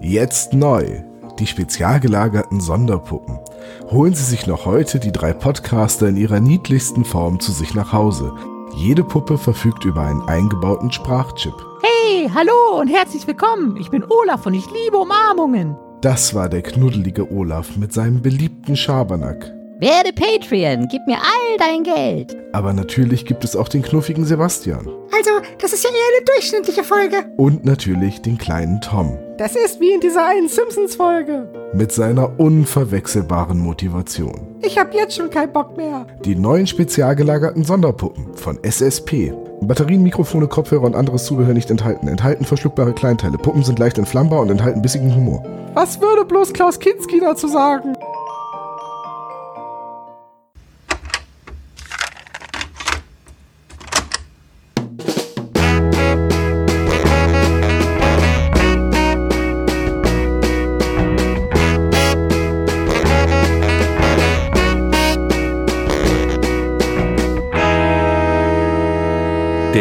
Jetzt neu. Die spezial gelagerten Sonderpuppen. Holen Sie sich noch heute die drei Podcaster in ihrer niedlichsten Form zu sich nach Hause. Jede Puppe verfügt über einen eingebauten Sprachchip. Hey, hallo und herzlich willkommen. Ich bin Olaf und ich liebe Umarmungen. Das war der knuddelige Olaf mit seinem beliebten Schabernack. Werde Patreon, gib mir all dein Geld. Aber natürlich gibt es auch den knuffigen Sebastian. Also, das ist ja eher eine durchschnittliche Folge. Und natürlich den kleinen Tom. Das ist wie in dieser einen Simpsons-Folge. Mit seiner unverwechselbaren Motivation. Ich hab jetzt schon keinen Bock mehr. Die neuen spezial gelagerten Sonderpuppen von SSP. Batterien, Mikrofone, Kopfhörer und anderes Zubehör nicht enthalten. Enthalten verschluckbare Kleinteile. Puppen sind leicht entflammbar und enthalten bissigen Humor. Was würde bloß Klaus Kinski dazu sagen?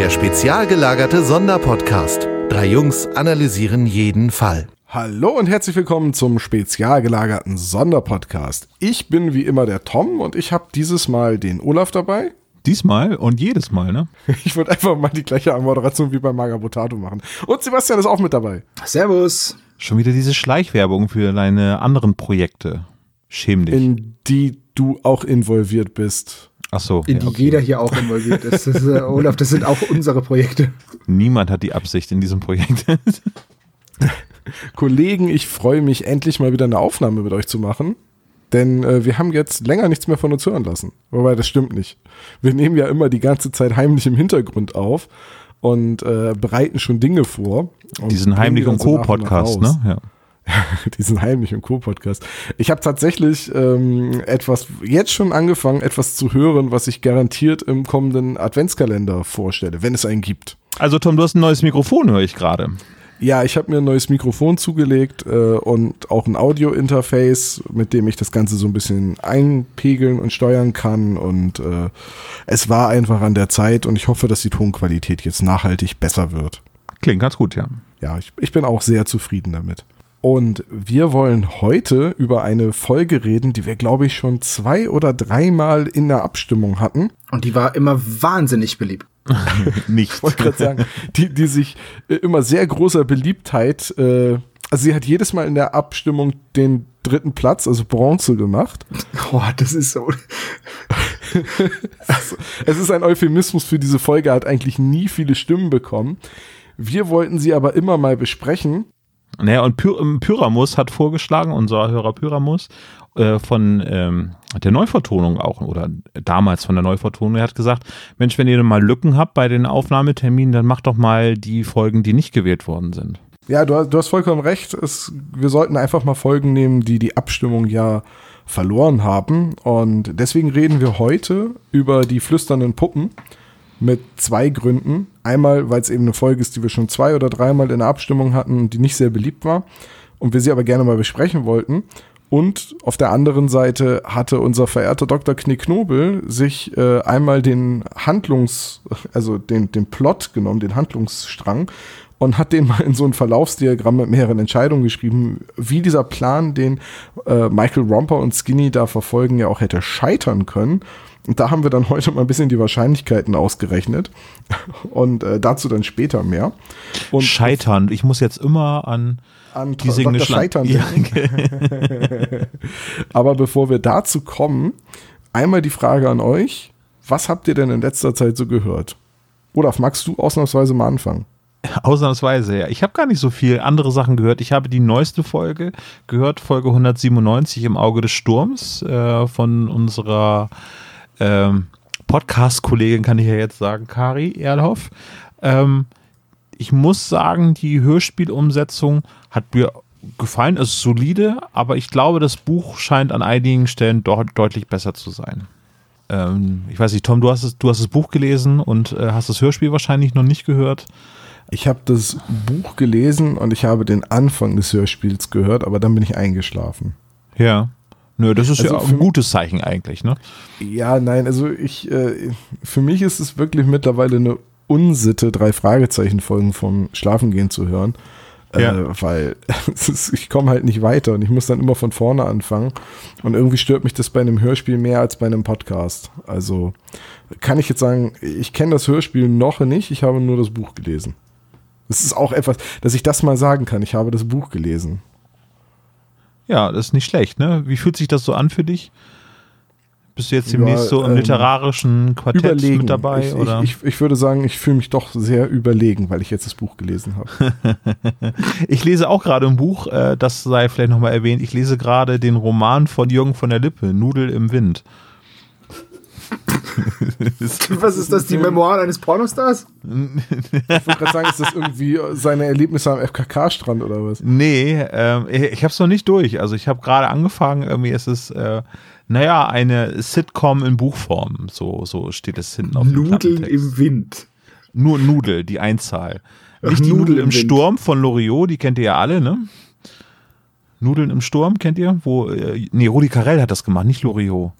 Der spezial gelagerte Sonderpodcast. Drei Jungs analysieren jeden Fall. Hallo und herzlich willkommen zum spezial gelagerten Sonderpodcast. Ich bin wie immer der Tom und ich habe dieses Mal den Olaf dabei. Diesmal und jedes Mal, ne? Ich wollte einfach mal die gleiche Moderation wie bei Magabotato machen. Und Sebastian ist auch mit dabei. Servus. Schon wieder diese Schleichwerbung für deine anderen Projekte. Schäm dich. In die du auch involviert bist. Ach so. In die okay. jeder hier auch involviert ist. Das ist äh, Olaf, das sind auch unsere Projekte. Niemand hat die Absicht in diesem Projekt. Kollegen, ich freue mich endlich mal wieder eine Aufnahme mit euch zu machen. Denn äh, wir haben jetzt länger nichts mehr von uns hören lassen. Wobei, das stimmt nicht. Wir nehmen ja immer die ganze Zeit heimlich im Hintergrund auf und äh, bereiten schon Dinge vor. Diesen Heimlich und Co. Podcast, ne? Ja. diesen Heimlich und Co-Podcast. Ich habe tatsächlich ähm, etwas jetzt schon angefangen, etwas zu hören, was ich garantiert im kommenden Adventskalender vorstelle, wenn es einen gibt. Also Tom, du hast ein neues Mikrofon, höre ich gerade. Ja, ich habe mir ein neues Mikrofon zugelegt äh, und auch ein Audio-Interface, mit dem ich das Ganze so ein bisschen einpegeln und steuern kann. Und äh, es war einfach an der Zeit und ich hoffe, dass die Tonqualität jetzt nachhaltig besser wird. Klingt ganz gut, ja. Ja, ich, ich bin auch sehr zufrieden damit. Und wir wollen heute über eine Folge reden, die wir, glaube ich, schon zwei oder dreimal in der Abstimmung hatten. Und die war immer wahnsinnig beliebt. Nicht. Ich wollte gerade sagen, die, die sich äh, immer sehr großer Beliebtheit, äh, also sie hat jedes Mal in der Abstimmung den dritten Platz, also Bronze gemacht. Oh, das ist so. Es ist ein Euphemismus für diese Folge, hat eigentlich nie viele Stimmen bekommen. Wir wollten sie aber immer mal besprechen. Naja, und Py ähm, Pyramus hat vorgeschlagen, unser Hörer Pyramus, äh, von ähm, der Neuvertonung auch, oder damals von der Neuvertonung, er hat gesagt, Mensch, wenn ihr mal Lücken habt bei den Aufnahmeterminen, dann macht doch mal die Folgen, die nicht gewählt worden sind. Ja, du, hast- du hast vollkommen recht. Es, wir sollten einfach mal Folgen nehmen, die die Abstimmung ja verloren haben. Und deswegen reden wir heute über die flüsternden Puppen mit zwei Gründen. Einmal, weil es eben eine Folge ist, die wir schon zwei oder dreimal in der Abstimmung hatten und die nicht sehr beliebt war und wir sie aber gerne mal besprechen wollten. Und auf der anderen Seite hatte unser verehrter Dr. Knicknobel sich äh, einmal den Handlungs, also den, den Plot genommen, den Handlungsstrang und hat den mal in so ein Verlaufsdiagramm mit mehreren Entscheidungen geschrieben, wie dieser Plan, den äh, Michael Romper und Skinny da verfolgen, ja auch hätte scheitern können. Und da haben wir dann heute mal ein bisschen die Wahrscheinlichkeiten ausgerechnet und äh, dazu dann später mehr. Und Scheitern. Ich muss jetzt immer an an die Dr. Scheitern Ja, denken. Aber bevor wir dazu kommen, einmal die Frage an euch. Was habt ihr denn in letzter Zeit so gehört? Olaf, magst du ausnahmsweise mal anfangen? Ausnahmsweise, ja. Ich habe gar nicht so viel andere Sachen gehört. Ich habe die neueste Folge gehört, Folge 197 im Auge des Sturms äh, von unserer ähm, Podcast-Kollegin, kann ich ja jetzt sagen, Kari Erlhoff. Ähm, ich muss sagen, die Hörspielumsetzung hat mir gefallen, ist solide, aber ich glaube, das Buch scheint an einigen Stellen dort deutlich besser zu sein. Ähm, ich weiß nicht, Tom, du hast, es, du hast das Buch gelesen und äh, hast das Hörspiel wahrscheinlich noch nicht gehört. Ich habe das Buch gelesen und ich habe den Anfang des Hörspiels gehört, aber dann bin ich eingeschlafen. Ja. Nö, das ist Also ja ein gutes Zeichen eigentlich, ne? Ja, nein, also ich, äh, für mich ist es wirklich mittlerweile eine Unsitte, drei Fragezeichen-Folgen vom Schlafengehen zu hören. Ja. Äh, weil ist, ich komme halt nicht weiter und ich muss dann immer von vorne anfangen. Und irgendwie stört mich das bei einem Hörspiel mehr als bei einem Podcast. Also kann ich jetzt sagen, ich kenne das Hörspiel noch nicht, ich habe nur das Buch gelesen. Das ist auch etwas, dass ich das mal sagen kann. Ich habe das Buch gelesen. Ja, das ist nicht schlecht, ne? Wie fühlt sich das so an für dich? Bist du jetzt Ja, demnächst so im ähm, literarischen Quartett Überlegen. mit dabei? ich, oder? Ich, ich, ich würde sagen, ich fühle mich doch sehr überlegen, weil ich jetzt das Buch gelesen habe. Ich lese auch gerade ein Buch, äh, das sei vielleicht nochmal erwähnt. Ich lese gerade den Roman von Jürgen von der Lippe, Nudel im Wind. Was ist das, die Memoiren eines Pornostars? Ich wollte gerade sagen, ist das irgendwie seine Erlebnisse am FKK-Strand oder was? Nee, ähm, ich, habe es noch nicht durch. Also ich habe gerade angefangen, irgendwie ist es, äh, naja, eine Sitcom in Buchform. So, so steht es hinten auf dem Nudeln im Wind. Nur Nudel, die Einzahl. Ach, Nicht die Nudel Nudel im im Wind. Sturm von Loriot, die kennt ihr ja alle, ne? Nudeln im Sturm kennt ihr? Wo, äh, nee, Rudi Carell hat das gemacht, nicht Loriot.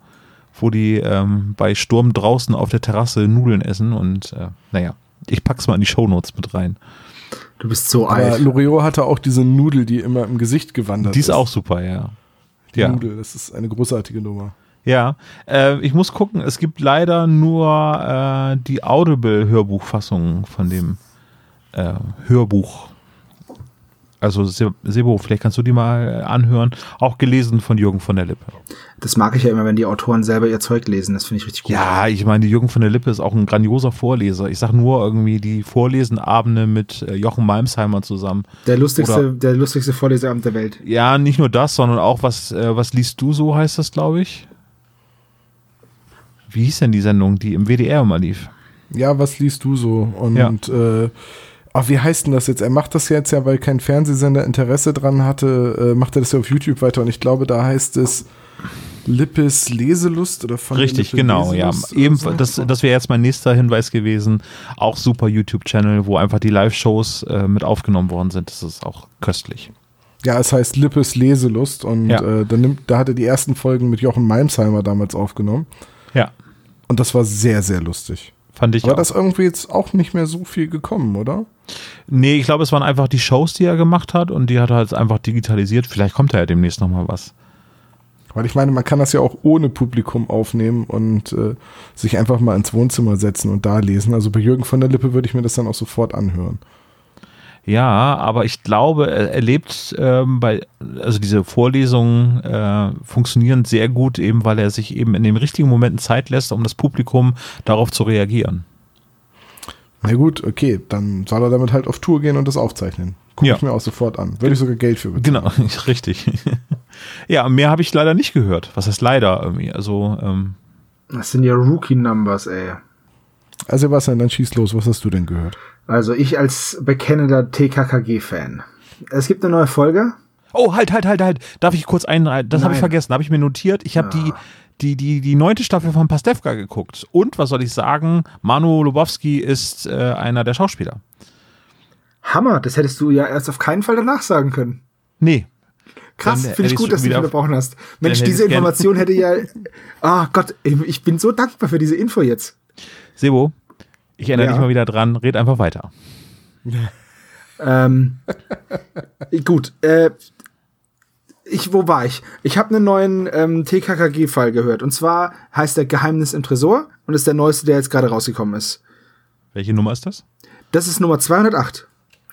Wo die ähm, bei Sturm draußen auf der Terrasse Nudeln essen und äh, naja, ich pack's mal in die Shownotes mit rein. Du bist so Aber alt. Loriot hatte auch diese Nudel, die immer im Gesicht gewandert Die ist auch super, ja. Die ja. Nudel, das ist eine großartige Nummer. Ja, äh, ich muss gucken, es gibt leider nur äh, die Audible-Hörbuchfassung von dem äh, Hörbuch. Also Se- Sebo, vielleicht kannst du die mal anhören. Auch gelesen von Jürgen von der Lippe. Das mag ich ja immer, wenn die Autoren selber ihr Zeug lesen. Das finde ich richtig gut. Ja, ich meine, Jürgen von der Lippe ist auch ein grandioser Vorleser. Ich sag nur irgendwie die Vorlesenabende mit äh, Jochen Malmsheimer zusammen. Der lustigste, Oder- der lustigste Vorleserabend der Welt. Ja, nicht nur das, sondern auch was, äh, was liest du so, heißt das, glaube ich. Wie hieß denn die Sendung, die im WDR immer lief? Ja, was liest du so? Und Ja. äh, ach, wie heißt denn das jetzt? Er macht das jetzt ja, weil kein Fernsehsender Interesse dran hatte, äh, macht er das ja auf YouTube weiter. Und ich glaube, da heißt es Lippes Leselust oder von Richtig, Lippe genau, ja. Leselust oder Eben, so. das, das wäre jetzt mein nächster Hinweis gewesen. Auch super YouTube-Channel, wo einfach die Live-Shows äh, mit aufgenommen worden sind. Das ist auch köstlich. Ja, es heißt Lippes Leselust und Ja. äh, da, nimmt, da hat er die ersten Folgen mit Jochen Malmsheimer damals aufgenommen. Ja, Und das war sehr, sehr lustig. Fand ich Aber auch. das irgendwie jetzt auch nicht mehr so viel gekommen, oder? Nee, ich glaube, es waren einfach die Shows, die er gemacht hat und die hat er jetzt einfach digitalisiert. Vielleicht kommt da ja demnächst nochmal was. Weil ich meine, man kann das ja auch ohne Publikum aufnehmen und äh, sich einfach mal ins Wohnzimmer setzen und da lesen. Also bei Jürgen von der Lippe würde ich mir das dann auch sofort anhören. Ja, aber ich glaube, er, lebt ähm, bei, also diese Vorlesungen äh, funktionieren sehr gut, eben weil er sich eben in den richtigen Momenten Zeit lässt, um das Publikum darauf zu reagieren. Na gut, okay, dann soll er damit halt auf Tour gehen und das aufzeichnen. Gucke Ja. ich mir auch sofort an. Würde ich sogar Geld für bezahlen. Genau, richtig. ja, mehr habe ich leider nicht gehört. Was heißt leider irgendwie? Also, ähm, Das sind ja Rookie-Numbers, ey. Also Sebastian, dann schieß los. Was hast du denn gehört? Also ich als bekennender TKKG-Fan. Es gibt eine neue Folge. Oh, halt, halt, halt, halt. Darf ich kurz ein, das habe ich vergessen, habe ich mir notiert. Ich habe die, die, die, die neunte Staffel von Pastewka geguckt. Und, was soll ich sagen, Manu Lubowski ist äh, einer der Schauspieler. Hammer, das hättest du ja erst auf keinen Fall danach sagen können. Nee. Krass, finde ich gut, dass du wieder auf- unterbrochen hast. Mensch, diese Information hätte ja. Ah Gott, ich bin so dankbar für diese Info jetzt. Sebo, ich erinnere Ja. dich mal wieder dran, red einfach weiter. Ähm, gut, äh, ich, wo war ich? Ich habe einen neuen ähm, TKKG-Fall gehört. Und zwar heißt der Geheimnis im Tresor und ist der neueste, der jetzt gerade rausgekommen ist. Welche Nummer ist das? Das ist Nummer 208.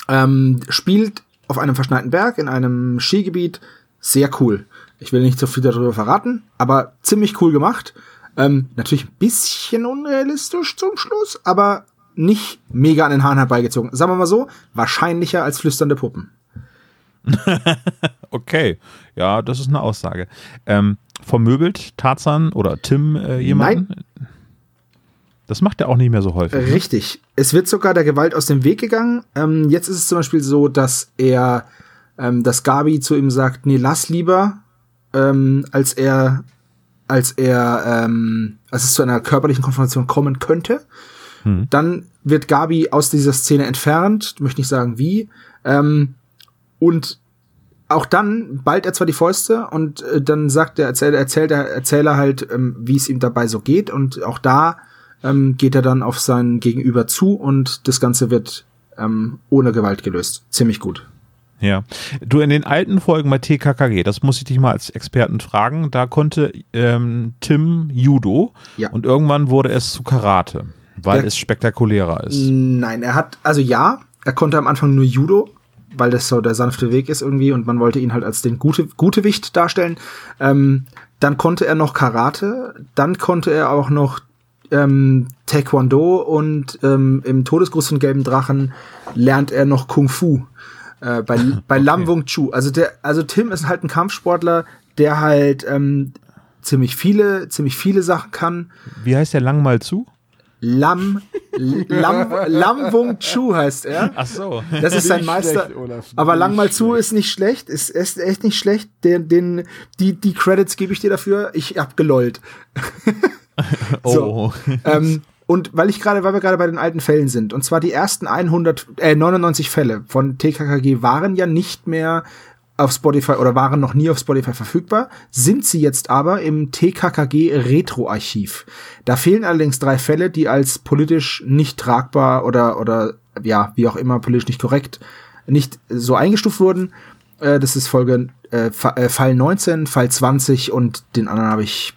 Ähm, spielt auf einem verschneiten Berg in einem Skigebiet. Sehr cool. Ich will nicht so viel darüber verraten, aber ziemlich cool gemacht. Ähm, natürlich ein bisschen unrealistisch zum Schluss, aber nicht mega an den Haaren herbeigezogen. Sagen wir mal so, wahrscheinlicher als flüsternde Puppen. Okay, ja, das ist eine Aussage. Ähm, vermöbelt Tarzan oder Tim äh, jemanden? Das macht er auch nicht mehr so häufig. ne? Richtig. Es wird sogar der Gewalt aus dem Weg gegangen. Ähm, jetzt ist es zum Beispiel so, dass er, ähm, dass Gabi zu ihm sagt, nee, lass lieber, ähm, als er, als er, ähm, als es zu einer körperlichen Konfrontation kommen könnte. Dann wird Gabi aus dieser Szene entfernt, ich möchte nicht sagen wie, ähm, und auch dann ballt er zwar die Fäuste und äh, dann sagt der Erzähler, erzählt der Erzähler halt, ähm, wie es ihm dabei so geht und auch da ähm, geht er dann auf sein Gegenüber zu und das Ganze wird ähm, ohne Gewalt gelöst. Ziemlich gut. Ja. Du, in den alten Folgen bei TKKG, das muss ich dich mal als Experten fragen, da konnte ähm, Tim Judo Ja. und irgendwann wurde es zu Karate, weil Der- es spektakulärer ist. Nein, er hat, also ja, er konnte am Anfang nur Judo, weil das so der sanfte Weg ist irgendwie und man wollte ihn halt als den gute, Gutewicht darstellen. Ähm, dann konnte er noch Karate, dann konnte er auch noch ähm, Taekwondo und ähm, im Todesgruß von Gelben Drachen lernt er noch Kung Fu. Äh, bei bei Lam Wung Chu. Also der, also Tim ist halt ein Kampfsportler, der halt ähm, ziemlich viele, ziemlich viele Sachen kann. Wie heißt der lang mal zu? Lam, Lam, Lam Wung Chu heißt er. Ach so. Das ist sein Nicht Meister. schlecht, Olaf, aber lang mal zu ist nicht schlecht. Ist, ist echt nicht schlecht. Den, den, die, die Credits gebe ich dir dafür. Ich hab gelollt. Oh. ähm, und weil ich gerade, weil wir gerade bei den alten Fällen sind, und zwar die ersten 100, äh, 99 Fälle von TKKG waren ja nicht mehr auf Spotify oder waren noch nie auf Spotify verfügbar, sind sie jetzt aber im TKKG Retro-Archiv. Da fehlen allerdings drei Fälle, die als politisch nicht tragbar oder, oder, ja, wie auch immer, politisch nicht korrekt nicht so eingestuft wurden. Äh, das ist Folge, äh, äh, Fall 19, Fall 20 und den anderen habe ich,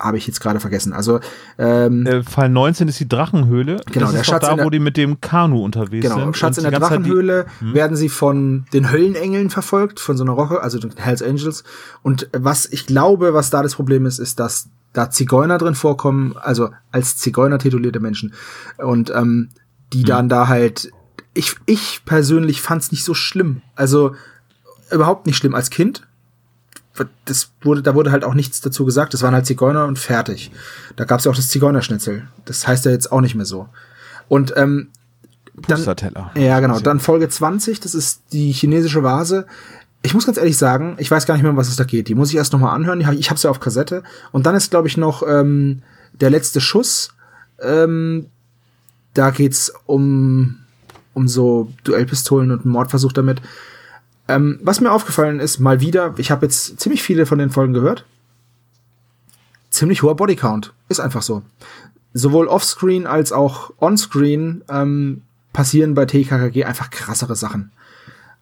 habe ich jetzt gerade vergessen. Also, ähm, Äh, Fall 19 ist die Drachenhöhle. Genau, das der ist Schatz da, der- wo die mit dem Kanu unterwegs Genau, sind. im Schatz in der Zeit die- Drachenhöhle werden sie von den Höllenengeln verfolgt, von so einer Roche, also den Hells Angels. Und was ich glaube, was da das Problem ist, ist, dass da Zigeuner drin vorkommen, also als Zigeuner titulierte Menschen. Und ähm, die dann da halt, ich, ich persönlich fand's nicht so schlimm. Also überhaupt nicht schlimm als Kind. Das wurde, da wurde halt auch nichts dazu gesagt. Das waren halt Zigeuner und fertig. Da gab's ja auch das Zigeunerschnitzel. Das heißt ja jetzt auch nicht mehr so. Und ähm, dann, Pusterteller. ja, genau. Dann Folge 20, das ist die chinesische Vase. Ich muss ganz ehrlich sagen, ich weiß gar nicht mehr, um was es da geht. Die muss ich erst noch mal anhören. Ich habe sie auf Kassette. Und dann ist, glaube ich, noch ähm, der letzte Schuss. Ähm, da geht's um um so Duellpistolen und einen Mordversuch damit. Ähm, was mir aufgefallen ist, mal wieder, ich habe jetzt ziemlich viele von den Folgen gehört. Ziemlich hoher Bodycount. Ist einfach so. Sowohl offscreen als auch onscreen ähm, passieren bei TKKG einfach krassere Sachen.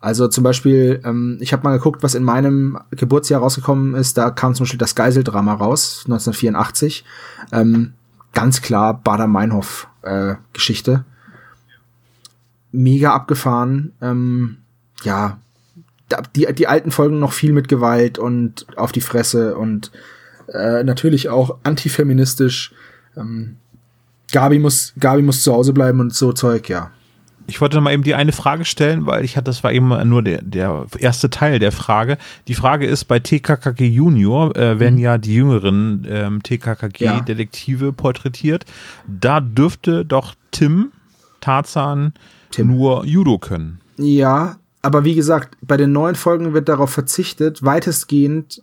Also zum Beispiel, ähm, ich habe mal geguckt, was in meinem Geburtsjahr rausgekommen ist. Da kam zum Beispiel das Geiseldrama raus, 1984. Ähm, ganz klar Bader-Meinhof-Geschichte. Mega abgefahren. Ähm, ja, die, die alten Folgen noch viel mit Gewalt und auf die Fresse und äh, natürlich auch antifeministisch. Ähm, Gabi muss, Gabi muss zu Hause bleiben und so Zeug, ja. Ich wollte mal eben die eine Frage stellen, weil ich hatte, das war eben nur der, der erste Teil der Frage. Die Frage ist, bei TKKG Junior äh, werden ja die jüngeren ähm, Ja. TKKG-Detektive porträtiert. Da dürfte doch Tim Tarzan Tim. nur Judo können. Ja, aber wie gesagt, bei den neuen Folgen wird darauf verzichtet, weitestgehend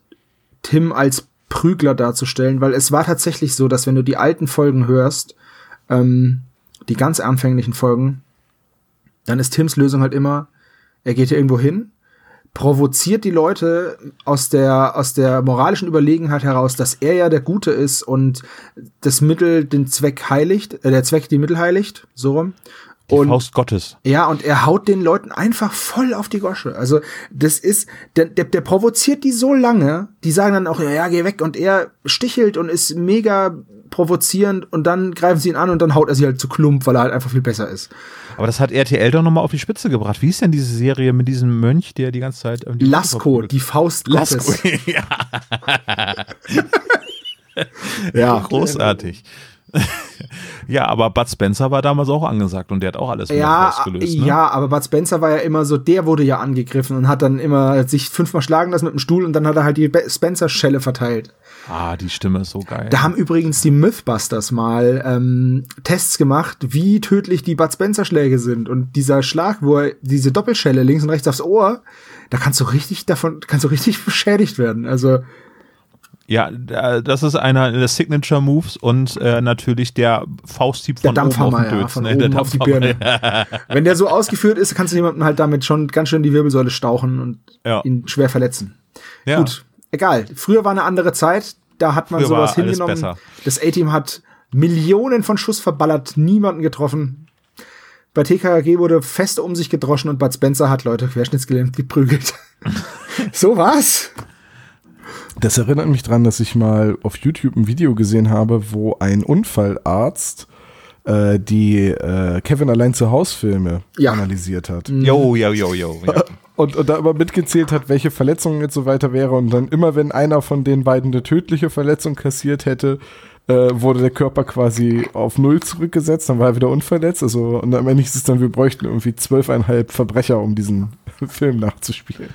Tim als Prügler darzustellen, weil es war tatsächlich so, dass wenn du die alten Folgen hörst, ähm, die ganz anfänglichen Folgen, dann ist Tims Lösung halt immer, er geht hier irgendwo hin, provoziert die Leute aus der, aus der moralischen Überlegenheit heraus, dass er ja der Gute ist und das Mittel den Zweck heiligt, äh, der Zweck die Mittel heiligt, so rum. Die Und Faust Gottes. ja, und er haut den Leuten einfach voll auf die Gosche. Also, das ist, der, der, der provoziert die so lange, die sagen dann auch, ja, ja, geh weg. Und er stichelt und ist mega provozierend und dann greifen sie ihn an und dann haut er sie halt zu Klump, weil er halt einfach viel besser ist. Aber das hat RTL doch nochmal auf die Spitze gebracht. Wie ist denn diese Serie mit diesem Mönch, der die ganze Zeit irgendwie Lasko, die Faust Gottes. Lasko. ja, Ja, großartig. Ja, aber Bud Spencer war damals auch angesagt und der hat auch alles Ja, Faust gelöst. Ne? ja, aber Bud Spencer war ja immer so, der wurde ja angegriffen und hat dann immer sich fünfmal schlagen lassen mit dem Stuhl und dann hat er halt die Spencer-Schelle verteilt. Ah, die Stimme ist so geil. Da haben übrigens die Mythbusters mal ähm, Tests gemacht, wie tödlich die Bud Spencer Schläge sind. Und dieser Schlag, wo er diese Doppelschelle links und rechts aufs Ohr, da kannst du richtig davon, kannst du richtig beschädigt werden. Also Ja, da- das ist einer der Signature Moves und äh, natürlich der Fausthieb der von oben auf Dampfhammer, den ja, Dötz, von ne? Der oben auf die Dampfhammer. Birne. Wenn der so ausgeführt ist, kannst du jemanden halt damit schon ganz schön die Wirbelsäule stauchen und Ja. ihn schwer verletzen. Ja. Gut, egal. Früher war eine andere Zeit, da hat man Früher sowas hingenommen. Das A-Team hat Millionen von Schuss verballert, niemanden getroffen. bei TKKG wurde fest um sich gedroschen und Bud Spencer hat Leute querschnittsgelähmt geprügelt. so war's. Das erinnert mich dran, dass ich mal auf YouTube ein Video gesehen habe, wo ein Unfallarzt äh, die äh, Kevin allein zu Haus Filme Ja. analysiert hat. Jo, jo, jo, jo. Ja. Und, und da immer mitgezählt hat, welche Verletzungen jetzt so weiter wäre. Und dann immer, wenn einer von den beiden eine tödliche Verletzung kassiert hätte, äh, wurde der Körper quasi auf Null zurückgesetzt, dann war er wieder unverletzt. Also, und am Ende hieß es dann, wir bräuchten irgendwie zwölfeinhalb Verbrecher, um diesen Film nachzuspielen.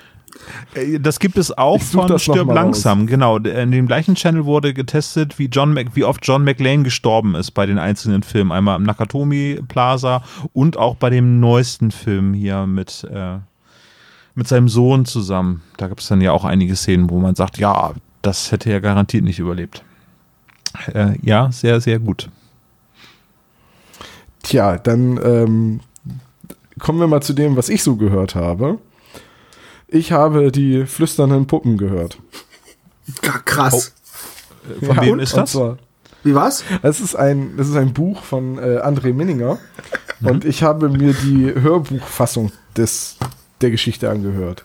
Äh, Das gibt es auch von Stirb langsam, genau. In dem gleichen Channel wurde getestet, wie, John Mac, wie oft John McLean gestorben ist bei den einzelnen Filmen. Einmal am Nakatomi Plaza und auch bei dem neuesten Film hier mit, äh, mit seinem Sohn zusammen. Da gibt es dann ja auch einige Szenen, wo man sagt, ja, das hätte er garantiert nicht überlebt. Äh, ja, sehr, sehr gut. Tja, dann ähm, kommen wir mal zu dem, was ich so gehört habe. Ich habe die flüsternden Puppen gehört. Krass. Von wem ist das? zwar- Wie war's? Das ist ein, das ist ein Buch von äh, André Minninger. Mhm. Und ich habe mir die Hörbuchfassung des, der Geschichte angehört.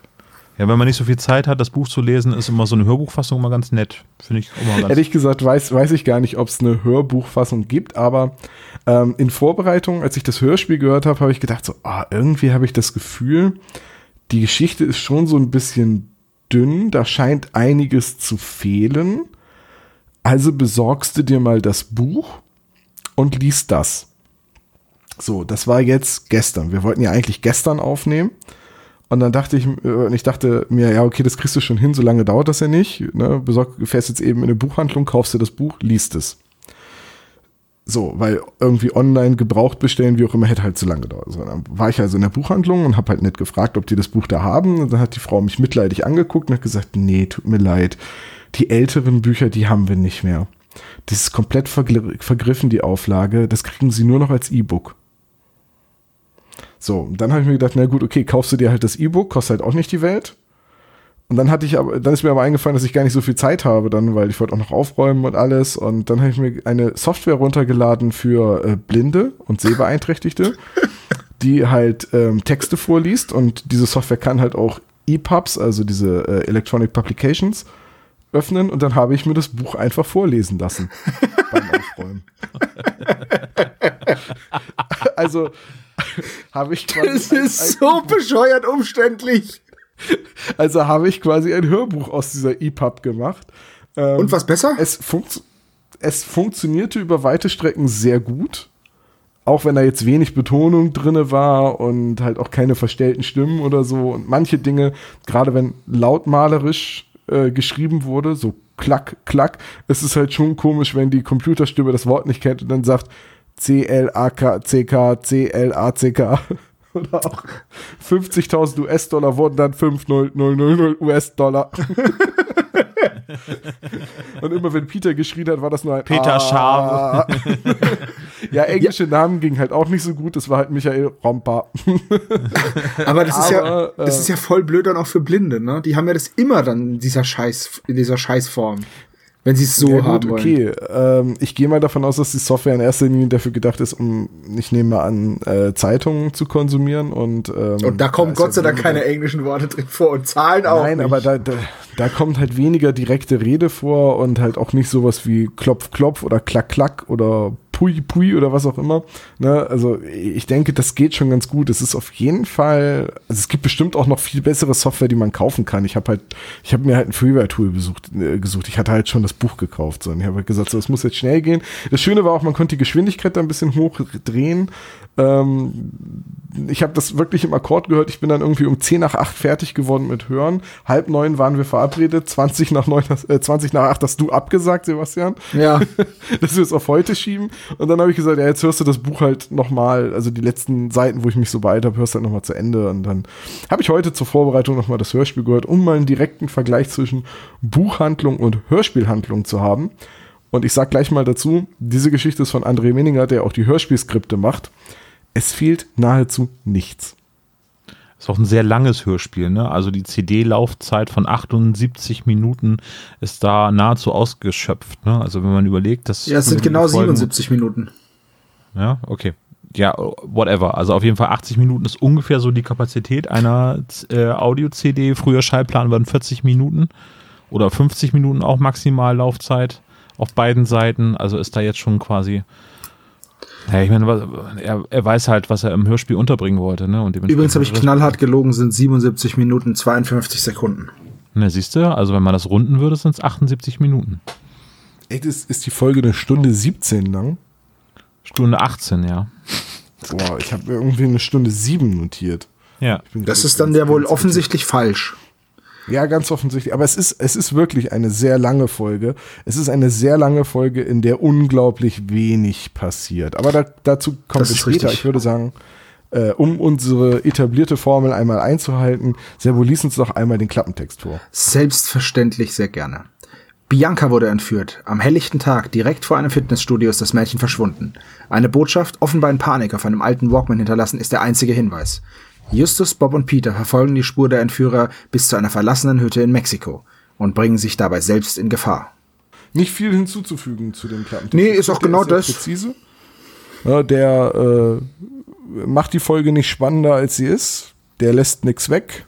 Ja, wenn man nicht so viel Zeit hat, das Buch zu lesen, ist immer so eine Hörbuchfassung immer ganz nett. Finde ich immer ganz Ehrlich gesagt weiß, weiß ich gar nicht, ob es eine Hörbuchfassung gibt, aber ähm, in Vorbereitung, als ich das Hörspiel gehört habe, habe ich gedacht, so, ah, irgendwie habe ich das Gefühl, die Geschichte ist schon so ein bisschen dünn, da scheint einiges zu fehlen. Also besorgst du dir mal das Buch und liest das. So, das war jetzt gestern. Wir wollten ja eigentlich gestern aufnehmen. Und dann dachte ich, äh, ich dachte mir, ja, okay, das kriegst du schon hin, so lange dauert das ja nicht. Ne? Besorg, fährst jetzt eben in eine Buchhandlung, kaufst dir das Buch, liest es. So, weil irgendwie online gebraucht bestellen, wie auch immer, hätte halt zu lange gedauert. So, dann war ich also in der Buchhandlung und habe halt nicht gefragt, ob die das Buch da haben. Und dann hat die Frau mich mitleidig angeguckt und hat gesagt, nee, tut mir leid. Die älteren Bücher, die haben wir nicht mehr. Das ist komplett vergriffen, die Auflage. Das kriegen sie nur noch als E-Book. So, dann habe ich mir gedacht, na gut, okay, kaufst du dir halt das E-Book, kostet halt auch nicht die Welt. Und dann hatte ich aber, dann ist mir aber eingefallen, dass ich gar nicht so viel Zeit habe dann, weil ich wollte auch noch aufräumen und alles. Und dann habe ich mir eine Software runtergeladen für äh, Blinde und Sehbeeinträchtigte, die halt ähm, Texte vorliest. Und diese Software kann halt auch EPUBs, also diese äh, Electronic Publications, öffnen. Und dann habe ich mir das Buch einfach vorlesen lassen beim Aufräumen. also habe ich Das ist so bescheuert umständlich. Also habe ich quasi ein Hörbuch aus dieser EPUB gemacht. Ähm, Und was besser? Es, funkt, es funktionierte über weite Strecken sehr gut. Auch wenn da jetzt wenig Betonung drinne war und halt auch keine verstellten Stimmen oder so. Und manche Dinge, gerade wenn lautmalerisch äh, geschrieben wurde, so klack, klack, es ist halt schon komisch, wenn die Computerstimme das Wort nicht kennt und dann sagt C-L-A-K-C-K, C-L-A-C-K. Oder auch 50.000 US-Dollar wurden dann 5.000 US-Dollar. Und immer wenn Peter geschrien hat, war das nur ein Peter Ah. ja, englische Namen gingen halt auch nicht so gut. Das war halt Michael Romper. Aber das ist ja, Aber, äh, das ist ja voll blöd dann auch für Blinde, ne? Die haben ja das immer dann in dieser Scheiß, in dieser Scheißform. Wenn sie es so ja, gut, haben wollen. okay. Ähm, ich gehe mal davon aus, dass die Software in erster Linie dafür gedacht ist, um, ich nehme mal an, äh, Zeitungen zu konsumieren. Und, ähm, Und da kommen ist Gott sei Dank keine englischen Worte drin vor und Zahlen auch. Nein, nicht. aber da, da, da kommt halt weniger direkte Rede vor und halt auch nicht sowas wie Klopf, Klopf oder Klack, Klack oder Pui, Pui oder was auch immer. Ne? Also ich denke, das geht schon ganz gut. Es ist auf jeden Fall, also es gibt bestimmt auch noch viel bessere Software, die man kaufen kann. Ich habe halt, ich habe mir halt ein Freeware-Tool äh, gesucht. Ich hatte halt schon das Buch gekauft. So. Und ich habe halt gesagt, so, es muss jetzt schnell gehen. Das Schöne war auch, man konnte die Geschwindigkeit da ein bisschen hochdrehen. Ähm, ich habe das wirklich im Akkord gehört. Ich bin dann irgendwie um 10 nach 8 fertig geworden mit Hören. Halb neun waren wir verabredet. 20 nach, 9, hast- äh, 20 nach 8 hast du abgesagt, Sebastian, ja. dass wir es auf heute schieben. Und dann habe ich gesagt, ja, jetzt hörst du das Buch halt nochmal, also die letzten Seiten, wo ich mich so beeilt habe, hörst du halt nochmal zu Ende. Und dann habe ich heute zur Vorbereitung nochmal das Hörspiel gehört, um mal einen direkten Vergleich zwischen Buchhandlung und Hörspielhandlung zu haben. Und ich sag gleich mal dazu, diese Geschichte ist von André Meninger, der auch die Hörspielskripte macht. Es fehlt nahezu nichts. Ist auch ein sehr langes Hörspiel, ne? Also die CD-Laufzeit von 78 Minuten ist da nahezu ausgeschöpft, ne? Also wenn man überlegt, dass. ja, es sind 75 genau Folgen- 77 Minuten. Ja, okay. ja, whatever. Also auf jeden Fall 80 Minuten ist ungefähr so die Kapazität einer äh, Audio-CD. Früher Schallplan waren 40 Minuten oder 50 Minuten auch maximal Laufzeit auf beiden Seiten. Also ist da jetzt schon quasi. Ja, ich meine, er, er weiß halt, was er im Hörspiel unterbringen wollte. Ne? Und Übrigens habe ich knallhart gelogen, sind 77 Minuten 52 Sekunden. Ne, siehst du, also wenn man das runden würde, sind es 78 Minuten. Echt, ist, ist die Folge eine Stunde 17 lang? Stunde 18, ja. Boah, ich habe irgendwie eine Stunde 7 notiert. Ja. Das ist dann ja wohl offensichtlich falsch. Ja, ganz offensichtlich. Aber es ist, es ist wirklich eine sehr lange Folge. Es ist eine sehr lange Folge, in der unglaublich wenig passiert. Aber da, dazu kommt es später. Richtig. Ich würde sagen, äh, um unsere etablierte Formel einmal einzuhalten, Servo, lies uns doch einmal den Klappentext vor. Selbstverständlich sehr gerne. Bianca wurde entführt. Am helllichten Tag, direkt vor einem Fitnessstudio, ist das Mädchen verschwunden. Eine Botschaft, offenbar in Panik auf einem alten Walkman hinterlassen, ist der einzige Hinweis. Justus, Bob und Peter verfolgen die Spur der Entführer bis zu einer verlassenen Hütte in Mexiko und bringen sich dabei selbst in Gefahr. Nicht viel hinzuzufügen zu dem Klappentext. Nee, ist auch der genau ist das. Präzise. Ja, der äh, macht die Folge nicht spannender, als sie ist. Der lässt nichts weg.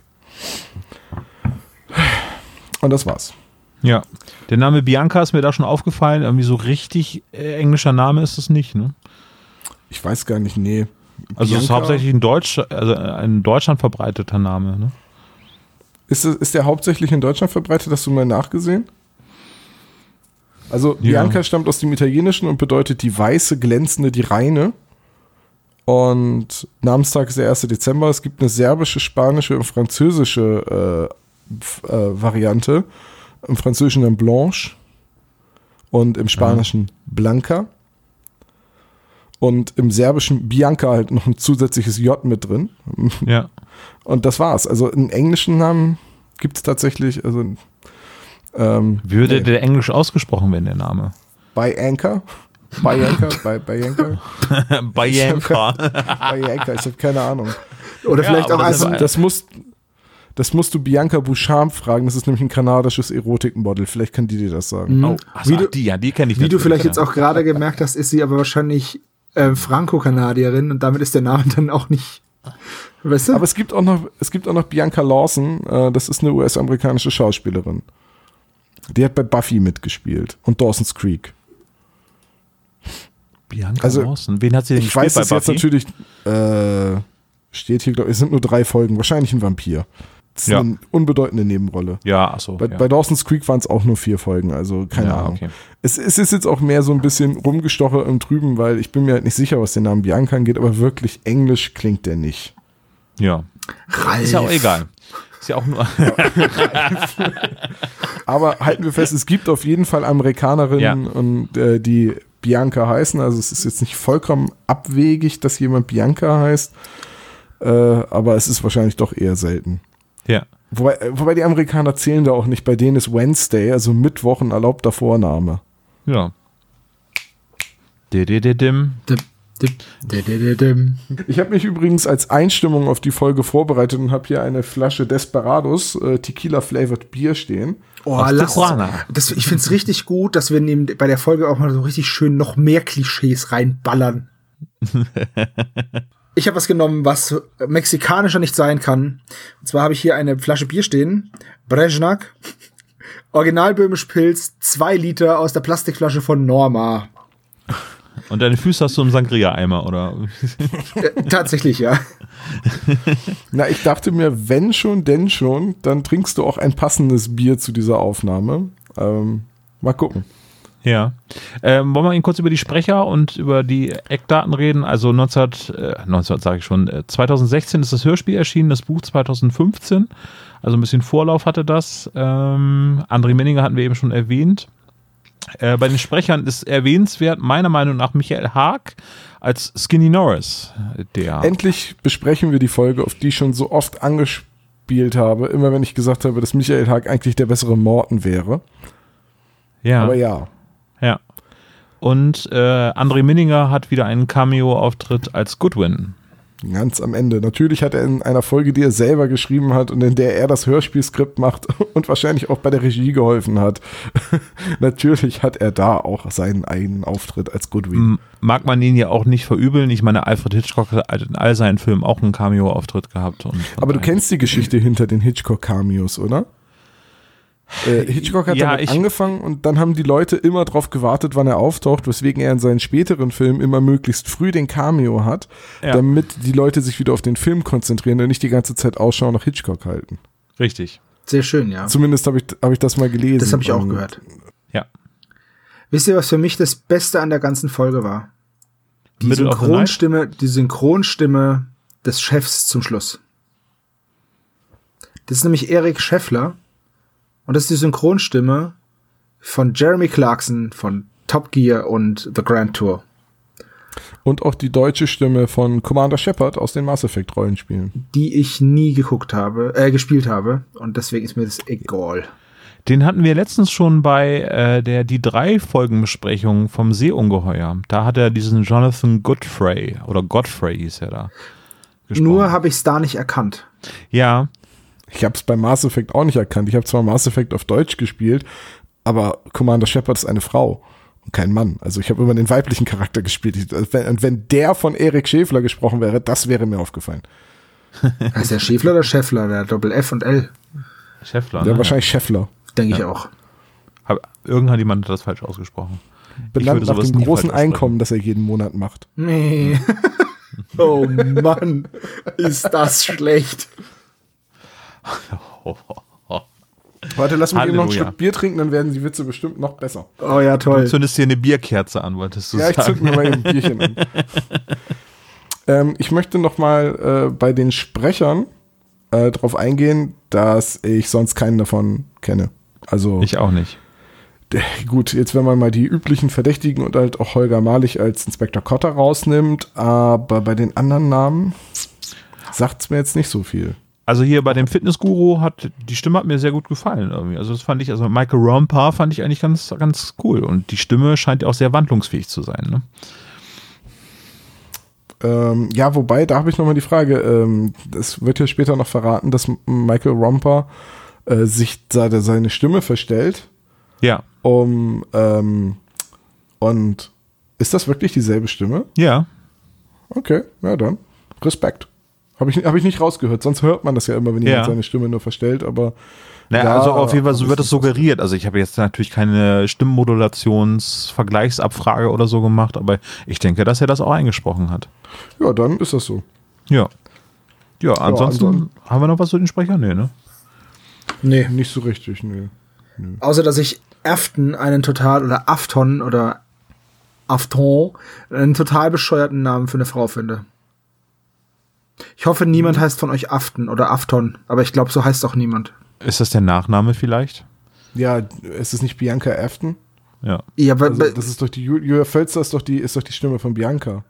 Und das war's. Ja, der Name Bianca ist mir da schon aufgefallen. Irgendwie so richtig äh, englischer Name ist es nicht, ne? Ich weiß gar nicht, nee. Also es ist hauptsächlich ein, Deutsch, also ein Deutschland verbreiteter Name, ne? Ist, ist der hauptsächlich in Deutschland verbreitet? Hast du mal nachgesehen? Also ja. Bianca stammt aus dem Italienischen und bedeutet die weiße, glänzende, die reine. Und Namenstag ist der 1. Dezember. Es gibt eine serbische, spanische und französische äh, äh, Variante im Französischen dann Blanche und im Spanischen ja. Blanca. Und im Serbischen Bianca halt noch ein zusätzliches J mit drin. Ja. Und das war's. Also einen englischen Namen gibt es tatsächlich. Also, ähm, Würde nee. der englisch ausgesprochen werden, der Name? By Anchor. By Anchor. By, by Anchor. by Anchor. by Anchor. Ich habe keine Ahnung. Oder vielleicht auch also, das muss, das musst du Bianca Bouchard fragen. Das ist nämlich ein kanadisches Erotikmodel. Vielleicht kann die dir das sagen. Mhm. Oh, also, wie du, die, ja, die kenne ich Wie du vielleicht ja. jetzt auch gerade gemerkt hast, ist sie aber wahrscheinlich äh, Franco-Kanadierin und damit ist der Name dann auch nicht. Weißt du? Aber es gibt auch noch, es gibt auch noch Bianca Lawson. Äh, das ist eine US-amerikanische Schauspielerin. Die hat bei Buffy mitgespielt und Dawson's Creek. Bianca also, Lawson. Wen hat sie denn ich gespielt weiß, bei Buffy? jetzt natürlich äh, steht hier, glaube ich, es sind nur drei Folgen. Wahrscheinlich ein Vampir. Das ist ja. eine unbedeutende Nebenrolle. Ja, achso. Bei, ja. bei Dawson's Creek waren es auch nur vier Folgen, also keine ja, Ahnung. Okay. Es, es, ist jetzt auch mehr so ein bisschen rumgestoche im Trüben, weil ich bin mir halt nicht sicher, was den Namen Bianca angeht, aber wirklich englisch klingt der nicht. Ja. Ralf. Ist ja auch egal. Ist ja auch nur. aber halten wir fest, es gibt auf jeden Fall Amerikanerinnen und äh, die Bianca heißen. Also es ist jetzt nicht vollkommen abwegig, dass jemand Bianca heißt. Äh, aber es ist wahrscheinlich doch eher selten. Ja. Wobei, äh, wobei die Amerikaner zählen da auch nicht. Bei denen ist Wednesday, also Mittwoch, ein erlaubter Vorname. Ja. Didididim. Ich habe mich übrigens als Einstimmung auf die Folge vorbereitet und habe hier eine Flasche Desperados äh, Tequila Flavored Bier stehen. Oh, lass das, ich finde es richtig gut, dass wir neben, bei der Folge auch mal so richtig schön noch mehr Klischees reinballern. ich habe was genommen, was mexikanischer nicht sein kann. Und zwar habe ich hier eine Flasche Bier stehen. Brezhnak. Originalböhmisch Pilz, zwei Liter aus der Plastikflasche von Norma. Und deine Füße hast du im Sangria-Eimer, oder? Äh, tatsächlich, ja. Na, ich dachte mir, wenn schon, denn schon, dann trinkst du auch ein passendes Bier zu dieser Aufnahme. Ähm, mal gucken. Ja. Ähm, wollen wir ihn kurz über die Sprecher und über die Eckdaten reden? Also 19, äh, 19 sage ich schon, äh, 2016 ist das Hörspiel erschienen, das Buch 2015. Also ein bisschen Vorlauf hatte das. Ähm, André Menninger hatten wir eben schon erwähnt. Äh, bei den Sprechern ist erwähnenswert, meiner Meinung nach, Michael Haag als Skinny Norris. Der Endlich besprechen wir die Folge, auf die ich schon so oft angespielt habe. Immer wenn ich gesagt habe, dass Michael Haag eigentlich der bessere Morten wäre. Ja. Aber ja. Ja. Und äh, André Minninger hat wieder einen Cameo-Auftritt als Goodwin. Ganz am Ende. Natürlich hat er in einer Folge, die er selber geschrieben hat und in der er das Hörspielskript macht und wahrscheinlich auch bei der Regie geholfen hat. Natürlich hat er da auch seinen eigenen Auftritt als Goodwin. Mag man ihn ja auch nicht verübeln. Ich meine, Alfred Hitchcock hat in all seinen Filmen auch einen Cameo-Auftritt gehabt. Aber du kennst die Geschichte hinter den Hitchcock-Cameos, oder? Äh, Hitchcock hat Ja, damit ich- angefangen und dann haben die Leute immer drauf gewartet, wann er auftaucht, weswegen er in seinen späteren Filmen immer möglichst früh den Cameo hat, Ja. damit die Leute sich wieder auf den Film konzentrieren und nicht die ganze Zeit Ausschau nach Hitchcock halten. Richtig. Sehr schön, ja. Zumindest habe ich, hab ich das mal gelesen. Das habe ich auch Und gehört. Ja. Wisst ihr, was für mich das Beste an der ganzen Folge war? Die Middle Synchronstimme, die Synchronstimme des Chefs zum Schluss. Das ist nämlich Erik Scheffler und das ist die Synchronstimme von Jeremy Clarkson von Top Gear und The Grand Tour. Und auch die deutsche Stimme von Commander Shepard aus den Mass Effect Rollenspielen. die ich nie geguckt habe, äh, gespielt habe. Und deswegen ist mir das egal. Den hatten wir letztens schon bei äh, der die drei Folgenbesprechung vom Seeungeheuer. Da hat er diesen Jonathan Godfrey oder Godfrey hieß er da. gesprochen. Nur habe ich es da nicht erkannt. ja, Ich habe es bei Mass Effect auch nicht erkannt. Ich habe zwar Mass Effect auf Deutsch gespielt, aber Commander Shepard ist eine Frau und kein Mann. Also ich habe immer den weiblichen Charakter gespielt. Ich- also wenn- Und wenn der von Erik Schäfler gesprochen wäre, das wäre mir aufgefallen. Heißt der Schäfler oder Scheffler? Der hat Doppel F und L. Schäffler. Ja, ne? wahrscheinlich Schäffler. Denke ich auch. Hab, irgendwann jemand hat das falsch ausgesprochen. Benannt würde nach dem großen. Einkommen, das er jeden Monat macht. Nee. oh Mann, ist das schlecht. Warte, lass mich eben noch Halleluja. Schluck Bier trinken, dann werden die Witze bestimmt noch besser. Oh ja, Du toll. zündest dir eine Bierkerze an, wolltest du Ja, ich sagen. zück mir mal ein Bierchen an. ähm, ich möchte noch mal äh, bei den Sprechern äh, darauf eingehen, dass ich sonst keinen davon kenne. Also Ich auch nicht. gut, jetzt wenn man mal die üblichen Verdächtigen und halt auch Holger Malich als Inspektor Cotter rausnimmt, aber bei den anderen Namen sagt's mir jetzt nicht so viel. Also hier bei dem Fitnessguru hat die Stimme hat mir sehr gut gefallen irgendwie. Also das fand ich, also Michael Romper fand ich eigentlich ganz, ganz cool und die Stimme scheint ja auch sehr wandlungsfähig zu sein. Ne? Ähm, ja, wobei, da habe ich nochmal die Frage, ähm, das wird ja später noch verraten, dass Michael Romper äh, sich seine, seine Stimme verstellt, Ja, um ähm, und ist das wirklich dieselbe Stimme? ja. Okay, ja dann. Respekt. Habe ich, hab ich nicht rausgehört, sonst hört man das ja immer, wenn jemand Ja. seine Stimme nur verstellt, aber Naja, Ja, also auf jeden Fall, so wird es suggeriert. Also ich habe jetzt natürlich keine Stimmmodulationsvergleichsabfrage oder so gemacht, aber ich denke, dass er das auch eingesprochen hat. ja, dann ist das so. Ja. Ja, ansonsten ansonsten- haben wir noch was zu den Sprechern? Nee, ne? Nee. Nicht so richtig, nee. Außer, dass ich Afton einen total, oder Afton oder Afton, einen total bescheuerten Namen für eine Frau finde. Ich hoffe, niemand heißt von euch Afton oder Afton, aber ich glaube, so heißt auch niemand. Ist das der Nachname vielleicht? Ja, ist es nicht Bianca Afton? Ja. Ja, aber, Also, das ist doch die Ju- Julia Völzer ist doch die ist doch die Stimme von Bianca.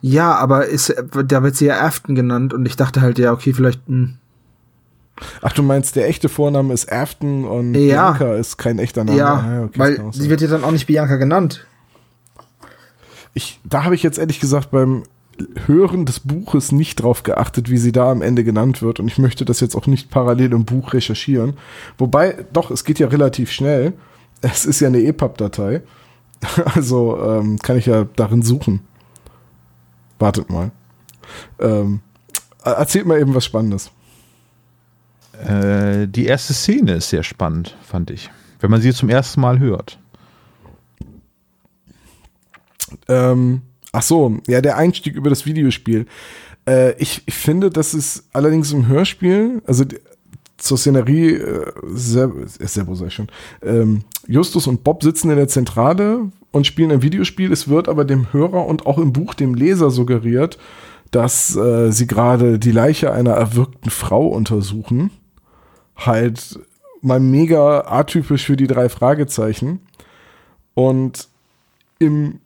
ja, aber ist, da wird sie ja Afton genannt und ich dachte halt, ja, okay, vielleicht, hm, Ach, du meinst, der echte Vorname ist Afton und Ja. Bianca ist kein echter Name. ja, Ah, okay, das weil sie wird ja dann auch nicht Bianca genannt. ich, da habe ich jetzt ehrlich gesagt beim Hören des Buches nicht drauf geachtet, wie sie da am Ende genannt wird. Und ich möchte das jetzt auch nicht parallel im Buch recherchieren. Wobei, doch, es geht ja relativ schnell. Es ist ja eine EPUB-Datei. Also ähm, kann ich ja darin suchen. Wartet mal. Ähm, erzählt mal eben was Spannendes. Äh, die erste Szene ist sehr spannend, fand ich. Wenn man sie zum ersten Mal hört. Ähm, ach so, ja, der Einstieg über das Videospiel. Äh, ich, ich finde, das ist allerdings im Hörspiel, also zur Szenerie, äh, Ser Servo sag ich schon, ähm, Justus und Bob sitzen in der Zentrale und spielen ein Videospiel. Es wird aber dem Hörer und auch im Buch dem Leser suggeriert, dass äh, sie gerade die Leiche einer erwürgten Frau untersuchen. Halt mal mega atypisch für die drei Fragezeichen. Und im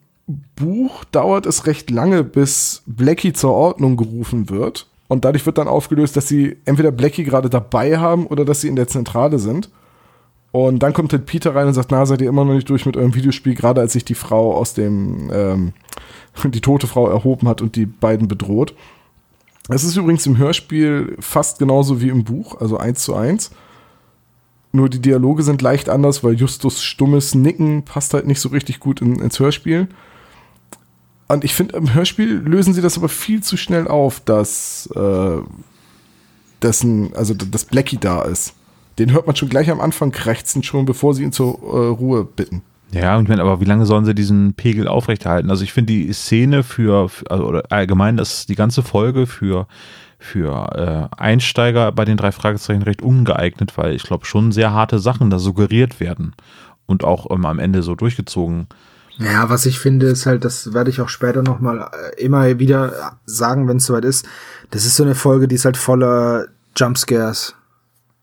Buch dauert es recht lange, bis Blackie zur Ordnung gerufen wird. Und dadurch wird dann aufgelöst, dass sie entweder Blackie gerade dabei haben oder dass sie in der Zentrale sind. Und dann kommt halt Peter rein und sagt, na, seid ihr immer noch nicht durch mit eurem Videospiel, gerade als sich die Frau aus dem, ähm, die tote Frau erhoben hat und die beiden bedroht. Es ist übrigens im Hörspiel fast genauso wie im Buch, also eins zu eins. Nur die Dialoge sind leicht anders, weil Justus stummes Nicken passt halt nicht so richtig gut in, ins Hörspiel. Und ich finde, im Hörspiel lösen sie das aber viel zu schnell auf, dass, äh, dessen, also dass Blackie da ist. Den hört man schon gleich am Anfang krächzen, schon bevor sie ihn zur äh, Ruhe bitten. Ja, ich meine, aber wie lange sollen sie diesen Pegel aufrechterhalten? Also ich finde die Szene für, also, oder allgemein, das die ganze Folge für für äh, Einsteiger bei den drei Fragezeichen recht ungeeignet, weil ich glaube schon sehr harte Sachen da suggeriert werden und auch ähm, am Ende so durchgezogen. Ja, was ich finde, ist halt, das werde ich auch später noch mal äh, immer wieder sagen, wenn es soweit ist. Das ist so eine Folge, die ist halt voller Jumpscares.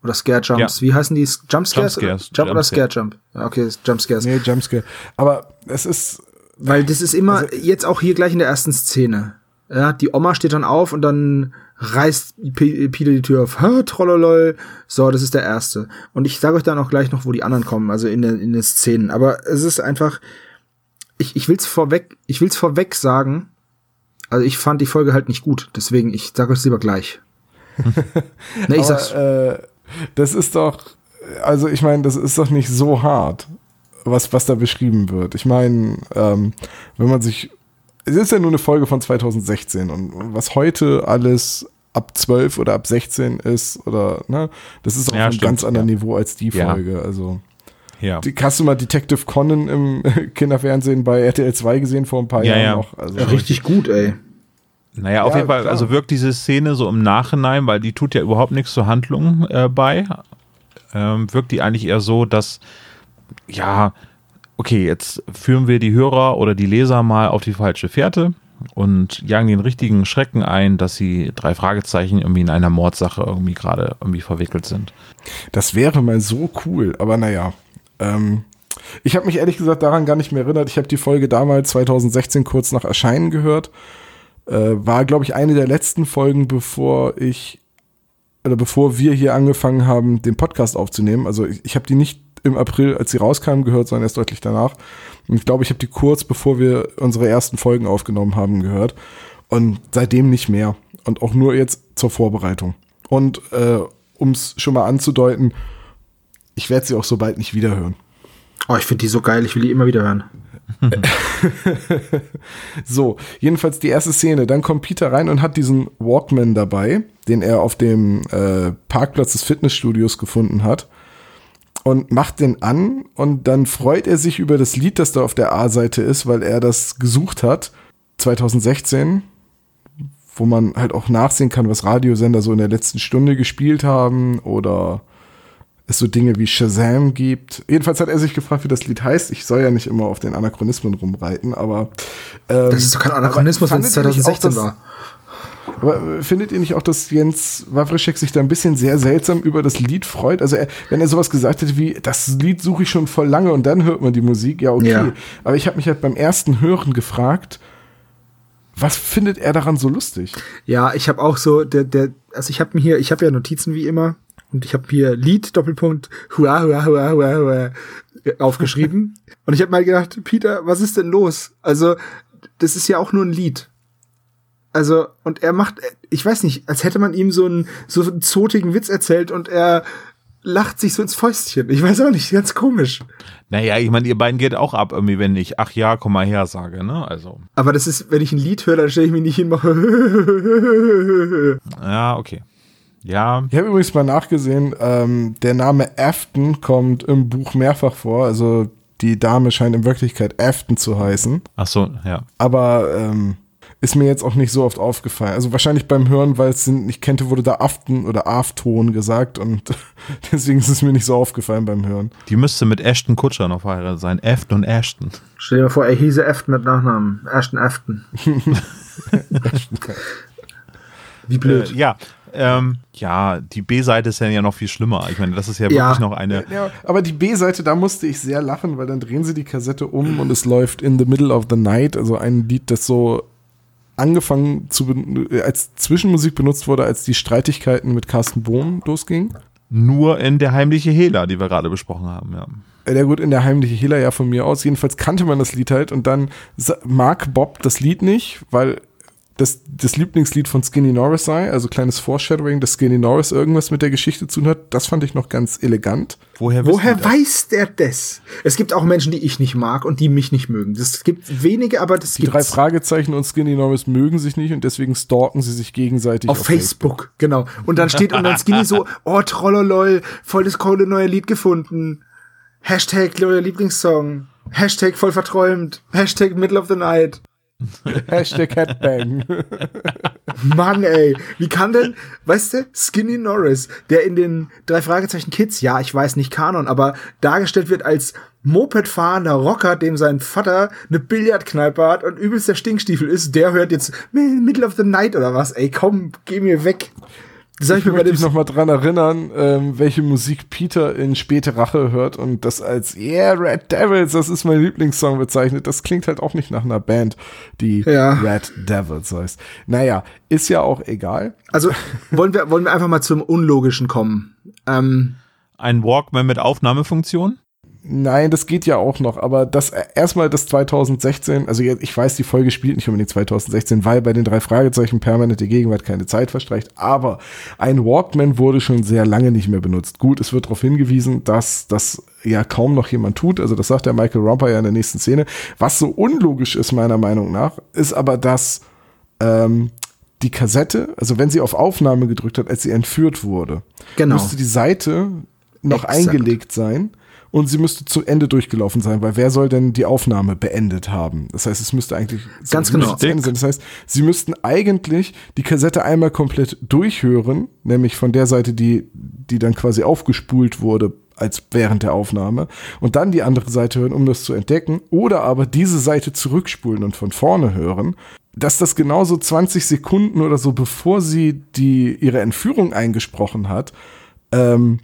Oder Scare Jumps. Ja. Wie heißen die? Jumpscares? Jumpscares. Jump oder Scare. Jump? Ja, okay, Jumpscares. Nee, Jumpscare. Aber es ist, Weil das ist immer, Also- jetzt auch hier gleich in der ersten Szene. Ja, die Oma steht dann auf und dann reißt Peter die Tür auf. Ha, trollolol. So, das ist der erste. Und ich sage euch dann auch gleich noch, wo die anderen kommen, also in den, in den Szenen. Aber es ist einfach, ich, ich will's vorweg, ich will's vorweg sagen. Also ich fand die Folge halt nicht gut. Deswegen, ich sage euch lieber gleich. ne, ich sag's. Aber, äh, das ist doch, also ich meine, das ist doch nicht so hart, was, was da beschrieben wird. Ich meine, ähm, wenn man sich, es ist ja nur eine Folge von 2016 und was heute alles ab 12 oder ab 16 ist oder, ne, das ist auf Ja, einem stimmt, ganz anderen ja. Niveau als die Ja. Folge. Also, Ja. die, hast du mal Detective Conan im Kinderfernsehen bei RTL 2 gesehen vor ein paar Ja, Jahren ja. noch? Also, ja, richtig gut, ey. Naja, auf Ja, jeden Fall, klar. also wirkt diese Szene so im Nachhinein, weil die tut ja überhaupt nichts zur Handlung äh, bei, ähm, wirkt die eigentlich eher so, dass, ja, okay, jetzt führen wir die Hörer oder die Leser mal auf die falsche Fährte und jagen den richtigen Schrecken ein, dass sie drei Fragezeichen irgendwie in einer Mordsache irgendwie gerade irgendwie verwickelt sind. Das wäre mal so cool, aber naja. Ähm, ich habe mich ehrlich gesagt daran gar nicht mehr erinnert. Ich habe die Folge damals 2016 kurz nach Erscheinen gehört. Äh, war, glaube ich, eine der letzten Folgen, bevor ich oder bevor wir hier angefangen haben, den Podcast aufzunehmen. Also ich, ich habe die nicht im April, als sie rauskam, gehört, sondern erst deutlich danach. Und ich glaube, ich habe die kurz bevor wir unsere ersten Folgen aufgenommen haben, gehört. Und seitdem nicht mehr. Und auch nur jetzt zur Vorbereitung. Und äh, um es schon mal anzudeuten, ich werde sie auch so bald nicht wiederhören. Oh, ich finde die so geil, ich will die immer wieder hören. So, jedenfalls die erste Szene. Dann kommt Peter rein und hat diesen Walkman dabei, den er auf dem äh, Parkplatz des Fitnessstudios gefunden hat. Und macht den an und dann freut er sich über das Lied, das da auf der A-Seite ist, weil er das gesucht hat. 2016, wo man halt auch nachsehen kann, was Radiosender so in der letzten Stunde gespielt haben oder es so Dinge wie Shazam gibt. Jedenfalls hat er sich gefragt, wie das Lied heißt. Ich soll ja nicht immer auf den Anachronismen rumreiten, aber ähm, Das ist doch kein Anachronismus, wenn es fandet ihr nicht 2016 auch, dass- war. Aber findet ihr nicht auch, dass Jens Wawrischek sich da ein bisschen sehr seltsam über das Lied freut? Also er, wenn er sowas gesagt hätte wie, das Lied suche ich schon voll lange und dann hört man die Musik, ja okay. Ja. Aber ich habe mich halt beim ersten Hören gefragt, was findet er daran so lustig? Ja, ich habe auch so, der, der, also ich habe mir hier, ich habe ja Notizen wie immer und ich habe hier Lied Doppelpunkt hua hua hua hua hua aufgeschrieben und ich habe mal gedacht, Peter, was ist denn los? Also das ist ja auch nur ein Lied. Also und er macht, ich weiß nicht, als hätte man ihm so einen so einen zotigen Witz erzählt und er lacht sich so ins Fäustchen. Ich weiß auch nicht, ganz komisch. Naja, ich meine, ihr beiden geht auch ab irgendwie, wenn ich, ach ja, komm mal her sage, ne? Also, Aber das ist, wenn ich ein Lied höre, dann stelle ich mich nicht hin, mache. ja, okay. Ja, Ich habe übrigens mal nachgesehen, ähm, der Name Afton kommt im Buch mehrfach vor. Also die Dame scheint in Wirklichkeit Afton zu heißen. ach so, ja. aber ähm, ist mir jetzt auch nicht so oft aufgefallen. Also wahrscheinlich beim Hören, weil es nicht kannte, wurde da Afton oder Afton gesagt und deswegen ist es mir nicht so aufgefallen beim Hören. Die müsste mit Ashton Kutscher noch verheiratet sein. Afton und Ashton. Stell dir mal vor, er hieße Afton mit Nachnamen. Ashton Afton. Wie blöd. Äh, ja, ähm, ja, die B-Seite ist ja noch viel schlimmer. Ich meine, das ist ja, Ja. wirklich noch eine. Ja, aber die B-Seite, da musste ich sehr lachen, weil dann drehen sie die Kassette um und es läuft In the Middle of the Night, also ein Lied, das so angefangen zu äh, als Zwischenmusik benutzt wurde, als die Streitigkeiten mit Carsten Bohn losgingen. Nur in der heimliche Hehler, die wir gerade besprochen haben, ja. Äh, Ja gut, in der heimliche Hehler ja von mir aus. Jedenfalls kannte man das Lied halt und dann mag Bob das Lied nicht, weil dass das Lieblingslied von Skinny Norris sei, also kleines Foreshadowing, dass Skinny Norris irgendwas mit der Geschichte zu tun hat. Das fand ich noch ganz elegant. Woher, Woher die weiß der das? Es gibt auch Menschen, die ich nicht mag und die mich nicht mögen. Es gibt wenige, aber das Die drei gibt's. Fragezeichen und Skinny Norris mögen sich nicht und deswegen stalken sie sich gegenseitig Auf Facebook, genau. Und dann steht und dann Skinny so, oh trollolol, voll das coole neue Lied gefunden. Hashtag neuer Lieblingssong. Hashtag voll verträumt. Hashtag Middle of the Night. Hashtag Headbang. Mann, ey. Wie kann denn, weißt du, Skinny Norris, der in den drei Fragezeichen Kids, ja, ich weiß nicht Kanon, aber dargestellt wird als Moped-fahrender Rocker, dem sein Vater eine Billardkneipe hat und übelst der Stinkstiefel ist, der hört jetzt Middle of the Night oder was? Ey, komm, geh mir weg. Hab ich, Ich mir möchte dem dich noch mal dran erinnern, ähm, welche Musik Peter in Späte Rache hört und das als Yeah, Red Devils, das ist mein Lieblingssong bezeichnet. Das klingt halt auch nicht nach einer Band, die Ja. Red Devils heißt. Naja, ist ja auch egal. Also wollen wir, wollen wir einfach mal zum Unlogischen kommen. Ähm, Ein Walkman mit Aufnahmefunktion? Nein, das geht ja auch noch, aber das äh, erstmal das 2016, also ich weiß, die Folge spielt nicht unbedingt 2016, weil bei den drei Fragezeichen permanente Gegenwart keine Zeit verstreicht, aber ein Walkman wurde schon sehr lange nicht mehr benutzt. Gut, es wird darauf hingewiesen, dass das ja kaum noch jemand tut, also das sagt der Michael Romper ja in der nächsten Szene. Was so unlogisch ist meiner Meinung nach, ist aber, dass ähm, die Kassette, also wenn sie auf Aufnahme gedrückt hat, als sie entführt wurde, Genau. müsste die Seite noch Exakt. eingelegt sein und sie müsste zu Ende durchgelaufen sein, weil wer soll denn die Aufnahme beendet haben? Das heißt, es müsste eigentlich Ganz genau. zu Ende sein. Das heißt, sie müssten eigentlich die Kassette einmal komplett durchhören, nämlich von der Seite, die, die dann quasi aufgespult wurde als während der Aufnahme und dann die andere Seite hören, um das zu entdecken oder aber diese Seite zurückspulen und von vorne hören, dass das genauso 20 Sekunden oder so bevor sie die ihre Entführung eingesprochen hat, ähm,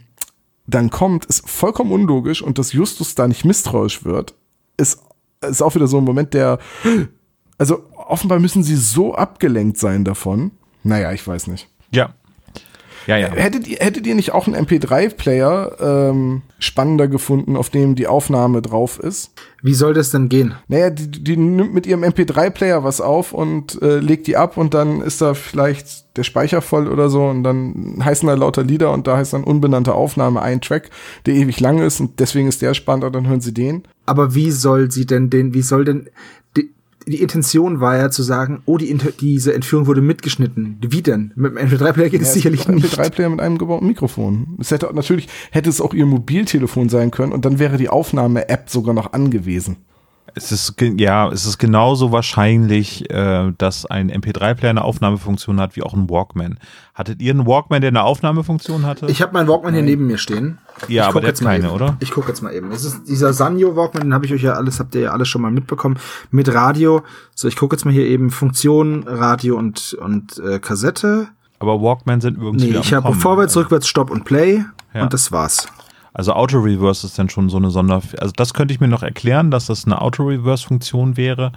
dann kommt, ist vollkommen unlogisch und dass Justus da nicht misstrauisch wird, ist, ist auch wieder so ein Moment, der, also offenbar müssen sie so abgelenkt sein davon. Naja, ich weiß nicht. Ja. Ja, ja. Hättet ihr, hättet ihr nicht auch einen MP3-Player ähm, spannender gefunden, auf dem die Aufnahme drauf ist? wie soll das denn gehen? Naja, die, die nimmt mit ihrem MP3-Player was auf und äh, legt die ab und dann ist da vielleicht der Speicher voll oder so und dann heißen da lauter Lieder und da heißt dann unbenannte Aufnahme ein Track, der ewig lang ist und deswegen ist der spannend und dann hören sie den. Aber wie soll sie denn den, wie soll denn, die, Intention war ja zu sagen, oh, die, Inter- diese Entführung wurde mitgeschnitten. Wie denn? Mit dem MP3-Player geht es Ja, sicherlich ist ein nicht. MP3-Player mit einem gebauten Mikrofon. Es hätte natürlich hätte es auch ihr Mobiltelefon sein können und dann wäre die Aufnahme-App sogar noch angewiesen. Es ist, ja, es ist genauso wahrscheinlich, äh, dass ein MP3-Player eine Aufnahmefunktion hat wie auch ein Walkman. Hattet ihr einen Walkman, der eine Aufnahmefunktion hatte? Ich habe meinen Walkman hier neben mir stehen. Ja, Ich aber der jetzt hat mal keine, eben. oder? Ich gucke jetzt mal eben. Es ist dieser Sanyo Walkman, den habe ich euch ja alles, habt ihr ja alles schon mal mitbekommen. Mit Radio. So, ich gucke jetzt mal hier eben Funktion, Radio und, und äh, Kassette. aber Walkman sind irgendwie. Nee, ich habe vorwärts, rückwärts, Stopp und Play. Ja. Und das war's. Also Auto-Reverse ist dann schon so eine Sonder... Also das könnte ich mir noch erklären, dass das eine Auto-Reverse-Funktion wäre.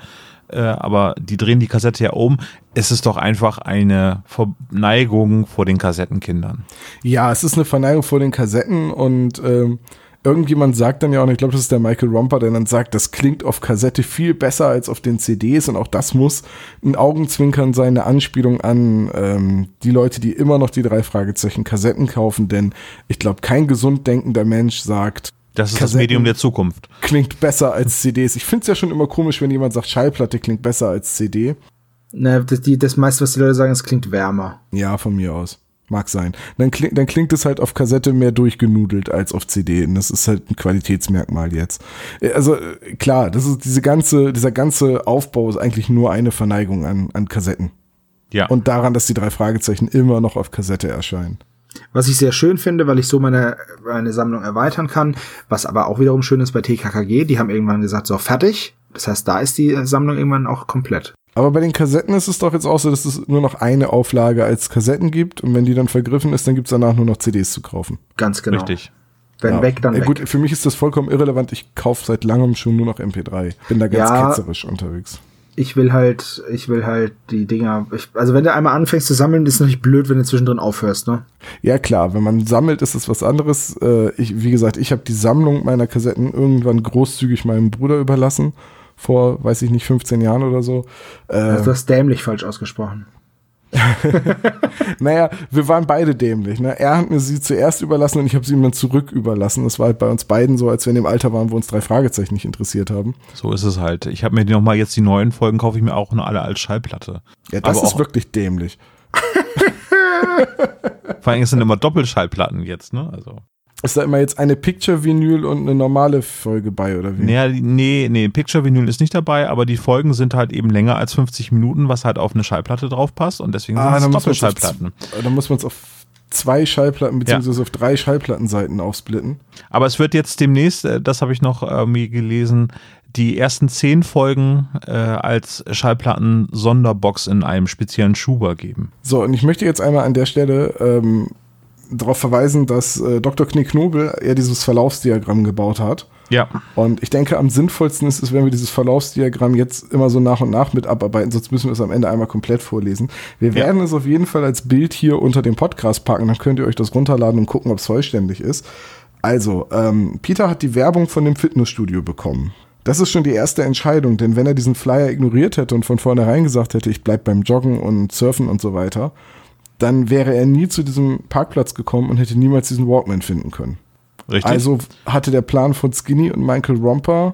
Äh, aber die drehen die Kassette ja um. Es ist doch einfach eine Verneigung vor den Kassettenkindern. Ja, es ist eine Verneigung vor den Kassetten und ähm, irgendjemand sagt dann ja, und ich glaube, das ist der Michael Romper, der dann sagt, das klingt auf Kassette viel besser als auf den CDs und auch das muss ein Augenzwinkern sein, eine Anspielung an ähm, die Leute, die immer noch die drei Fragezeichen Kassetten kaufen, denn ich glaube, kein gesund denkender Mensch sagt, Das ist das Kassetten Medium der Zukunft. klingt besser als CDs. Ich finde es ja schon immer komisch, wenn jemand sagt, Schallplatte klingt besser als CD. Ne, das, die, das meiste, was die Leute sagen, es klingt wärmer. Ja, von mir aus. Mag sein. Dann, kling, dann klingt es halt auf Kassette mehr durchgenudelt als auf CD. Und das ist halt ein Qualitätsmerkmal jetzt. Äh, Also äh, klar, das ist diese ganze, dieser ganze Aufbau ist eigentlich nur eine Verneigung an, an Kassetten. Ja. Und daran, dass die drei Fragezeichen immer noch auf Kassette erscheinen. Was ich sehr schön finde, weil ich so meine, meine Sammlung erweitern kann. Was aber auch wiederum schön ist bei TKKG, die haben irgendwann gesagt, so fertig. Das heißt, da ist die Sammlung irgendwann auch komplett. Aber bei den Kassetten ist es doch jetzt auch so, dass es nur noch eine Auflage als Kassetten gibt. Und wenn die dann vergriffen ist, dann gibt es danach nur noch CDs zu kaufen. Ganz genau. Richtig. Wenn Ja. weg, dann ja, weg. Gut, für mich ist das vollkommen irrelevant. Ich kaufe seit langem schon nur noch MP3. Bin da ganz Ja. ketzerisch unterwegs. Ich will halt, ich will halt die Dinger. Ich, also wenn du einmal anfängst zu sammeln, ist natürlich blöd, wenn du zwischendrin aufhörst, ne? Ja klar, wenn man sammelt, ist es was anderes. Äh, ich, wie gesagt, ich habe die Sammlung meiner Kassetten irgendwann großzügig meinem Bruder überlassen. Vor, weiß ich nicht, 15 Jahren oder so. Äh, Also du hast dämlich falsch ausgesprochen. naja, wir waren beide dämlich. Ne? Er hat mir sie zuerst überlassen und ich habe sie ihm dann zurück überlassen. Das war halt bei uns beiden so, als wir in dem Alter waren, wo uns drei Fragezeichen nicht interessiert haben. So ist es halt. Ich habe mir die nochmal jetzt die neuen Folgen kaufe ich mir auch nur alle als Schallplatte. Ja, das Aber ist wirklich dämlich. Vor allem es sind immer Doppelschallplatten jetzt, ne? Also. Ist da immer jetzt eine Picture-Vinyl und eine normale Folge bei, oder wie? Naja, nee, nee, Picture Vinyl ist nicht dabei, aber die Folgen sind halt eben länger als 50 Minuten, was halt auf eine Schallplatte drauf passt und deswegen Ah, sind dann es Doppelschallplatten. Da muss man es auf zwei Schallplatten beziehungsweise auf drei Schallplattenseiten aufsplitten. Aber es wird jetzt demnächst, äh, das habe ich noch irgendwie gelesen, die ersten zehn Folgen äh, als Schallplatten-Sonderbox in einem speziellen Schuber geben. So, und ich möchte jetzt einmal an der Stelle ähm, darauf verweisen, dass äh, Dr. Knicknobel ja dieses Verlaufsdiagramm gebaut hat. Ja. Und ich denke, am sinnvollsten ist es, wenn wir dieses Verlaufsdiagramm jetzt immer so nach und nach mit abarbeiten, sonst müssen wir es am Ende einmal komplett vorlesen. Wir Ja. werden es auf jeden Fall als Bild hier unter dem Podcast packen, dann könnt ihr euch das runterladen und gucken, ob es vollständig ist. Also, ähm, Peter hat die Werbung von dem Fitnessstudio bekommen. Das ist schon die erste Entscheidung, denn wenn er diesen Flyer ignoriert hätte und von vornherein gesagt hätte, ich bleib beim Joggen und Surfen und so weiter, dann wäre er nie zu diesem Parkplatz gekommen und hätte niemals diesen Walkman finden können. Richtig? Also hatte der Plan von Skinny und Michael Romper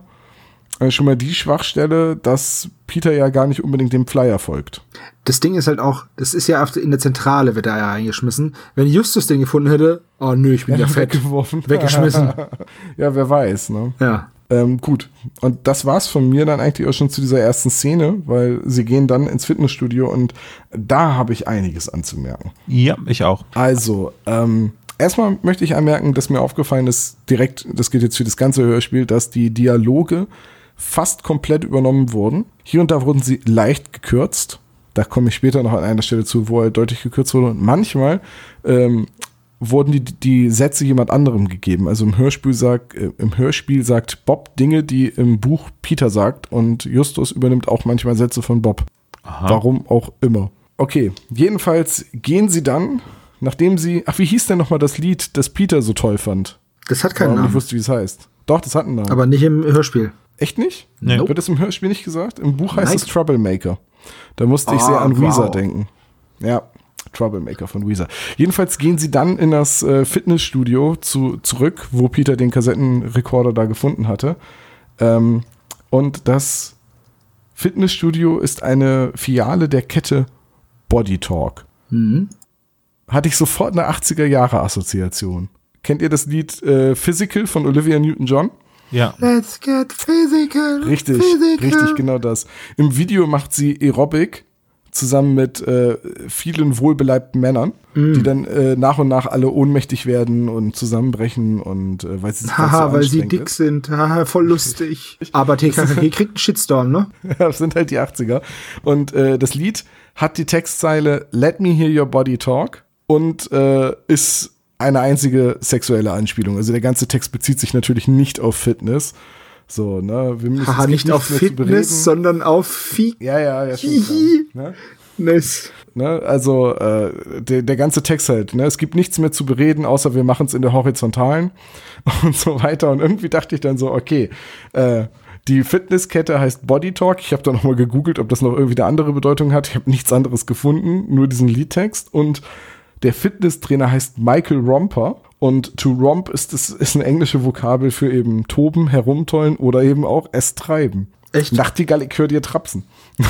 äh, schon mal die Schwachstelle, dass Peter ja gar nicht unbedingt dem Flyer folgt. Das Ding ist halt auch, das ist ja in der Zentrale wird er ja eingeschmissen. Wenn Justus den gefunden hätte, oh nö, ich bin ja fett. Weggeworfen. Weggeschmissen. ja, wer weiß, ne? Ja. Ähm, gut. Und das war's von mir dann eigentlich auch schon zu dieser ersten Szene, weil sie gehen dann ins Fitnessstudio und da habe ich einiges anzumerken. ja, ich auch. Also, ähm, erstmal möchte ich anmerken, dass mir aufgefallen ist, direkt, das geht jetzt für das ganze Hörspiel, dass die Dialoge fast komplett übernommen wurden. Hier und da wurden sie leicht gekürzt. Da komme ich später noch an einer Stelle zu, wo er deutlich gekürzt wurde. Und manchmal ähm, wurden die, die Sätze jemand anderem gegeben. Also im Hörspiel, sagt, äh, im Hörspiel sagt Bob Dinge, die im Buch Peter sagt. Und Justus übernimmt auch manchmal Sätze von Bob. Warum auch immer. Okay, jedenfalls gehen sie dann, nachdem sie, ach, wie hieß denn nochmal das Lied, das Peter so toll fand? Das hat keinen Warum Namen. wusste, wie es heißt. Doch, das hat einen Namen. Aber nicht im Hörspiel. Echt nicht? Nee. Wird das im Hörspiel nicht gesagt? Im Buch heißt Nein. es Troublemaker. Da musste ich Ah, sehr an Weezer wow. denken. Ja, Troublemaker von Weezer. Jedenfalls gehen sie dann in das äh, Fitnessstudio zu, zurück, wo Peter den Kassettenrekorder da gefunden hatte. Ähm, und das Fitnessstudio ist eine Filiale der Kette Body Talk. Mhm. Hatte ich sofort eine 80er Jahre Assoziation. Kennt ihr das Lied äh, Physical von Olivia Newton-John? Ja. Let's get physical. Richtig, physical. richtig, genau das. Im Video macht sie Aerobic zusammen mit äh, vielen wohlbeleibten Männern, Mm. die dann äh, nach und nach alle ohnmächtig werden und zusammenbrechen und äh, weil sie Haha, so weil sie dick ist. sind. Haha, voll lustig. Aber TKKG kriegt einen Shitstorm, ne? das sind halt die 80er. Und äh, das Lied hat die Textzeile Let me hear your body talk und äh, ist eine einzige sexuelle Anspielung. Also der ganze Text bezieht sich natürlich nicht auf Fitness. So, ne? Wir müssen Haha, nicht auf. Fitness, sondern auf Fi Ja, ja, ja, Hihi. klar, ne? Ne? Also äh, der, der ganze Text halt, ne? es gibt nichts mehr zu bereden, außer wir machen es in der Horizontalen und so weiter. Und irgendwie dachte ich dann so, okay, äh, die Fitnesskette heißt Body Talk. Ich habe da nochmal gegoogelt, ob das noch irgendwie eine andere Bedeutung hat. Ich habe nichts anderes gefunden, nur diesen Liedtext. Und der Fitnesstrainer heißt Michael Romper. Und to romp ist, das, ist eine englische Vokabel für eben toben, herumtollen oder eben auch es treiben. Echt? Nachtigall, ich höre dir trapsen.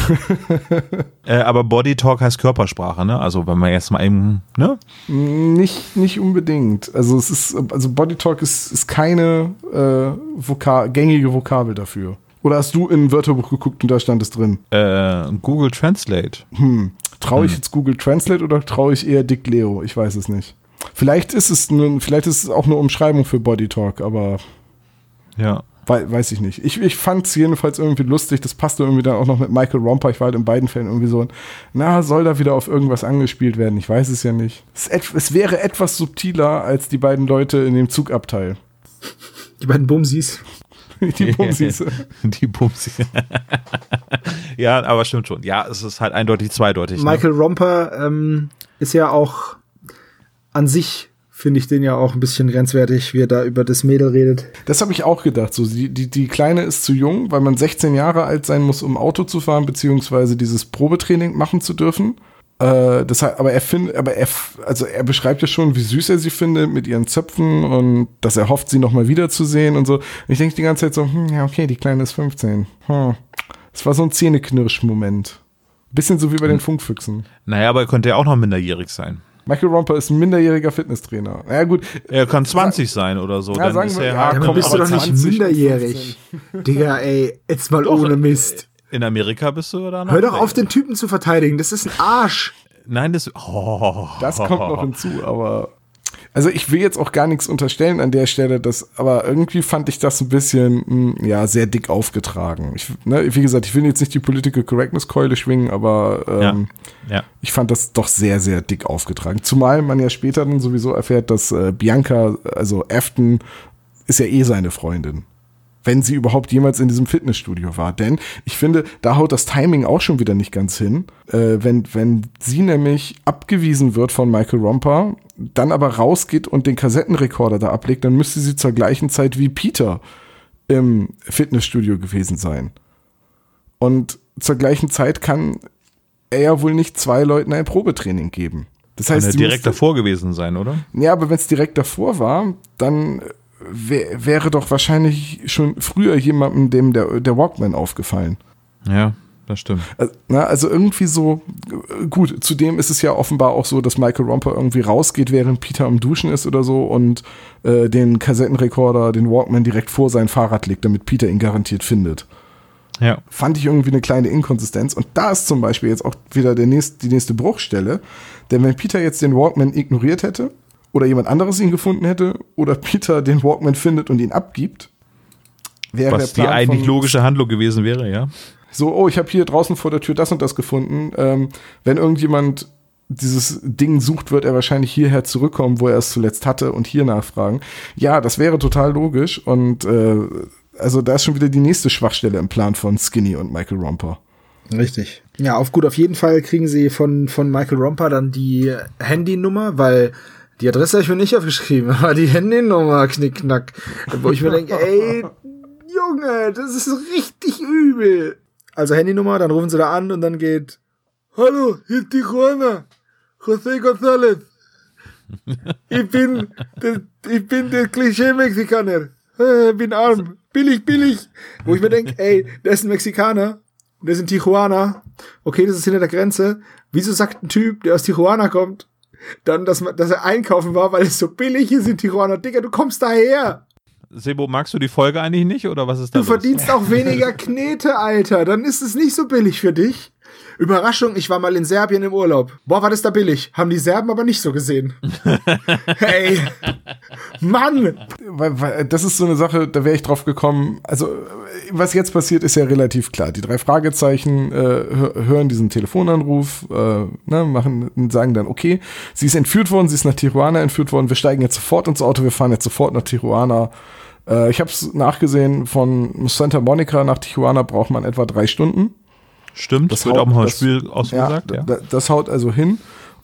Äh, aber Body Talk heißt Körpersprache, ne? Also wenn man jetzt mal eben, ne? Nicht, nicht unbedingt. Also es ist, also Body Talk ist, ist keine äh, Voka gängige Vokabel dafür. Oder hast du in ein Wörterbuch geguckt und da stand es drin? Äh, Google Translate. Hm. Traue ich jetzt Google Translate oder traue ich eher Dick Leo? Ich weiß es nicht. Vielleicht ist es nur, vielleicht ist es auch eine Umschreibung für Body Talk, aber Ja. wei weiß ich nicht. Ich, ich fand es jedenfalls irgendwie lustig. Das passte irgendwie dann auch noch mit Michael Romper. Ich war halt in beiden Fällen irgendwie so, na, soll da wieder auf irgendwas angespielt werden? Ich weiß es ja nicht. Es, es wäre etwas subtiler als die beiden Leute in dem Zugabteil. Die beiden Bumsis. Die Bumsis. Die Pumsi. ja, aber stimmt schon. Ja, es ist halt eindeutig zweideutig. Ne? Michael Romper ähm, ist ja auch an sich finde ich den ja auch ein bisschen grenzwertig, wie er da über das Mädel redet. Das habe ich auch gedacht. So, die, die, die Kleine ist zu jung, weil man 16 Jahre alt sein muss, um Auto zu fahren, beziehungsweise dieses Probetraining machen zu dürfen. Äh, das, aber er findet, aber er, also er beschreibt ja schon, wie süß er sie findet mit ihren Zöpfen und dass er hofft, sie nochmal wiederzusehen und so. Und ich denke die ganze Zeit so, hm, ja, okay, die Kleine ist 15. Hm. Das war so ein Zähneknirsch-Moment. Bisschen so wie bei den Funkfüchsen. Naja, aber er könnte ja auch noch minderjährig sein. Michael Romper ist ein minderjähriger Fitnesstrainer. Ja gut. Er kann 20 sein oder so. Ja, dann sagen ist wir, er ja, komm, bist du doch nicht 20 und minderjährig. Digga, ey, jetzt mal Doch, ohne Mist. In Amerika bist du da noch. Hör doch auf, den Typen zu verteidigen. Das ist ein Arsch. Nein, das. Oh. Das kommt noch hinzu, aber. Also ich will jetzt auch gar nichts unterstellen an der Stelle, das, aber irgendwie fand ich das ein bisschen, mh, ja, sehr dick aufgetragen. Ich, ne, wie gesagt, ich will jetzt nicht die Political Correctness Keule schwingen, aber ähm, Ja. ich fand das doch sehr, sehr dick aufgetragen. Zumal man ja später dann sowieso erfährt, dass äh, Bianca, also Afton, ist ja eh seine Freundin. Wenn sie überhaupt jemals in diesem Fitnessstudio war. Denn ich finde, da haut das Timing auch schon wieder nicht ganz hin. Äh, wenn, wenn sie nämlich abgewiesen wird von Michael Romper, dann aber rausgeht und den Kassettenrekorder da ablegt, dann müsste sie zur gleichen Zeit wie Peter im Fitnessstudio gewesen sein. Und zur gleichen Zeit kann er ja wohl nicht zwei Leuten ein Probetraining geben. Das Kann heißt, er sie direkt davor gewesen sein, oder? ja, aber wenn es direkt davor war, dann wär, wäre doch wahrscheinlich schon früher jemandem dem der, der Walkman aufgefallen. Ja, das stimmt. Also, na, also irgendwie so, äh, gut, zudem ist es ja offenbar auch so, dass Michael Romper irgendwie rausgeht, während Peter am Duschen ist oder so und äh, den Kassettenrekorder, den Walkman direkt vor sein Fahrrad legt, damit Peter ihn garantiert findet. Ja. Fand ich irgendwie eine kleine Inkonsistenz. Und da ist zum Beispiel jetzt auch wieder der nächst, die nächste Bruchstelle. Denn wenn Peter jetzt den Walkman ignoriert hätte, oder jemand anderes ihn gefunden hätte, oder Peter den Walkman findet und ihn abgibt, wäre Was die der Plan eigentlich von- logische Handlung gewesen wäre, ja. so, oh, ich habe hier draußen vor der Tür das und das gefunden. Ähm, wenn irgendjemand dieses Ding sucht, wird er wahrscheinlich hierher zurückkommen, wo er es zuletzt hatte und hier nachfragen. Ja, das wäre total logisch und äh, also da ist schon wieder die nächste Schwachstelle im Plan von Skinny und Michael Romper. Richtig. Ja, auf gut, auf jeden Fall kriegen sie von, von Michael Romper dann die Handynummer, weil die Adresse habe ich mir nicht aufgeschrieben, aber die Handynummer, knickknack. Wo ich mir denke, ey, Junge, das ist richtig übel. Also Handynummer, dann rufen sie da an und dann geht, Hallo, hier ist Tijuana, José González. Ich bin, der, ich bin der Klischee-Mexikaner. Äh, bin arm, billig, billig. Wo ich mir denke, ey, der ist ein Mexikaner, der ist in Tijuana. Okay, das ist hinter der Grenze. Wieso sagt ein Typ, der aus Tijuana kommt, dann, dass, man, dass er einkaufen war, weil es so billig ist in Tijuana? Digga, du kommst daher. Sebo, magst du die Folge eigentlich nicht oder was ist da Du los? verdienst auch weniger Knete, Alter. Dann ist es nicht so billig für dich. Überraschung, ich war mal in Serbien im Urlaub. Boah, war das da billig. Haben die Serben aber nicht so gesehen. hey. Mann. Das ist so eine Sache, da wäre ich drauf gekommen. Also, was jetzt passiert, ist ja relativ klar. Die drei Fragezeichen äh, hö- hören diesen Telefonanruf, äh, ne, machen, sagen dann, okay, sie ist entführt worden, sie ist nach Tijuana entführt worden, wir steigen jetzt sofort ins Auto, wir fahren jetzt sofort nach Tijuana. Äh, ich habe es nachgesehen, von Santa Monica nach Tijuana braucht man etwa drei Stunden. Stimmt, Das wird haut- auch mal im Spiel ausgesagt, ja, ja. da- Das haut also hin.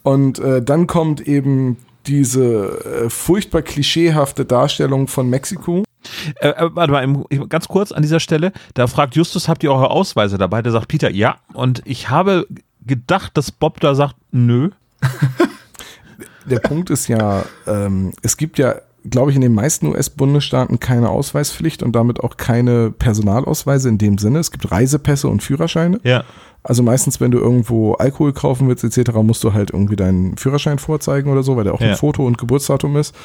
Und äh, dann kommt eben diese äh, furchtbar klischeehafte Darstellung von Mexiko. Äh, äh, warte mal, im- ganz kurz an dieser Stelle, da fragt Justus, habt ihr eure Ausweise dabei? Da sagt Peter, ja. Und ich habe gedacht, dass Bob da sagt, nö. Der Punkt ist ja, ähm, es gibt ja, glaube ich, in den meisten US-Bundesstaaten keine Ausweispflicht und damit auch keine Personalausweise in dem Sinne. Es gibt Reisepässe und Führerscheine. Ja. Also meistens, wenn du irgendwo Alkohol kaufen willst etc., musst du halt irgendwie deinen Führerschein vorzeigen oder so, weil der auch Ja. ein Foto und Geburtsdatum ist.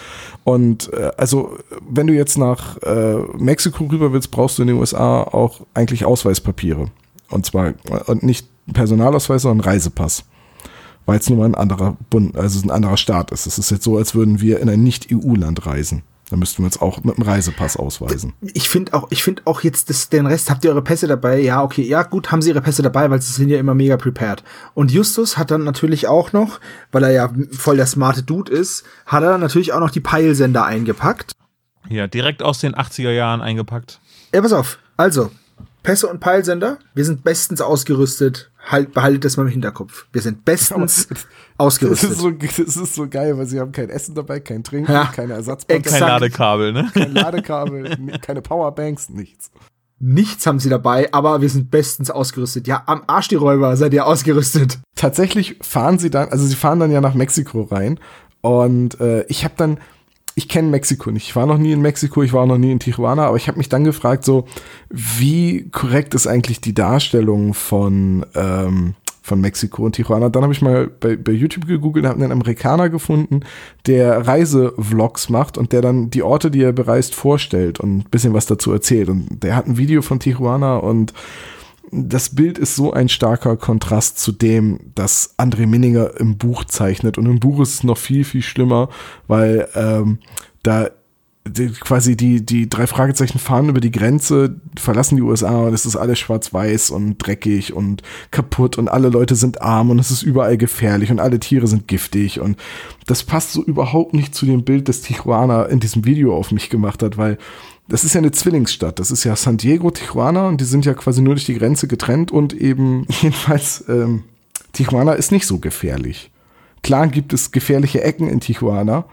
Und äh, also, wenn du jetzt nach äh, Mexiko rüber willst, brauchst du in den USA auch eigentlich Ausweispapiere. Und zwar und nicht Personalausweis, sondern Reisepass. Weil es nun mal ein anderer Bund, also ein anderer Staat ist. Es ist jetzt so, als würden wir in ein Nicht-EU-Land reisen. Da müssten wir uns auch mit einem Reisepass ausweisen. Ich finde auch, ich finde auch jetzt das, den Rest, habt ihr eure Pässe dabei? Ja, okay, ja, gut, haben sie ihre Pässe dabei, weil sie sind ja immer mega prepared. Und Justus hat dann natürlich auch noch, weil er ja voll der smarte Dude ist, hat er natürlich auch noch die Peilsender eingepackt. Ja, direkt aus den 80er Jahren eingepackt. Ja, pass auf. Also, Pässe und Peilsender, wir sind bestens ausgerüstet, halt, behaltet das mal im Hinterkopf. Wir sind bestens Das ausgerüstet. ist, so, das ist so geil, weil sie haben kein Essen dabei, kein Trinken, Ja, keine Ersatzbatterie, Kein. Ladekabel, ne? kein Ladekabel, keine Powerbanks, nichts. Nichts haben sie dabei, aber wir sind bestens ausgerüstet. Ja, am Arsch die Räuber seid ihr ausgerüstet. Tatsächlich fahren sie dann, also sie fahren dann ja nach Mexiko rein und äh, ich habe dann, ich kenne Mexiko nicht, ich war noch nie in Mexiko, ich war noch nie in Tijuana, aber ich habe mich dann gefragt, so wie korrekt ist eigentlich die Darstellung von ähm, von Mexiko und Tijuana. Dann habe ich mal bei, bei YouTube gegoogelt, habe einen Amerikaner gefunden, der Reisevlogs macht und der dann die Orte, die er bereist, vorstellt und ein bisschen was dazu erzählt. Und der hat ein Video von Tijuana und das Bild ist so ein starker Kontrast zu dem, das André Minninger im Buch zeichnet. Und im Buch ist es noch viel, viel schlimmer, weil ähm, da die, quasi die, die drei Fragezeichen fahren über die Grenze, verlassen die USA und es ist alles schwarz-weiß und dreckig und kaputt und alle Leute sind arm und es ist überall gefährlich und alle Tiere sind giftig und das passt so überhaupt nicht zu dem Bild, das Tijuana in diesem Video auf mich gemacht hat, weil das ist ja eine Zwillingsstadt. Das ist ja San Diego, Tijuana und die sind ja quasi nur durch die Grenze getrennt und eben jedenfalls ähm, Tijuana ist nicht so gefährlich. Klar gibt es gefährliche Ecken in Tijuana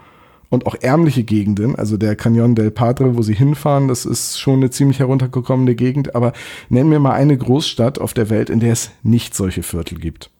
und auch ärmliche Gegenden, also der Canyon del Padre, wo sie hinfahren, das ist schon eine ziemlich heruntergekommene Gegend, aber nenn mir mal eine Großstadt auf der Welt, in der es nicht solche Viertel gibt.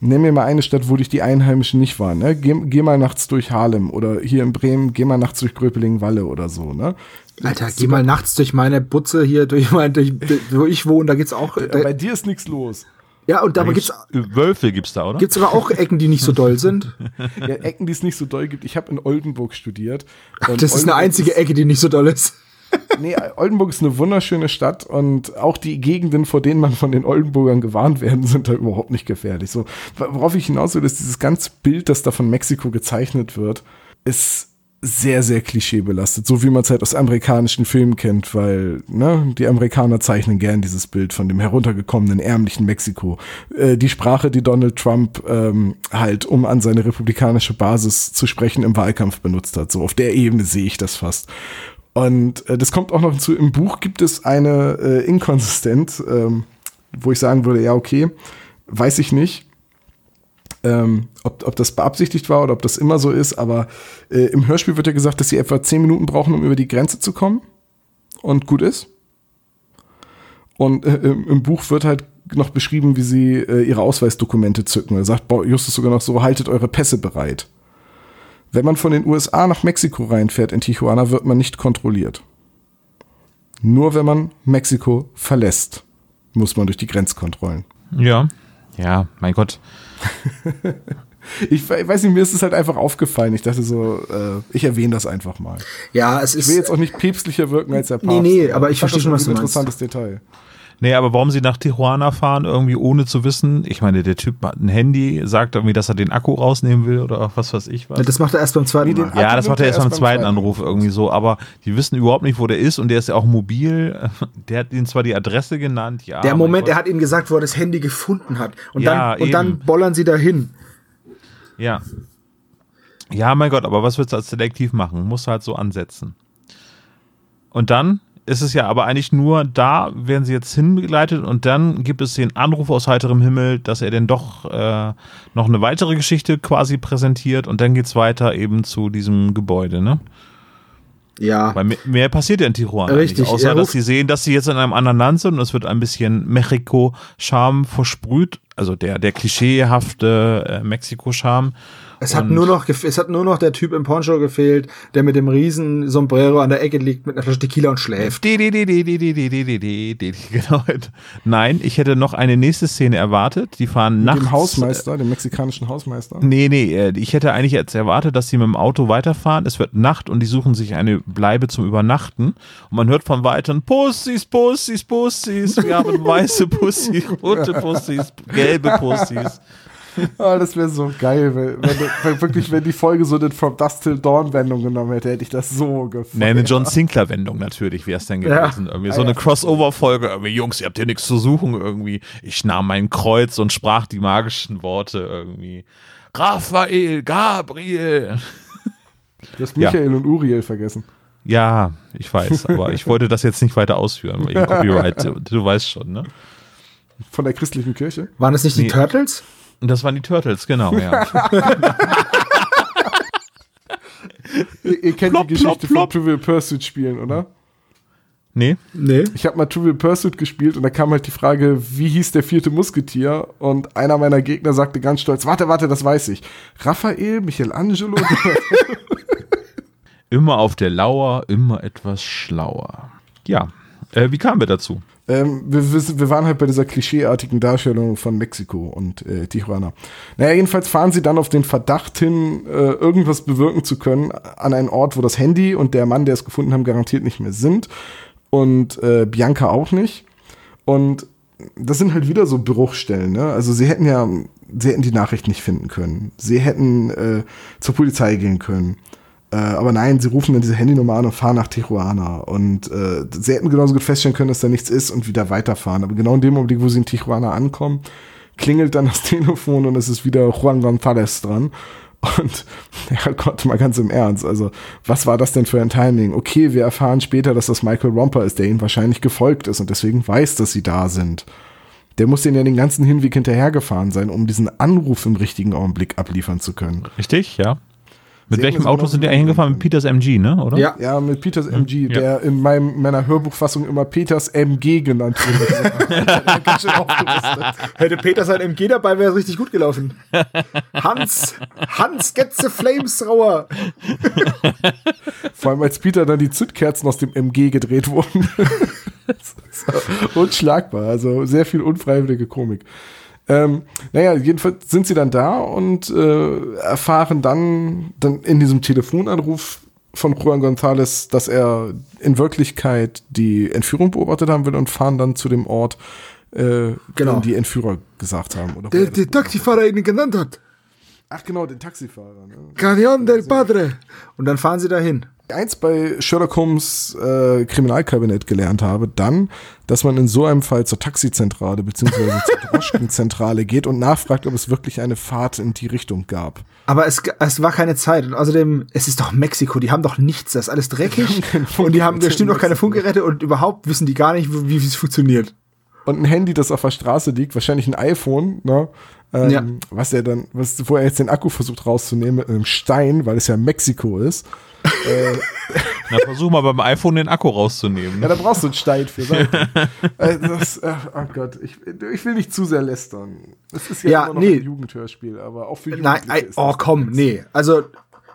Nenn mir mal eine Stadt, wo dich die Einheimischen nicht waren. Ne? Geh, geh mal nachts durch Harlem oder hier in Bremen, geh mal nachts durch Gröpeling-Walle oder so. Ne? Alter, geh mal nachts durch meine Butze hier, durch mein, durch, wo ich wohne, da gibt's auch, Bei da, dir ist nichts los. ja, und da gibt's, Wölfe gibt's da, oder? gibt's aber auch Ecken, die nicht so doll sind. Ja, Ecken, die es nicht so doll gibt. Ich habe in Oldenburg studiert. Und Das ist eine einzige Ecke, die nicht so doll ist. Nee, Oldenburg ist eine wunderschöne Stadt und auch die Gegenden, vor denen man von den Oldenburgern gewarnt werden, sind da überhaupt nicht gefährlich. So, worauf ich hinaus will, ist dieses ganze Bild, das da von Mexiko gezeichnet wird, ist sehr, sehr klischeebelastet, so wie man es halt aus amerikanischen Filmen kennt, weil ne, die Amerikaner zeichnen gern dieses Bild von dem heruntergekommenen, ärmlichen Mexiko. Äh, die Sprache, die Donald Trump ähm, halt, um an seine republikanische Basis zu sprechen, im Wahlkampf benutzt hat. So auf der Ebene sehe ich das fast. Und äh, das kommt auch noch hinzu, im Buch gibt es eine äh, Inkonsistenz, ähm, wo ich sagen würde, ja, okay, weiß ich nicht, ähm, ob, ob das beabsichtigt war oder ob das immer so ist, aber äh, im Hörspiel wird ja gesagt, dass sie etwa zehn Minuten brauchen, um über die Grenze zu kommen und gut ist. Und äh, im, im Buch wird halt noch beschrieben, wie sie äh, ihre Ausweisdokumente zücken. Er sagt boah, Justus sogar noch so, haltet eure Pässe bereit. Wenn man von den USA nach Mexiko reinfährt in Tijuana, wird man nicht kontrolliert. Nur wenn man Mexiko verlässt, muss man durch die Grenzkontrollen. Ja. Ja, mein Gott. Ich we- weiß nicht, mir ist es halt einfach aufgefallen. Ich dachte so, äh, ich erwähne das einfach mal. Ja, es Ich will jetzt ist, auch nicht päpstlicher wirken als der Papst. Nee, nee, aber ich verstehe das schon, was du meinst. interessantes Detail. Nee, aber warum sie nach Tijuana fahren, irgendwie ohne zu wissen, ich meine, der Typ hat ein Handy, sagt irgendwie, dass er den Akku rausnehmen will oder was weiß ich was. das macht er erst beim zweiten Nee, ja, das macht er er erst beim zweiten. Anruf irgendwie so, aber die wissen überhaupt nicht, wo der ist und der ist ja auch mobil. Der hat ihnen zwar die Adresse genannt, ja. Der Moment, er hat ihnen gesagt, wo er das Handy gefunden hat. Und, Ja, dann, und dann bollern sie dahin. Ja. Ja, mein Gott, aber was willst du als Detektiv machen? Muss halt so ansetzen. Und dann ist es ja aber eigentlich nur, da werden sie jetzt hinbegleitet und dann gibt es den Anruf aus heiterem Himmel, dass er denn doch äh, noch eine weitere Geschichte quasi präsentiert und dann geht's weiter eben zu diesem Gebäude, ne? Ja. Weil mehr, mehr passiert ja in Tijuana Richtig, nicht, außer er dass sie sehen, dass sie jetzt in einem anderen Land sind und es wird ein bisschen Mexiko-Charme versprüht, also der, der klischeehafte äh, Mexiko-Charme. Es hat, nur noch es hat nur noch der Typ im Poncho gefehlt, der mit dem riesen Sombrero an der Ecke liegt, mit einer Flasche Tequila und schläft. Genau. Nein, ich hätte noch eine nächste Szene erwartet. Die fahren nachts. Dem Hausmeister, dem mexikanischen Hausmeister. Nee, nee, ich hätte eigentlich jetzt erwartet, dass sie mit dem Auto weiterfahren. Es wird Nacht und die suchen sich eine Bleibe zum Übernachten. Und man hört von Weitem Pussys, Pussys, Pussys. Wir haben weiße Pussys, rote Pussys, gelbe Pussys. Ah, das wäre so geil, wenn, wenn, wenn wirklich, wenn die Folge so eine From Dust Till Dawn Wendung genommen hätte, hätte ich das so gefallen. Nee, eine John Sinclair-Wendung natürlich wäre es dann Ja. gewesen. Irgendwie so eine Crossover-Folge. Irgendwie, Jungs, ihr habt hier nichts zu suchen. Irgendwie, ich nahm mein Kreuz und sprach die magischen Worte irgendwie. Raphael, Gabriel. Du hast Michael und Uriel vergessen. Ja, ich weiß, aber ich wollte das jetzt nicht weiter ausführen, wegen Copyright. Du, du weißt schon, ne? Von der christlichen Kirche. Waren das nicht die Nee. Turtles? Und das waren die Turtles, genau, ja. Ihr, ihr kennt Plop, die Geschichte plop, plop. von Trivial Pursuit spielen, oder? nee? Nee. Ich habe mal Trivial Pursuit gespielt und da kam halt die Frage, wie hieß der vierte Musketier? Und einer meiner Gegner sagte ganz stolz, warte, warte, das weiß ich. Raphael, Michelangelo? Immer auf der Lauer, immer etwas schlauer. Ja, äh, wie kamen wir dazu? Ähm, wir, wir, waren halt bei dieser klischeeartigen Darstellung von Mexiko und äh, Tijuana. Naja, jedenfalls fahren sie dann auf den Verdacht hin, äh, irgendwas bewirken zu können an einen Ort, wo das Handy und der Mann, der es gefunden haben, garantiert nicht mehr sind. Und äh, Bianca auch nicht. Und das sind halt wieder so Bruchstellen, ne? Also sie hätten ja, sie hätten die Nachricht nicht finden können. Sie hätten äh, zur Polizei gehen können. Äh, aber nein, sie rufen dann diese Handynummer an und fahren nach Tijuana. Und äh, sie hätten genauso gut feststellen können, dass da nichts ist und wieder weiterfahren. Aber genau in dem Augenblick, wo sie in Tijuana ankommen, klingelt dann das Telefon und es ist wieder Juan González dran. Und ja Gott, mal ganz im Ernst. Also, was war das denn für ein Timing? Okay, wir erfahren später, dass das Michael Romper ist, der ihnen wahrscheinlich gefolgt ist und deswegen weiß, dass sie da sind. Der muss denen ja den ganzen Hinweg hinterhergefahren sein, um diesen Anruf im richtigen Augenblick abliefern zu können. Richtig, ja. Mit welchem Auto so sind die noch- eingefahren? Mit Peters MG, ne? Oder? Ja. Ja, mit Peters MG, Ja. der in meinem, meiner Hörbuchfassung immer Peters MG genannt wird. Hätte Peter sein MG dabei, wäre es richtig gut gelaufen. Hans, Hans, get the flames thrower. Vor allem als Peter dann die Zündkerzen aus dem MG gedreht wurden. Unschlagbar, also sehr viel unfreiwillige Komik. Ähm, naja, jedenfalls sind sie dann da und äh, erfahren dann, dann in diesem Telefonanruf von Juan González, dass er in Wirklichkeit die Entführung beobachtet haben will und fahren dann zu dem Ort, äh, Genau. den die Entführer gesagt haben. Oder Der, er der Taxifahrer ihn genannt hat. Ach genau, den Taxifahrer. Ne? Cañón del Padre. Und dann fahren sie dahin. Eins bei Sherlock Holmes äh, Kriminalkabinett gelernt habe, dann, dass man in so einem Fall zur Taxizentrale beziehungsweise zur Droschkenzentrale geht und nachfragt, ob es wirklich eine Fahrt in die Richtung gab. Aber es, es war keine Zeit. Und außerdem, es ist doch Mexiko, die haben doch nichts, das ist alles dreckig. und die haben bestimmt noch keine Funkgeräte und überhaupt wissen die gar nicht, wie wie es funktioniert. Und ein Handy, das auf der Straße liegt, wahrscheinlich ein iPhone, ne? Ähm, Ja. Was er dann, was, wo er jetzt den Akku versucht rauszunehmen mit einem Stein, weil es ja Mexiko ist. Na, versuch mal beim iPhone den Akku rauszunehmen. Ja, da brauchst du einen Stein für. Äh, das, äh, oh Gott, ich, ich will nicht zu sehr lästern. Es ist ja, Ja, immer noch nee. ein Jugendhörspiel, aber auch für Nein, Jugendliche ei, ist oh das komm, nee. Also,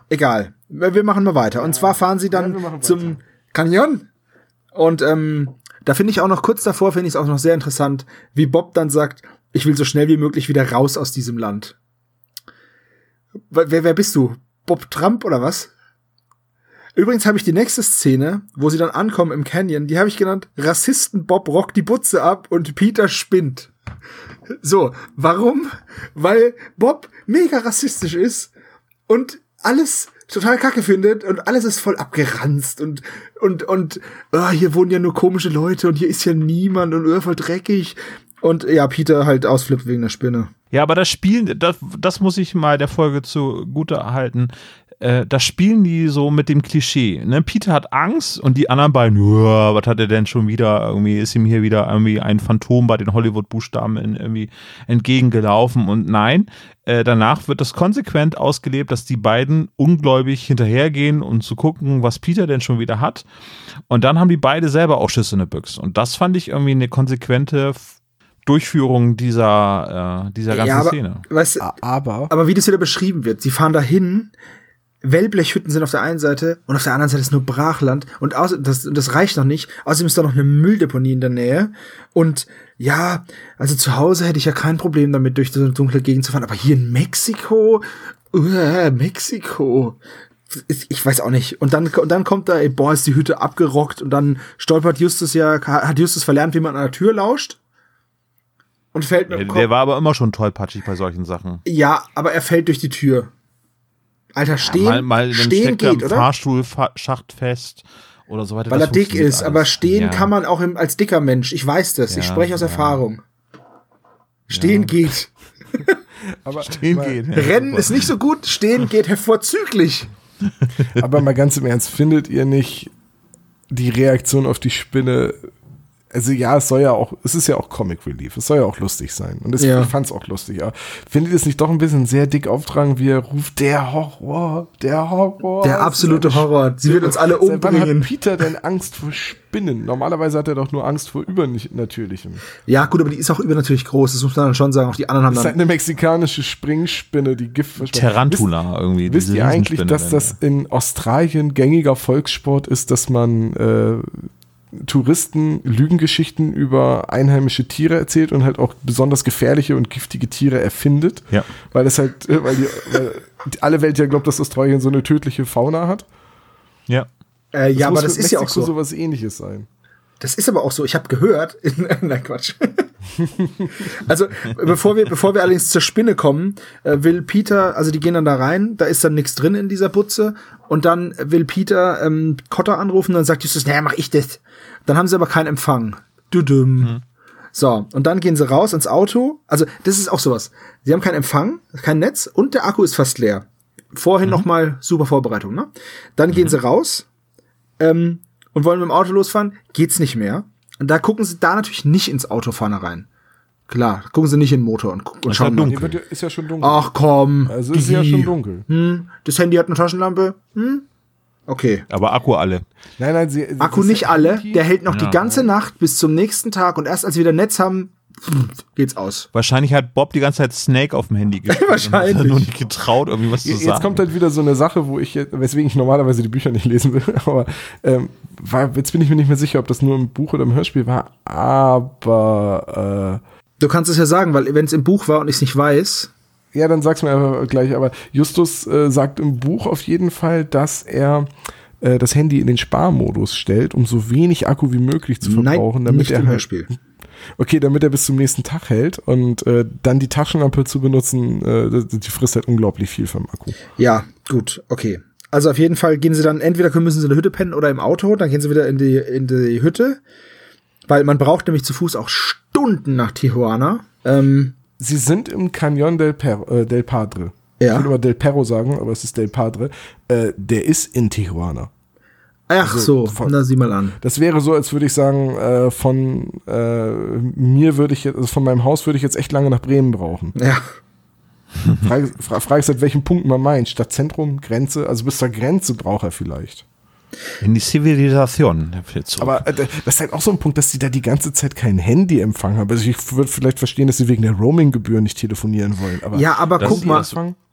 egal. Wir machen mal weiter. Und zwar fahren sie Ja, dann machen zum Canyon. Und ähm, da finde ich auch noch kurz davor, finde ich es auch noch sehr interessant, wie Bob dann sagt, ich will so schnell wie möglich wieder raus aus diesem Land. Wer wer bist du? Bob Trump oder was? Übrigens habe ich die nächste Szene, wo sie dann ankommen im Canyon, die habe ich genannt, Rassisten Bob rockt die Butze ab und Peter spinnt. So, warum? Weil Bob mega rassistisch ist und alles total kacke findet und alles ist voll abgeranzt und und und ah, hier wohnen ja nur komische Leute und hier ist ja niemand und äh, voll dreckig und ja, Peter halt ausflippt wegen der Spinne. Ja, aber das Spielen, das, das muss ich mal der Folge zugute halten. Äh, das spielen die so mit dem Klischee. Ne? Peter hat Angst und die anderen beiden, "Uah, was hat er denn schon wieder? Irgendwie ist ihm hier wieder irgendwie ein Phantom bei den Hollywood-Buchstaben irgendwie entgegengelaufen. Und nein, äh, danach wird das konsequent ausgelebt, dass die beiden ungläubig hinterhergehen und zu gucken, was Peter denn schon wieder hat. Und dann haben die beide selber auch Schüsse in der Büchse. Und das fand ich irgendwie eine konsequente Durchführung dieser, äh, dieser ganzen ja, aber, Szene. Weißt, du, Aber aber wie das wieder beschrieben wird, sie fahren dahin, Wellblechhütten sind auf der einen Seite und auf der anderen Seite ist nur Brachland und außer, das, das reicht noch nicht. Außerdem ist da noch eine Mülldeponie in der Nähe und ja, also zu Hause hätte ich ja kein Problem damit, durch so eine dunkle Gegend zu fahren, aber hier in Mexiko, uh, Mexiko, ich weiß auch nicht. Und dann, und dann kommt da, ey, boah, ist die Hütte abgerockt und dann stolpert Justus ja, hat Justus verlernt, wie man an der Tür lauscht. Und fällt mit dem Kopf. der war aber immer schon tollpatschig bei solchen Sachen. Ja, aber er fällt durch die Tür. Alter, stehen, mal, mal dann stehen geht, im oder? Fahrstuhlschacht fest oder so weiter. Weil Das er dick ist, alles. aber stehen Ja. kann man auch im, als dicker Mensch. Ich weiß das. ich Ja, spreche aus ja. Erfahrung. Stehen geht. aber, Stehen mal, geht. Ja, Rennen super. ist nicht so gut, stehen geht hervorzüglich. aber mal ganz im Ernst, findet ihr nicht die Reaktion auf die Spinne also ja, es soll ja auch, es ist ja auch Comic Relief, es soll ja auch lustig sein. Und das, Ja. ich fand es auch lustig. Aber findet ihr es nicht doch ein bisschen sehr dick auftragen, wie er ruft, der Horror, der Horror. Der absolute Horror. Sie wird uns alle Seit wann hat umbringen. Peter denn Angst vor Spinnen? Normalerweise hat er doch nur Angst vor Übernatürlichem. Ja, gut, aber die ist auch übernatürlich groß. Das muss man dann schon sagen. Auch die anderen haben Das ist halt dann. eine mexikanische Springspinne, die Gift. Tarantula irgendwie. Wisst diese ihr eigentlich, dass dann, das in Australien gängiger Volkssport ist, dass man äh, Touristen Lügengeschichten über einheimische Tiere erzählt und halt auch besonders gefährliche und giftige Tiere erfindet? Ja. Weil es halt, äh, weil, die, weil die- alle Welt ja glaubt, dass Australien so eine tödliche Fauna hat. Ja. Äh, ja, aber das ist ja auch Mexiko so. sowas ähnliches sein. Das ist aber auch so. Ich habe gehört. Nein, Quatsch. Also bevor wir, bevor wir allerdings zur Spinne kommen, äh, will Peter, also die gehen dann da rein, da ist dann nichts drin in dieser Butze und dann will Peter ähm, Cotter anrufen, dann sagt Justus, naja, mach ich das. Dann haben sie aber keinen Empfang. Düdüm. So, und dann gehen sie raus ins Auto. Also, das ist auch sowas. Sie haben keinen Empfang, kein Netz und der Akku ist fast leer. Vorhin noch mal super Vorbereitung, ne? Dann gehen sie raus ähm, und wollen mit dem Auto losfahren. Geht's nicht mehr. Und da gucken sie da natürlich nicht ins Auto vorne rein. Klar, gucken sie nicht in den Motor und, und ist schauen ja dunkel. wird ja- ist ja schon dunkel. Ach komm. also ist ja Digi. schon dunkel. Hm, das Handy hat eine Taschenlampe. Hm? Okay. Aber Akku alle. Nein, nein, sie, Akku nicht alle. Der hält noch die Ja. ganze Nacht bis zum nächsten Tag und erst als wir wieder Netz haben, geht's aus. Wahrscheinlich hat Bob die ganze Zeit Snake auf dem Handy gespielt. Wahrscheinlich. Und hat nur nicht getraut, irgendwie was zu Jetzt sagen. kommt halt wieder so eine Sache, wo ich, jetzt- weswegen ich normalerweise die Bücher nicht lesen will, aber ähm, war, jetzt bin ich mir nicht mehr sicher, ob das nur im Buch oder im Hörspiel war, aber Du kannst es ja sagen, weil wenn es im Buch war und ich es nicht weiß, äh, ja, dann sag's mir einfach gleich, aber Justus äh, sagt im Buch auf jeden Fall, dass er äh, das Handy in den Sparmodus stellt, um so wenig Akku wie möglich zu verbrauchen, nein, damit nicht er im halt, Hörspiel. Okay, damit er bis zum nächsten Tag hält und äh, dann die Taschenlampe zu benutzen, äh, die frisst halt unglaublich viel vom Akku. Ja, gut, okay. Also auf jeden Fall gehen sie dann, entweder müssen sie in der Hütte pennen oder im Auto, dann gehen sie wieder in die, in die Hütte, weil man braucht nämlich zu Fuß auch Stunden nach Tijuana. Ähm, Sie sind im Canyon del, per äh, del Padre. Ja. Ich will immer Del Perro sagen, aber es ist Del Padre. Äh, der ist in Tijuana. Ach so, von- na sieh mal an. Das wäre so, als würde ich sagen, äh, von äh, mir würde ich jetzt, also von meinem Haus würde ich jetzt echt lange nach Bremen brauchen. Ja, Frage, fra frage ist, halt, welchen Punkt man meint. Stadtzentrum, Grenze, also bis zur Grenze braucht er vielleicht. In die Zivilisation. Aber äh, das ist halt auch so ein Punkt, dass die da die ganze Zeit kein Handyempfang haben. Also ich würde vielleicht verstehen, dass sie wegen der Roaming-Gebühr nicht telefonieren wollen. Aber ja aber guck mal?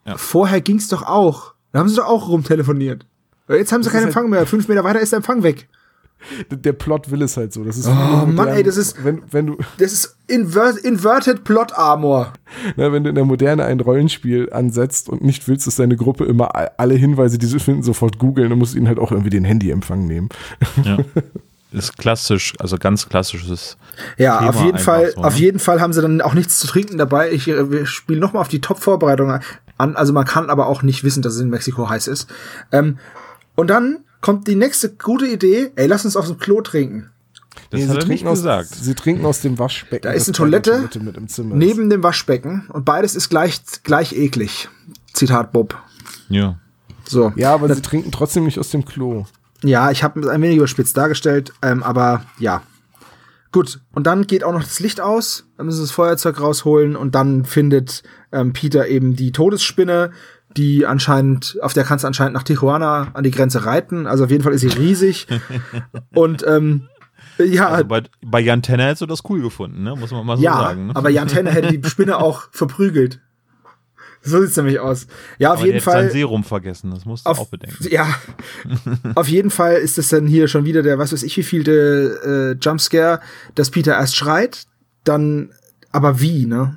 Ja. vorher ging's doch auch. Da haben sie doch auch rumtelefoniert. Jetzt haben sie Das keinen halt- Empfang mehr. Fünf Meter weiter ist der Empfang weg. der Plot will es halt so. Das ist Oh, Mann, ey, das ist- wenn, wenn du Das ist Inver Inverted Plot Armor. Na, wenn du in der Moderne ein Rollenspiel ansetzt und nicht willst, dass deine Gruppe immer a- alle Hinweise, die sie finden, sofort googeln, dann musst du ihnen halt auch irgendwie den Handyempfang nehmen. ja. Ist klassisch, also ganz klassisches. Ja, Thema auf jeden Fall, so, auf ne? jeden Fall haben sie dann auch nichts zu trinken dabei. Ich äh, spiele noch mal auf die Top-Vorbereitung an. Also man kann aber auch nicht wissen, dass es in Mexiko heiß ist. Ähm, und dann kommt die nächste gute Idee. Ey, lass uns auf dem Klo trinken. Das Nee, hat er nicht aus, gesagt. Sie trinken aus dem Waschbecken. Da ist das eine keine Toilette mit im Zimmer Neben dem Waschbecken. Und beides ist gleich, gleich eklig. Zitat Bob. Ja. So. Ist. Ja, aber sie trinken trotzdem nicht aus dem Klo. Ja, ich habe es ein wenig überspitzt dargestellt, ähm, aber ja. Gut, und dann geht auch noch das Licht aus, dann müssen sie das Feuerzeug rausholen und dann findet ähm, Peter eben die Todesspinne, die anscheinend, auf der kannst du anscheinend nach Tijuana an die Grenze reiten. Also auf jeden Fall ist sie riesig. und ähm, ja, Also bei, bei Jan Tenner hättest du das cool gefunden, ne? muss man mal so ja, sagen. Ne? aber Jan Tenner hätte die Spinne auch verprügelt. So sieht's nämlich aus. Ja, auf Aber der jeden hat sein Fall. Serum vergessen, das musst du auch Auf, bedenken. ja, auf jeden Fall ist es dann hier schon wieder der, was weiß ich, wie vielte äh, Jumpscare, dass Peter erst schreit, dann, aber wie, ne?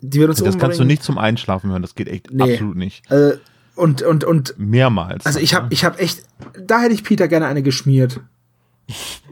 Die wird uns Das kannst du umbringen. nicht zum Einschlafen hören, das geht echt Nee. absolut nicht. Äh, und, und, und, Mehrmals. also ich habe ich hab echt, da hätte ich Peter gerne eine geschmiert.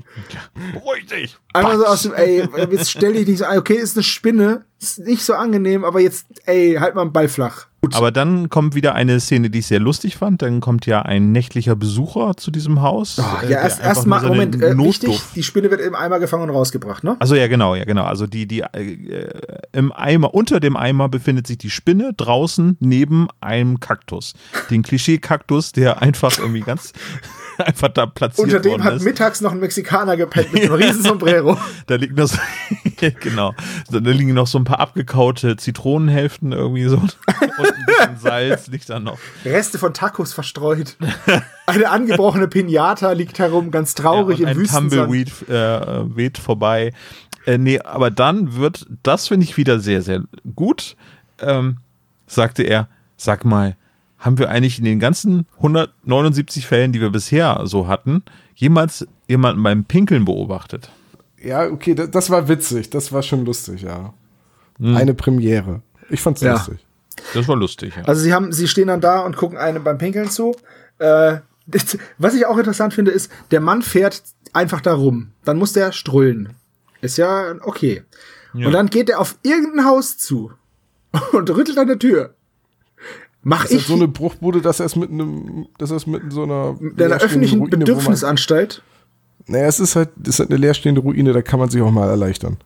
Beruhig dich! Einmal so aus dem, ey, jetzt stell dich nicht so ein, okay, ist eine Spinne, ist nicht so angenehm, aber jetzt, ey, halt mal einen Ball flach. Gut. Aber dann kommt wieder eine Szene, die ich sehr lustig fand. Dann kommt ja ein nächtlicher Besucher zu diesem Haus. Oh, ja, der erst, einfach mal, Moment, äh, wichtig, die Spinne wird im Eimer gefangen und rausgebracht, ne? Also ja, genau, ja, genau. Also die, die äh, äh, im Eimer, unter dem Eimer befindet sich die Spinne draußen neben einem Kaktus. Den Klischee-Kaktus, der einfach irgendwie ganz einfach da platziert Unter dem hat ist. mittags noch ein Mexikaner gepennt mit einem riesen Sombrero. Da liegt noch so, genau, da liegen noch so ein paar abgekaute Zitronenhälften irgendwie so und ein bisschen Salz liegt da noch. Reste von Tacos verstreut. Eine angebrochene Pinata liegt herum, ganz traurig ja, und im ein Wüstensand. Tumbleweed äh, weht vorbei. Äh, nee, aber dann wird, das finde ich wieder sehr, sehr gut, ähm, sagte er, sag mal, haben wir eigentlich in den ganzen 179 Fällen, die wir bisher so hatten, jemals jemanden beim Pinkeln beobachtet? Ja, okay, das, das war witzig. Das war schon lustig, ja. Eine Premiere. Ich fand's Ja. lustig. Das war lustig, ja. Also sie haben, sie stehen dann da und gucken einem beim Pinkeln zu. Äh, das, was ich auch interessant finde, ist, der Mann fährt einfach da rum. Dann muss der strullen. Ist ja okay. Ja. Und dann geht er auf irgendein Haus zu und rüttelt an der Tür. Mach ist ich halt so eine Bruchbude, dass er es mit einem, dass er es mit so einer einer öffentlichen Ruine, wo man- Bedürfnisanstalt. Naja, es ist halt, es ist halt eine leerstehende Ruine, da kann man sich auch mal erleichtern.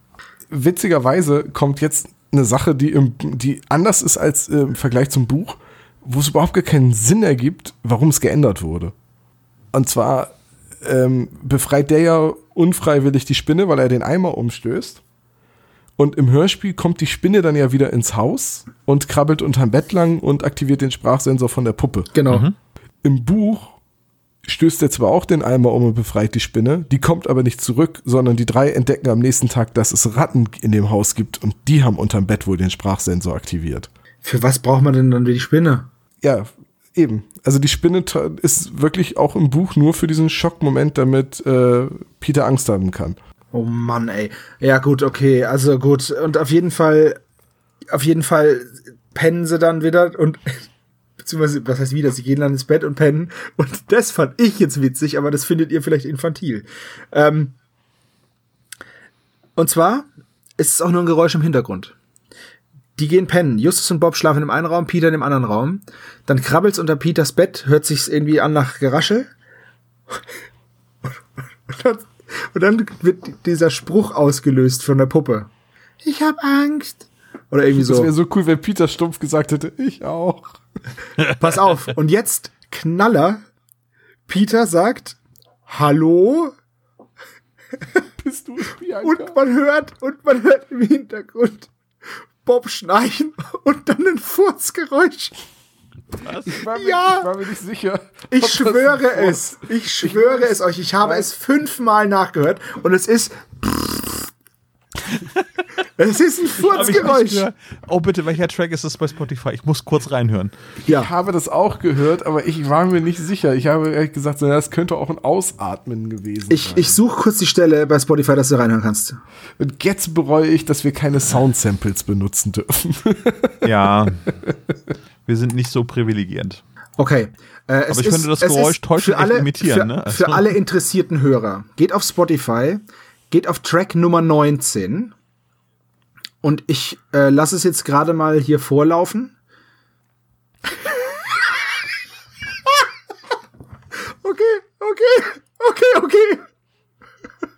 Witzigerweise kommt jetzt eine Sache, die, im, die anders ist als äh, im Vergleich zum Buch, wo es überhaupt gar keinen Sinn ergibt, warum es geändert wurde. Und zwar ähm, befreit der ja unfreiwillig die Spinne, weil er den Eimer umstößt. Und im Hörspiel kommt die Spinne dann ja wieder ins Haus und krabbelt unterm Bett lang und aktiviert den Sprachsensor von der Puppe. Genau. Im Buch stößt er zwar auch den Eimer um und befreit die Spinne, die kommt aber nicht zurück, sondern die drei entdecken am nächsten Tag, dass es Ratten in dem Haus gibt und die haben unterm Bett wohl den Sprachsensor aktiviert. Für was braucht man denn dann die Spinne? Ja, eben. Also die Spinne ist wirklich auch im Buch nur für diesen Schockmoment, damit äh, Peter Angst haben kann. Oh Mann, ey. Ja, gut, okay. Also gut. Und auf jeden Fall, auf jeden Fall pennen sie dann wieder und, beziehungsweise, was heißt wieder? Sie gehen dann ins Bett und pennen. Und das fand ich jetzt witzig, aber das findet ihr vielleicht infantil. Ähm, und zwar ist es auch nur ein Geräusch im Hintergrund. Die gehen pennen. Justus und Bob schlafen im einen Raum, Peter in dem anderen Raum. Dann krabbelt's unter Peters Bett, hört sich's irgendwie an nach Geraschel. Und dann, und dann wird dieser Spruch ausgelöst von der Puppe. Ich hab Angst. Oder irgendwie Das so. wäre so cool, wenn Peter stumpf gesagt hätte, ich auch. Pass auf. Und jetzt Knaller. Peter sagt Hallo Bist du Bianca? und man hört und man hört im Hintergrund Bob schnarchen und dann ein Furzgeräusch. Ich war, mir, Ja. ich war mir nicht sicher. Ich schwöre es. Ich schwöre es euch. Ich habe es fünfmal nachgehört und es ist. Es ist ein ich Furzgeräusch. Oh bitte, welcher Track ist das bei Spotify? Ich muss kurz reinhören. Ja. Ich habe das auch gehört, aber ich war mir nicht sicher. Ich habe ehrlich gesagt, das könnte auch ein Ausatmen gewesen Ich, sein. ich suche kurz die Stelle bei Spotify, dass du reinhören kannst. Und jetzt bereue ich, dass wir keine Sound-Samples benutzen dürfen. Ja, wir sind nicht so privilegierend. Okay. Äh, Aber ich ist, könnte das Geräusch täuschend für alle, imitieren, Für, ne? Also- für alle interessierten Hörer. Geht auf Spotify, geht auf Track Nummer 19 und ich äh, lasse es jetzt gerade mal hier vorlaufen. okay, okay, okay, okay.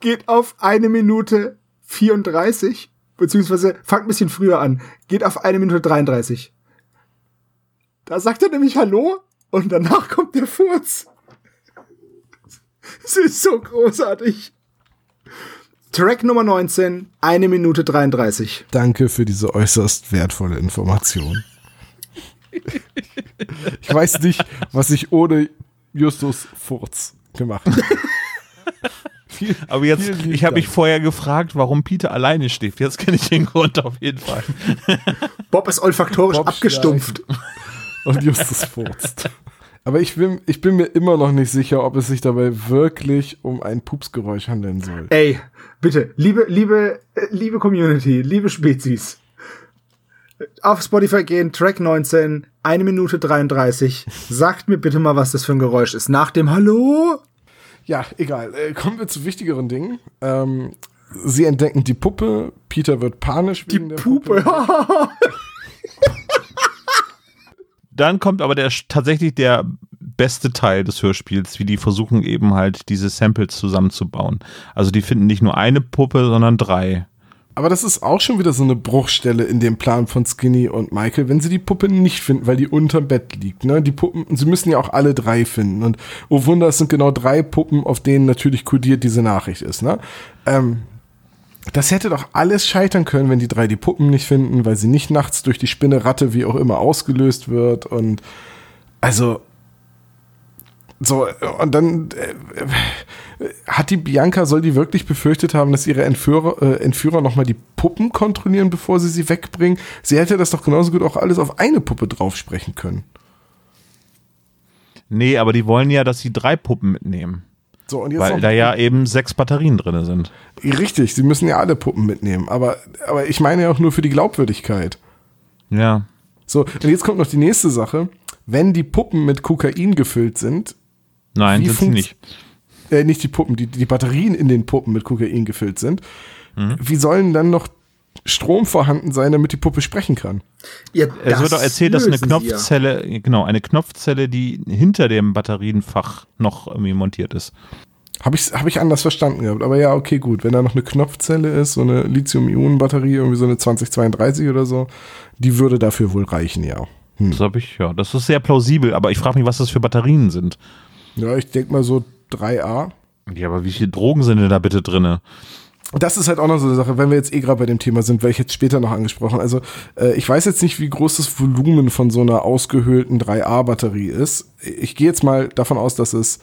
geht auf eine Minute 34, beziehungsweise fangt ein bisschen früher an. Geht auf eine Minute 33. Da sagt er nämlich Hallo und danach kommt der Furz. Es ist so großartig. Track Nummer 19, eine Minute 33. Danke für diese äußerst wertvolle Information. Ich weiß nicht, was ich ohne Justus Furz gemacht hätte. Viel- Aber jetzt, ich habe mich vorher gefragt, warum Peter alleine schläft. Jetzt kenne ich den Grund auf jeden Fall. Bob ist olfaktorisch Bob abgestumpft. und Justus furzt. Aber ich bin, ich bin mir immer noch nicht sicher, ob es sich dabei wirklich um ein Pupsgeräusch handeln soll. Ey, bitte, liebe, liebe, äh, liebe Community, liebe Spezies. Auf Spotify gehen, Track 19, eine Minute 33. Sagt mir bitte mal, was das für ein Geräusch ist. Nach dem Hallo? Ja, egal. Äh, kommen wir zu wichtigeren Dingen. Ähm, sie entdecken die Puppe. Peter wird panisch Die wegen der Pupe. Dann kommt aber der tatsächlich der beste Teil des Hörspiels, wie die versuchen eben halt diese Samples zusammenzubauen. Also die finden nicht nur eine Puppe, sondern drei. Aber das ist auch schon wieder so eine Bruchstelle in dem Plan von Skinny und Michael, wenn sie die Puppe nicht finden, weil die unterm Bett liegt. Ne? Die Puppen, sie müssen ja auch alle drei finden. Und oh Wunder, es sind genau drei Puppen, auf denen natürlich kodiert diese Nachricht ist. Ne? Ähm, das hätte doch alles scheitern können, wenn die drei die Puppen nicht finden, weil sie nicht nachts durch die Spinneratte wie auch immer ausgelöst wird. Und also so, und dann äh, hat die Bianca, soll die wirklich befürchtet haben, dass ihre Entführer, äh, Entführer nochmal die Puppen kontrollieren, bevor sie sie wegbringen? Sie hätte das doch genauso gut auch alles auf eine Puppe drauf sprechen können. Nee, aber die wollen ja, dass sie drei Puppen mitnehmen. So, Weil da ja eben sechs Batterien drin sind. Richtig, sie müssen ja alle Puppen mitnehmen. Aber, aber ich meine ja auch nur für die Glaubwürdigkeit. Ja. So, und jetzt kommt noch die nächste Sache. Wenn die Puppen mit Kokain gefüllt sind, Nein, Wie sind sie nicht. äh, nicht die Puppen, die, die Batterien in den Puppen mit Kokain gefüllt sind, Mhm. wie sollen dann noch Strom vorhanden sein, damit die Puppe sprechen kann? Ja, Es wird auch erzählt, dass eine sie ja. Knopfzelle, genau, eine Knopfzelle, die hinter dem Batterienfach noch irgendwie montiert ist. Habe ich, hab ich anders verstanden gehabt. Aber ja, okay, gut. Wenn da noch eine Knopfzelle ist, so eine Lithium-Ionen-Batterie, irgendwie so eine 2032 oder so, die würde dafür wohl reichen, ja. Das habe ich, ja, das ist sehr plausibel, aber ich frage mich, was das für Batterien sind. Ja, ich denke mal so 3A. Ja, aber wie viele Drogen sind denn da bitte drinne? Das ist halt auch noch so eine Sache, wenn wir jetzt eh gerade bei dem Thema sind, werde ich jetzt später noch angesprochen. Also äh, ich weiß jetzt nicht, wie groß das Volumen von so einer ausgehöhlten 3A-Batterie ist. Ich gehe jetzt mal davon aus, dass es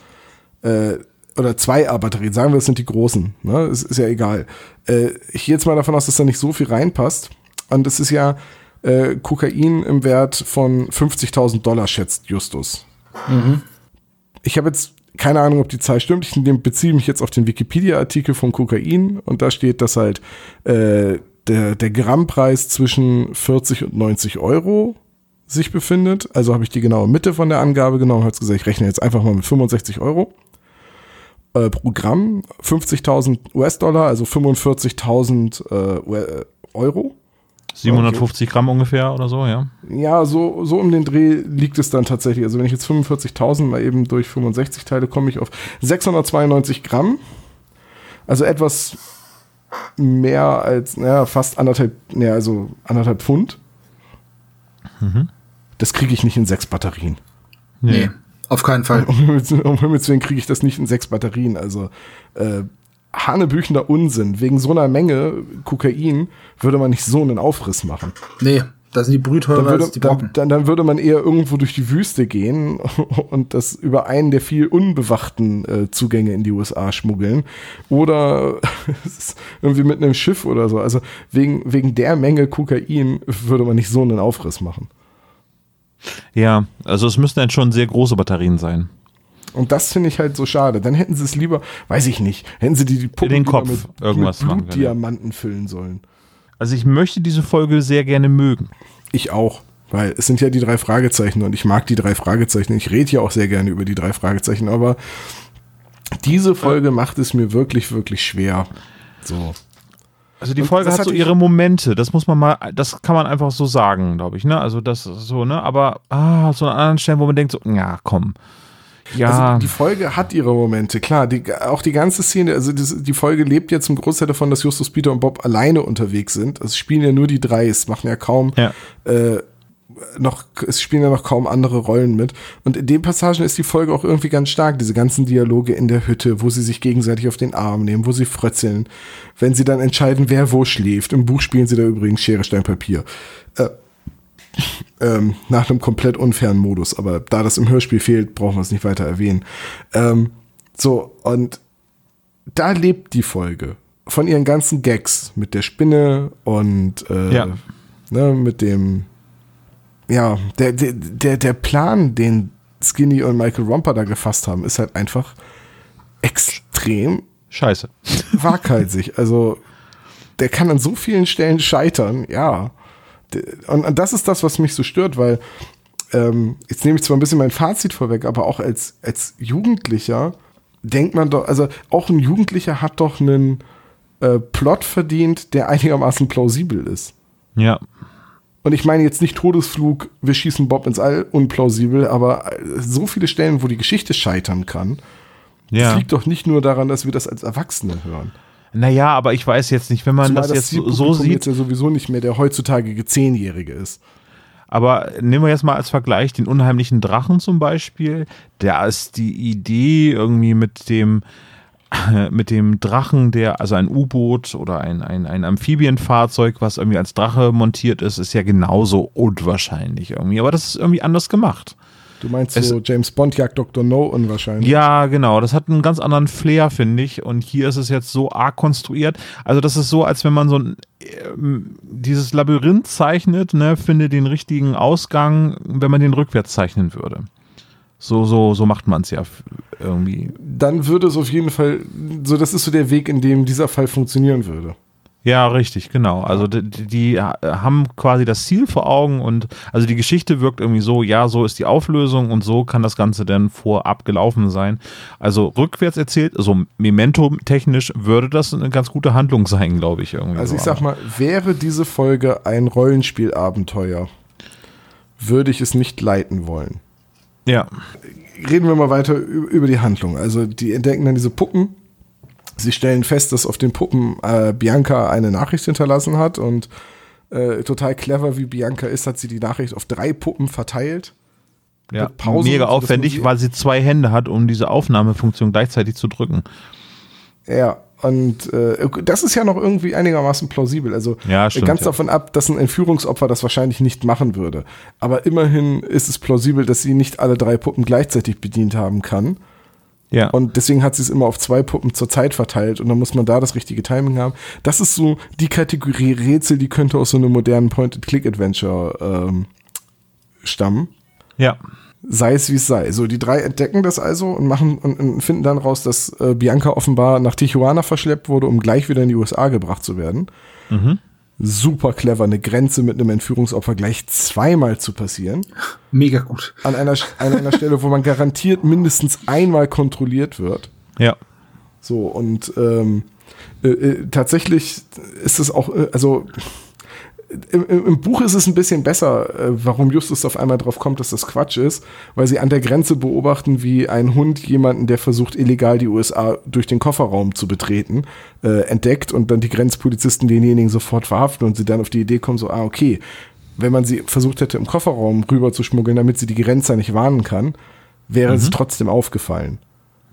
äh, oder 2A-Batterien, sagen wir, es sind die großen, ne? Es ist ja egal. Äh, ich gehe jetzt mal davon aus, dass da nicht so viel reinpasst. Und es ist ja äh, Kokain im Wert von 50.000 Dollar, schätzt Justus. Ich habe jetzt keine Ahnung, ob die Zahl stimmt. Ich beziehe mich jetzt auf den Wikipedia-Artikel von Kokain und da steht, dass halt äh, der, der Grammpreis zwischen 40 und 90 Euro sich befindet. Also habe ich die genaue Mitte von der Angabe genommen, habe gesagt, ich rechne jetzt einfach mal mit 65 Euro äh, pro Gramm, 50.000 US-Dollar, also 45.000 äh, äh, Euro. 750 Gramm ungefähr oder so, ja. Ja, so, so um den Dreh liegt es dann tatsächlich. Also wenn ich jetzt 45.000 mal eben durch 65 teile, komme ich auf 692 Gramm. Also etwas mehr als, naja, fast anderthalb, naja, also anderthalb Pfund. Das kriege ich nicht in sechs Batterien. Nee, auf keinen Fall. Um um Himmels Willen kriege ich das nicht in sechs Batterien. Also äh, hanebüchender Unsinn. Wegen so einer Menge Kokain würde man nicht so einen Aufriss machen. Nee, da sind die Dann würde, als die dann, Brocken. dann, dann würde man eher irgendwo durch die Wüste gehen und das über einen der viel unbewachten äh, Zugänge in die USA schmuggeln. Oder irgendwie mit einem Schiff oder so. Also wegen, wegen der Menge Kokain würde man nicht so einen Aufriss machen. Ja, also es müssten dann schon sehr große Batterien sein. Und das finde ich halt so schade. Dann hätten sie es lieber, weiß ich nicht, hätten sie die, die Puppen den lieber Kopf mit, irgendwas mit Blutdiamanten füllen sollen. Also ich möchte diese Folge sehr gerne mögen. Ich auch. Weil es sind ja die drei Fragezeichen und ich mag die drei Fragezeichen. Ich rede ja auch sehr gerne über die drei Fragezeichen, aber diese Folge macht es mir wirklich, wirklich schwer. So. Also die Folge hat so ihre Momente, das muss man mal, das kann man einfach so sagen, glaube ich, ne? Also das ist so, ne? Aber ah, so an anderen Stellen, wo man denkt so, ja, komm. Ja, Also die Folge hat ihre Momente, klar. Die, auch die ganze Szene, also das, die Folge lebt ja zum Großteil davon, dass Justus, Peter und Bob alleine unterwegs sind. Also es spielen ja nur die drei, es machen ja kaum ja. äh, noch, es spielen ja noch kaum andere Rollen mit. Und in den Passagen ist die Folge auch irgendwie ganz stark. Diese ganzen Dialoge in der Hütte, wo sie sich gegenseitig auf den Arm nehmen, wo sie frötzeln, wenn sie dann entscheiden, wer wo schläft. Im Buch spielen sie da übrigens Schere, Stein, Papier. Äh, ähm, nach einem komplett unfairen Modus. Aber da das im Hörspiel fehlt, brauchen wir es nicht weiter erwähnen. Ähm, so, und da lebt die Folge von ihren ganzen Gags mit der Spinne und äh, Ja. ne, mit dem ja, der, der, der, der Plan, den Skinny und Michael Romper da gefasst haben, ist halt einfach extrem Scheiße. waghalsig. Also, der kann an so vielen Stellen scheitern, ja. Und, das ist das, was mich so stört, weil ähm, jetzt nehme ich zwar ein bisschen mein Fazit vorweg, aber auch als, als Jugendlicher denkt man doch, also auch ein Jugendlicher hat doch einen äh, Plot verdient, der einigermaßen plausibel ist. Ja. Und ich meine jetzt nicht Todesflug, wir schießen Bob ins All, unplausibel, aber äh, so viele Stellen, wo die Geschichte scheitern kann, Ja. liegt doch nicht nur daran, dass wir das als Erwachsene hören. Naja, aber ich weiß jetzt nicht, wenn man Zumal das jetzt so, sieht. jetzt ja sowieso nicht mehr der heutzutage Zehnjährige ist. Aber nehmen wir jetzt mal als Vergleich den unheimlichen Drachen zum Beispiel. Da ist die Idee irgendwie mit dem, mit dem Drachen, der, also ein U-Boot oder ein, ein, ein Amphibienfahrzeug, was irgendwie als Drache montiert ist, ist ja genauso unwahrscheinlich irgendwie. Aber das ist irgendwie anders gemacht. Du meinst Es- so James Bond jagt Dr. No unwahrscheinlich. Ja, genau. Das hat einen ganz anderen Flair, finde ich. Und hier ist es jetzt so arg konstruiert. Also das ist so, als wenn man so ein ähm, dieses Labyrinth zeichnet, ne, finde den richtigen Ausgang, wenn man den rückwärts zeichnen würde. So, so, so macht man es ja irgendwie. Dann würde es auf jeden Fall, so das ist so der Weg, in dem dieser Fall funktionieren würde. Ja, richtig, genau. Also die, die äh, haben quasi das Ziel vor Augen und also die Geschichte wirkt irgendwie so, ja, so ist die Auflösung und so kann das Ganze dann vorab gelaufen sein. Also rückwärts erzählt, also Memento-technisch würde das eine ganz gute Handlung sein, glaube ich irgendwie. Also ich so. sag mal, wäre diese Folge ein Rollenspielabenteuer, würde ich es nicht leiten wollen. Ja, Reden wir mal weiter über die Handlung. Also die entdecken dann diese Puppen. Sie stellen fest, dass auf den Puppen äh, Bianca eine Nachricht hinterlassen hat und äh, total clever wie Bianca ist, hat sie die Nachricht auf drei Puppen verteilt. ja. Pausen, mega aufwendig, weil sie zwei Hände hat, um diese Aufnahmefunktion gleichzeitig zu drücken. Ja, und äh, das ist ja noch irgendwie einigermaßen plausibel. Also Ja, äh, stimmt, ganz ja. davon ab, dass ein Entführungsopfer das wahrscheinlich nicht machen würde. Aber immerhin ist es plausibel, dass sie nicht alle drei Puppen gleichzeitig bedient haben kann. Ja. Und deswegen hat sie es immer auf zwei Puppen zur Zeit verteilt und dann muss man da das richtige Timing haben. Das ist so die Kategorie Rätsel, die könnte aus so einem modernen Point-and-Click-Adventure ähm, stammen. ja. Sei es wie es sei. So, die drei entdecken das also und machen und, und finden dann raus, dass äh, Bianca offenbar nach Tijuana verschleppt wurde, um gleich wieder in die USA gebracht zu werden. Super clever, eine Grenze mit einem Entführungsopfer gleich zweimal zu passieren. Mega gut. An einer, an einer Stelle, wo man garantiert mindestens einmal kontrolliert wird. Ja. So, und ähm, äh, äh, tatsächlich ist es auch, äh, also im, im Buch ist es ein bisschen besser, äh, warum Justus auf einmal drauf kommt, dass das Quatsch ist, weil sie an der Grenze beobachten, wie ein Hund jemanden, der versucht, illegal die USA durch den Kofferraum zu betreten, äh, entdeckt und dann die Grenzpolizisten denjenigen sofort verhaften und sie dann auf die Idee kommen, so, ah, okay, wenn man sie versucht hätte, im Kofferraum rüber zu schmuggeln, damit sie die Grenzer nicht warnen kann, wäre es trotzdem aufgefallen.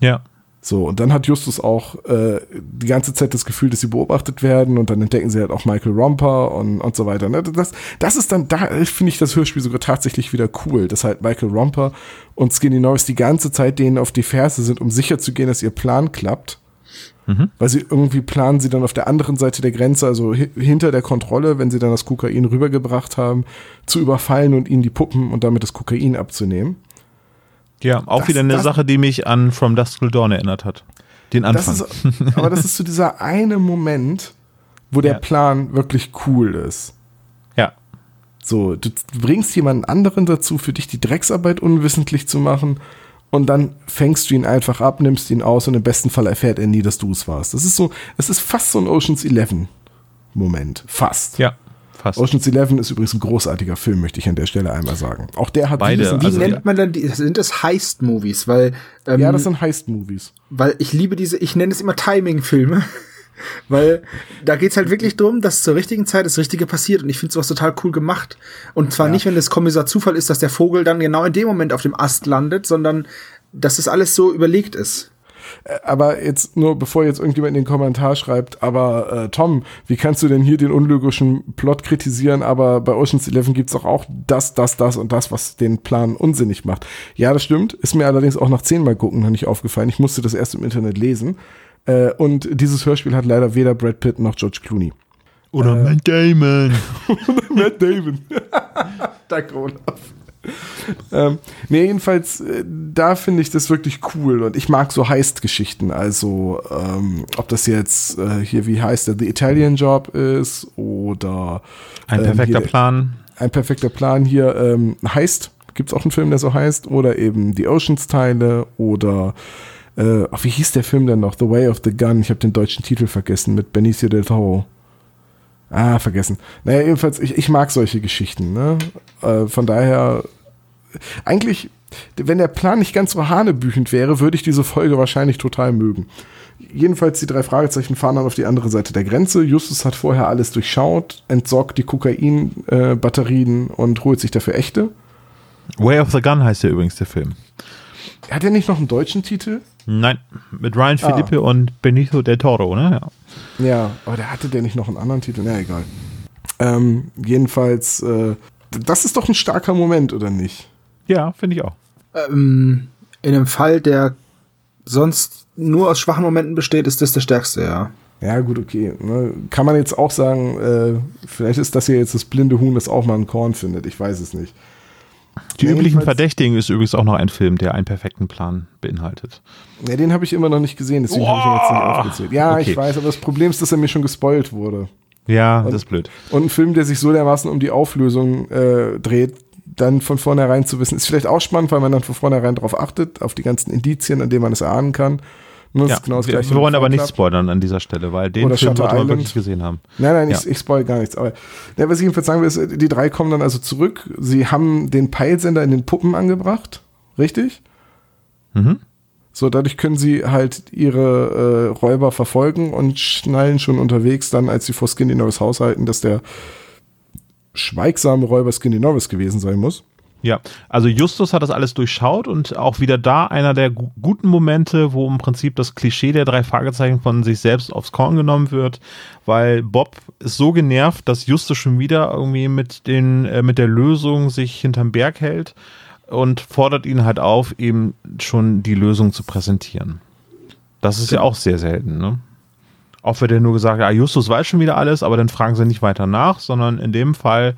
Ja. So, und dann hat Justus auch äh, die ganze Zeit das Gefühl, dass sie beobachtet werden und dann entdecken sie halt auch Michael Romper und, und so weiter. Ne? Das, das ist dann, da finde ich das Hörspiel sogar tatsächlich wieder cool, dass halt Michael Romper und Skinny Norris die ganze Zeit denen auf die Ferse sind, um sicher zu gehen, dass ihr Plan klappt. Weil sie irgendwie planen, sie dann auf der anderen Seite der Grenze, also hi hinter der Kontrolle, wenn sie dann das Kokain rübergebracht haben, zu überfallen und ihnen die Puppen und damit das Kokain abzunehmen. Ja, auch Das- wieder eine das- Sache, die mich an From Dusk Till Dawn erinnert hat. Den Das Anfang. ist, aber das ist so dieser eine Moment, wo der Ja. Plan wirklich cool ist. ja. So, du bringst jemanden anderen dazu, für dich die Drecksarbeit unwissentlich zu machen und dann fängst du ihn einfach ab, nimmst ihn aus und im besten Fall erfährt er nie, dass du es warst. Das ist so, es ist fast so ein Oceans 11 Moment. Fast. Ja, fast. Oceans 11 ist übrigens ein großartiger Film, möchte ich an der Stelle einmal sagen. Auch der hat Beide, diesen, Wie Also, nennt ja. man dann die, sind das Heist-Movies? Weil, ähm, ja, das sind Heist-Movies. weil ich liebe diese, ich nenne es immer Timing-Filme. Weil da geht's halt wirklich drum, dass zur richtigen Zeit das Richtige passiert. Und ich finde sowas total cool gemacht. Und zwar nicht, wenn das Kommissar Zufall ist, dass der Vogel dann genau in dem Moment auf dem Ast landet, sondern dass das alles so überlegt ist. Aber jetzt nur, bevor jetzt irgendjemand in den Kommentar schreibt, aber äh, Tom, wie kannst du denn hier den unlogischen Plot kritisieren, aber bei Ocean's Eleven gibt's doch auch das, das, das und das, was den Plan unsinnig macht. Ja, das stimmt, ist mir allerdings auch nach zehnmal gucken noch nicht aufgefallen. Ich musste das erst im Internet lesen. Äh, und dieses Hörspiel hat leider weder Brad Pitt noch George Clooney. Oder Matt Damon. Matt Damon. Danke, Olaf. ähm, nee, jedenfalls, äh, da finde ich das wirklich cool und ich mag so Heist-Geschichten. Also, ähm, ob das jetzt äh, hier, wie heißt der, The Italian Job ist oder Ein ähm, perfekter hier, Plan. ein perfekter Plan hier, ähm, Heist. Gibt's auch einen Film, der so heißt? Oder eben die Oceans-Teile oder äh, wie hieß der Film denn noch? The Way of the Gun. Ich habe den deutschen Titel vergessen mit Benicio del Toro. Ah, vergessen. Naja, jedenfalls, ich, ich mag solche Geschichten. Ne? Äh, von daher, eigentlich, wenn der Plan nicht ganz so hanebüchend wäre, würde ich diese Folge wahrscheinlich total mögen. jedenfalls die drei Fragezeichen fahren dann auf die andere Seite der Grenze. Justus hat vorher alles durchschaut, entsorgt die Kokain-Batterien äh, und holt sich dafür echte. Way of the Gun heißt ja übrigens der Film. Hat er nicht noch einen deutschen Titel? Nein, mit Ryan Ah. Philippe und Benito del Toro, ne? Ja. Ja, aber der hatte der nicht noch einen anderen Titel? Na egal. Ähm, jedenfalls, äh, das ist doch ein starker Moment, oder nicht? Ja, finde ich auch. Ähm, in einem Fall, der sonst nur aus schwachen Momenten besteht, ist das der stärkste, ja. Ja, gut, okay. Ne? Kann man jetzt auch sagen, äh, vielleicht ist das hier jetzt das blinde Huhn, das auch mal ein Korn findet. Ich weiß es nicht. Die Ja, üblichen Verdächtigen ist übrigens auch noch ein Film, der einen perfekten Plan beinhaltet. Ja, den habe ich immer noch nicht gesehen, deswegen habe ich ihn jetzt nicht aufgezählt. Ja, Okay. ich weiß, aber das Problem ist, dass er mir schon gespoilt wurde. Ja, Und- das ist blöd. Und ein Film, der sich so dermaßen um die Auflösung äh, dreht, dann von vornherein zu wissen, ist vielleicht auch spannend, weil man dann von vornherein darauf achtet, auf die ganzen Indizien, an denen man es erahnen kann. Das Ja, genau das wir, wir wollen aber nicht spoilern an dieser Stelle, weil den Oder Film Shutter Island. wirklich gesehen haben. Nein, nein, ich, Ja. ich spoil gar nichts. Aber ja, was ich jedenfalls sagen will, ist, die drei kommen dann also zurück. Sie haben den Peilsender in den Puppen angebracht, richtig? Mhm. So, dadurch können sie halt ihre äh, Räuber verfolgen und schnallen schon unterwegs dann, als sie vor Skinny Norris Haus halten, dass der schweigsame Räuber Skinny Norris gewesen sein muss. Ja, also Justus hat das alles durchschaut und auch wieder da einer der gu guten Momente, wo im Prinzip das Klischee der drei Fragezeichen von sich selbst aufs Korn genommen wird, weil Bob ist so genervt, dass Justus schon wieder irgendwie mit den äh, mit der Lösung sich hinterm Berg hält und fordert ihn halt auf, eben schon die Lösung zu präsentieren. Das ist ja auch sehr selten, ne? Auch wird ja nur gesagt, ja, Justus weiß schon wieder alles, aber dann fragen sie nicht weiter nach, sondern in dem Fall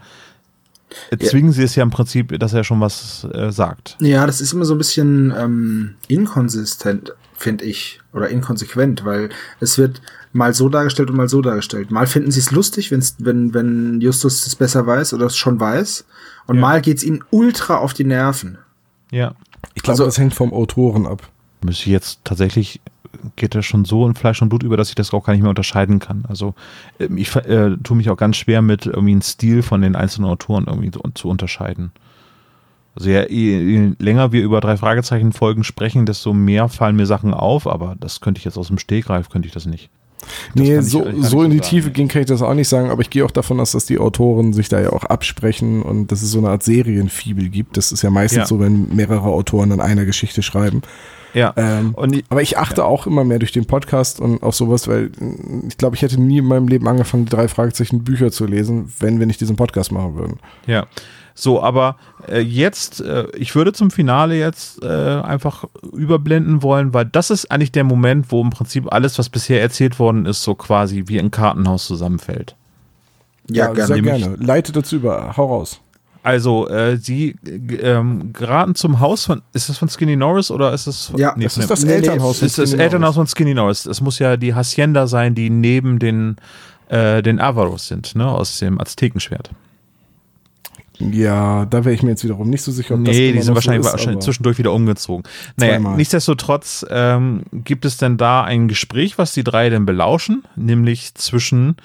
zwingen sie es ja im Prinzip, dass er schon was äh, sagt. Ja, das ist immer so ein bisschen ähm, inkonsistent, finde ich, oder inkonsequent, weil es wird mal so dargestellt und mal so dargestellt. Mal finden sie es lustig, wenn's, wenn, wenn Justus es besser weiß oder es schon weiß, und Ja. mal geht's ihnen ultra auf die Nerven. Ja. Ich glaube, Also- das hängt vom Autoren ab. Müsste ich jetzt tatsächlich, geht das schon so in Fleisch und Blut über, dass ich das auch gar nicht mehr unterscheiden kann. Also ähm, ich äh, tue mich auch ganz schwer mit irgendwie einen Stil von den einzelnen Autoren irgendwie zu, zu unterscheiden. Also ja, je, je länger wir über drei Fragezeichen Folgen sprechen, desto mehr fallen mir Sachen auf, aber das könnte ich jetzt aus dem Stegreif, könnte ich das nicht. Nee, kann ich- so, ich so in die Tiefe nee. gehen kann ich das auch nicht sagen, aber ich gehe auch davon aus, dass die Autoren sich da ja auch absprechen und dass es so eine Art Serienfibel gibt. Das ist ja meistens Ja. so, wenn mehrere Autoren an einer Geschichte schreiben. Ja. Ähm, und ich- aber ich achte auch immer mehr durch den Podcast und auf sowas, weil mm, ich glaube, ich hätte nie in meinem Leben angefangen, die drei Fragezeichen Bücher zu lesen, wenn wir nicht diesen Podcast machen würden. Ja. So, aber äh, jetzt, äh, ich würde zum Finale jetzt äh, einfach überblenden wollen, weil das ist eigentlich der Moment, wo im Prinzip alles, was bisher erzählt worden ist, so quasi wie ein Kartenhaus zusammenfällt. Ja, gerne. sehr gerne. Leite dazu über. Hau raus. Also, äh, sie ähm, geraten zum Haus von, ist das von Skinny Norris oder ist es von, Ja, Das nee, ist das nee, nee, Elternhaus. das von ist das Skinny Elternhaus Norris. von Skinny Norris. Es muss ja die Hacienda sein, die neben den, äh, den Avaros sind, ne, aus dem Aztekenschwert. Ja, da wäre ich mir jetzt wiederum nicht so sicher, ob das Nee, die sind so wahrscheinlich, ist, wahrscheinlich zwischendurch wieder umgezogen. Naja, Zweimal. nichtsdestotrotz ähm, gibt es denn da ein Gespräch, was die drei denn belauschen, nämlich zwischen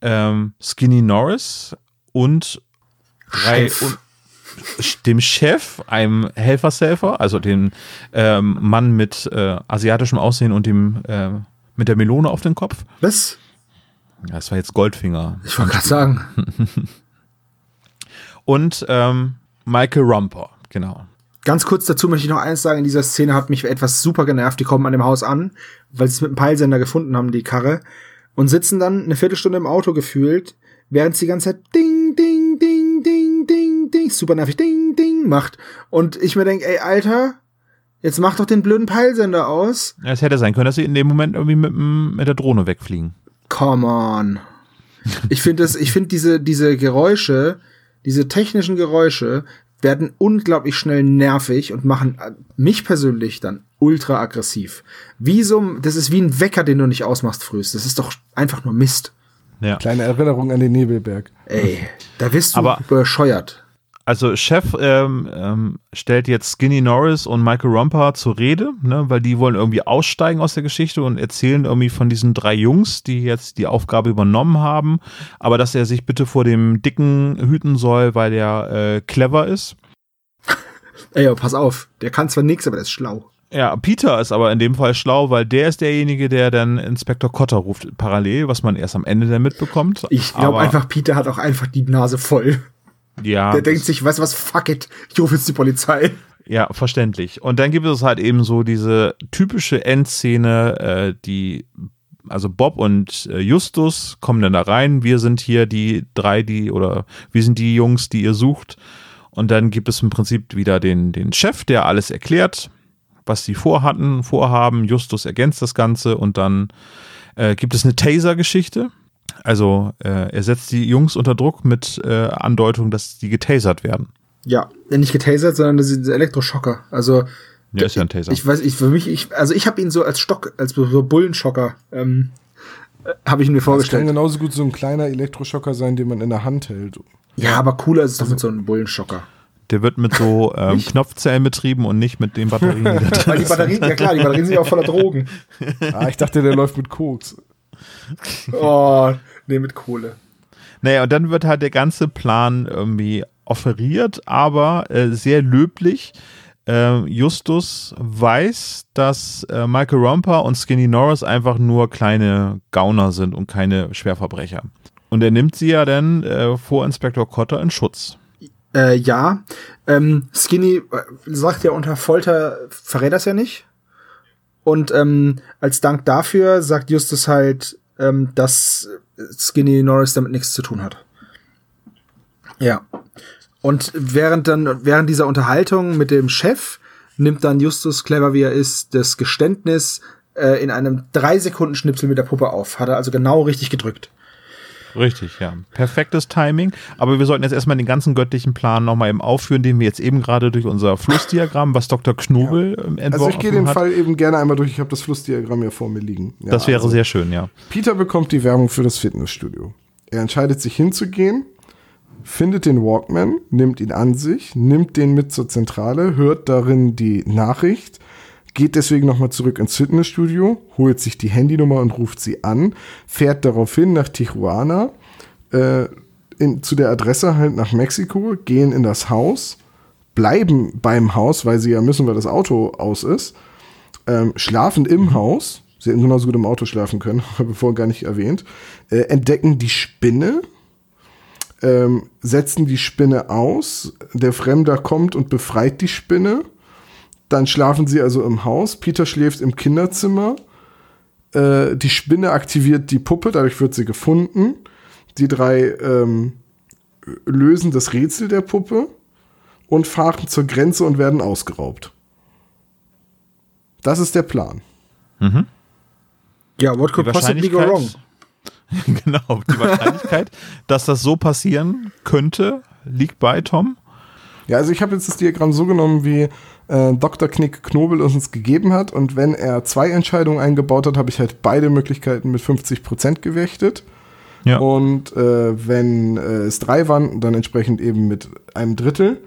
ähm, Skinny Norris und drei dem Chef, einem Helfershelfer, also dem ähm, Mann mit äh, asiatischem Aussehen und dem äh, mit der Melone auf dem Kopf. Was? Ja, das war jetzt Goldfinger. Ich wollte gerade sagen. Und ähm, Michael Rumper, genau. Ganz kurz dazu möchte ich noch eins sagen. In dieser Szene hat mich etwas super genervt. Die kommen an dem Haus an, weil sie es mit dem Peilsender gefunden haben, die Karre, und sitzen dann eine Viertelstunde im Auto gefühlt, während sie die ganze Zeit ding, ding, ding, ding, super nervig, ding, ding macht. Und ich mir denke, ey, Alter, jetzt mach doch den blöden Peilsender aus. Ja, Es hätte sein können, dass sie in dem Moment irgendwie mit, mit der Drohne wegfliegen. Come on. Ich finde das, ich finde diese, diese Geräusche, diese technischen Geräusche werden unglaublich schnell nervig und machen äh, mich persönlich dann ultra aggressiv. Wie so, das ist wie ein Wecker, den du nicht ausmachst frühst. Das ist doch einfach nur Mist. Ja. Kleine Erinnerung an den Nebelberg. Ey, da wirst du Aber- bescheuert. Also Chef ähm, ähm, stellt jetzt Skinny Norris und Michael Romper zur Rede, ne, weil die wollen irgendwie aussteigen aus der Geschichte und erzählen irgendwie von diesen drei Jungs, die jetzt die Aufgabe übernommen haben, aber dass er sich bitte vor dem Dicken hüten soll, weil er äh, clever ist. Ey, aber pass auf, der kann zwar nix, aber der ist schlau. Ja, Peter ist aber in dem Fall schlau, weil der ist derjenige, der dann Inspektor Cotter ruft parallel, was man erst am Ende dann mitbekommt. Ich glaube einfach, Peter hat auch einfach die Nase voll. Ja, Der denkt sich, weißt du was, fuck it, ich rufe jetzt die Polizei. Ja, verständlich. Und dann gibt es halt eben so diese typische Endszene, äh, die, also Bob und äh, Justus kommen dann da rein. Wir sind hier die drei, die, oder wir sind die Jungs, die ihr sucht. Und dann gibt es im Prinzip wieder den, den Chef, der alles erklärt, was sie vorhatten, vorhaben. Justus ergänzt das Ganze und dann äh, gibt es eine Taser-Geschichte. Also äh, er setzt die Jungs unter Druck mit äh, Andeutung, dass die getasert werden. Ja, nicht getasert, sondern das ist ein Elektroschocker. Also Ja, ist ja ein Taser. ich weiß, ich für mich, ich, also ich habe ihn so als Stock, als so Bullenschocker, ähm, äh, habe ich ihn mir Das kann vorgestellt. genauso gut so ein kleiner Elektroschocker sein, den man in der Hand hält. Ja, aber cooler ist es doch mit so einem Bullenschocker. Der wird mit so ähm, Knopfzellen betrieben und nicht mit den Batterien, die da drin Weil die Batterien, ja klar, die Batterien sind ja auch voller Drogen. Ah, ich dachte, der läuft mit Koks. Oh, nee, mit Kohle. Naja, und dann wird halt der ganze Plan irgendwie offeriert, aber äh, sehr löblich. Äh, Justus weiß, dass äh, Michael Romper und Skinny Norris einfach nur kleine Gauner sind und keine Schwerverbrecher. Und er nimmt sie ja dann äh, vor Inspektor Cotter in Schutz. Äh, ja, ähm, Skinny äh, sagt ja unter Folter verrät das ja nicht. Und ähm, als Dank dafür sagt Justus halt, ähm, dass Skinny Norris damit nichts zu tun hat. Ja. Und während dann, während dieser Unterhaltung mit dem Chef nimmt dann Justus, clever wie er ist, das Geständnis äh, in einem drei Sekunden Schnipsel mit der Puppe auf. Hat er also genau richtig gedrückt. Richtig, ja. Perfektes Timing. Aber wir sollten jetzt erstmal den ganzen göttlichen Plan nochmal eben aufführen, den wir jetzt eben gerade durch unser Flussdiagramm, was Dr. Knobel ähm, entworfen Also ich gehe den hat. Fall eben gerne einmal durch. Ich habe das Flussdiagramm ja vor mir liegen. Ja, das wäre also, sehr schön, ja. Peter bekommt die Werbung für das Fitnessstudio. Er entscheidet sich hinzugehen, findet den Walkman, nimmt ihn an sich, nimmt den mit zur Zentrale, hört darin die Nachricht, geht deswegen nochmal zurück ins Fitnessstudio, holt sich die Handynummer und ruft sie an, fährt daraufhin nach Tijuana, äh, in, zu der Adresse halt nach Mexiko, gehen in das Haus, bleiben beim Haus, weil sie ja müssen, weil das Auto aus ist, ähm, schlafen im Haus, sie hätten genauso gut im Auto schlafen können, habe ich vorhin gar nicht erwähnt, äh, entdecken die Spinne, ähm, setzen die Spinne aus, der Fremder kommt und befreit die Spinne, dann schlafen sie also im Haus, Peter schläft im Kinderzimmer, äh, die Spinne aktiviert die Puppe, dadurch wird sie gefunden, die drei ähm, lösen das Rätsel der Puppe und fahren zur Grenze und werden ausgeraubt. Das ist der Plan. Ja, what could possibly go wrong? genau, die Wahrscheinlichkeit, dass das so passieren könnte, liegt bei Tom. Ja, also ich habe jetzt das Diagramm so genommen, wie äh, Dr. Knick Knobel uns gegeben hat. Und wenn er zwei Entscheidungen eingebaut hat, habe ich halt beide Möglichkeiten mit 50% gewichtet. Ja. Und äh, wenn äh, es drei waren, dann entsprechend eben mit einem Drittel.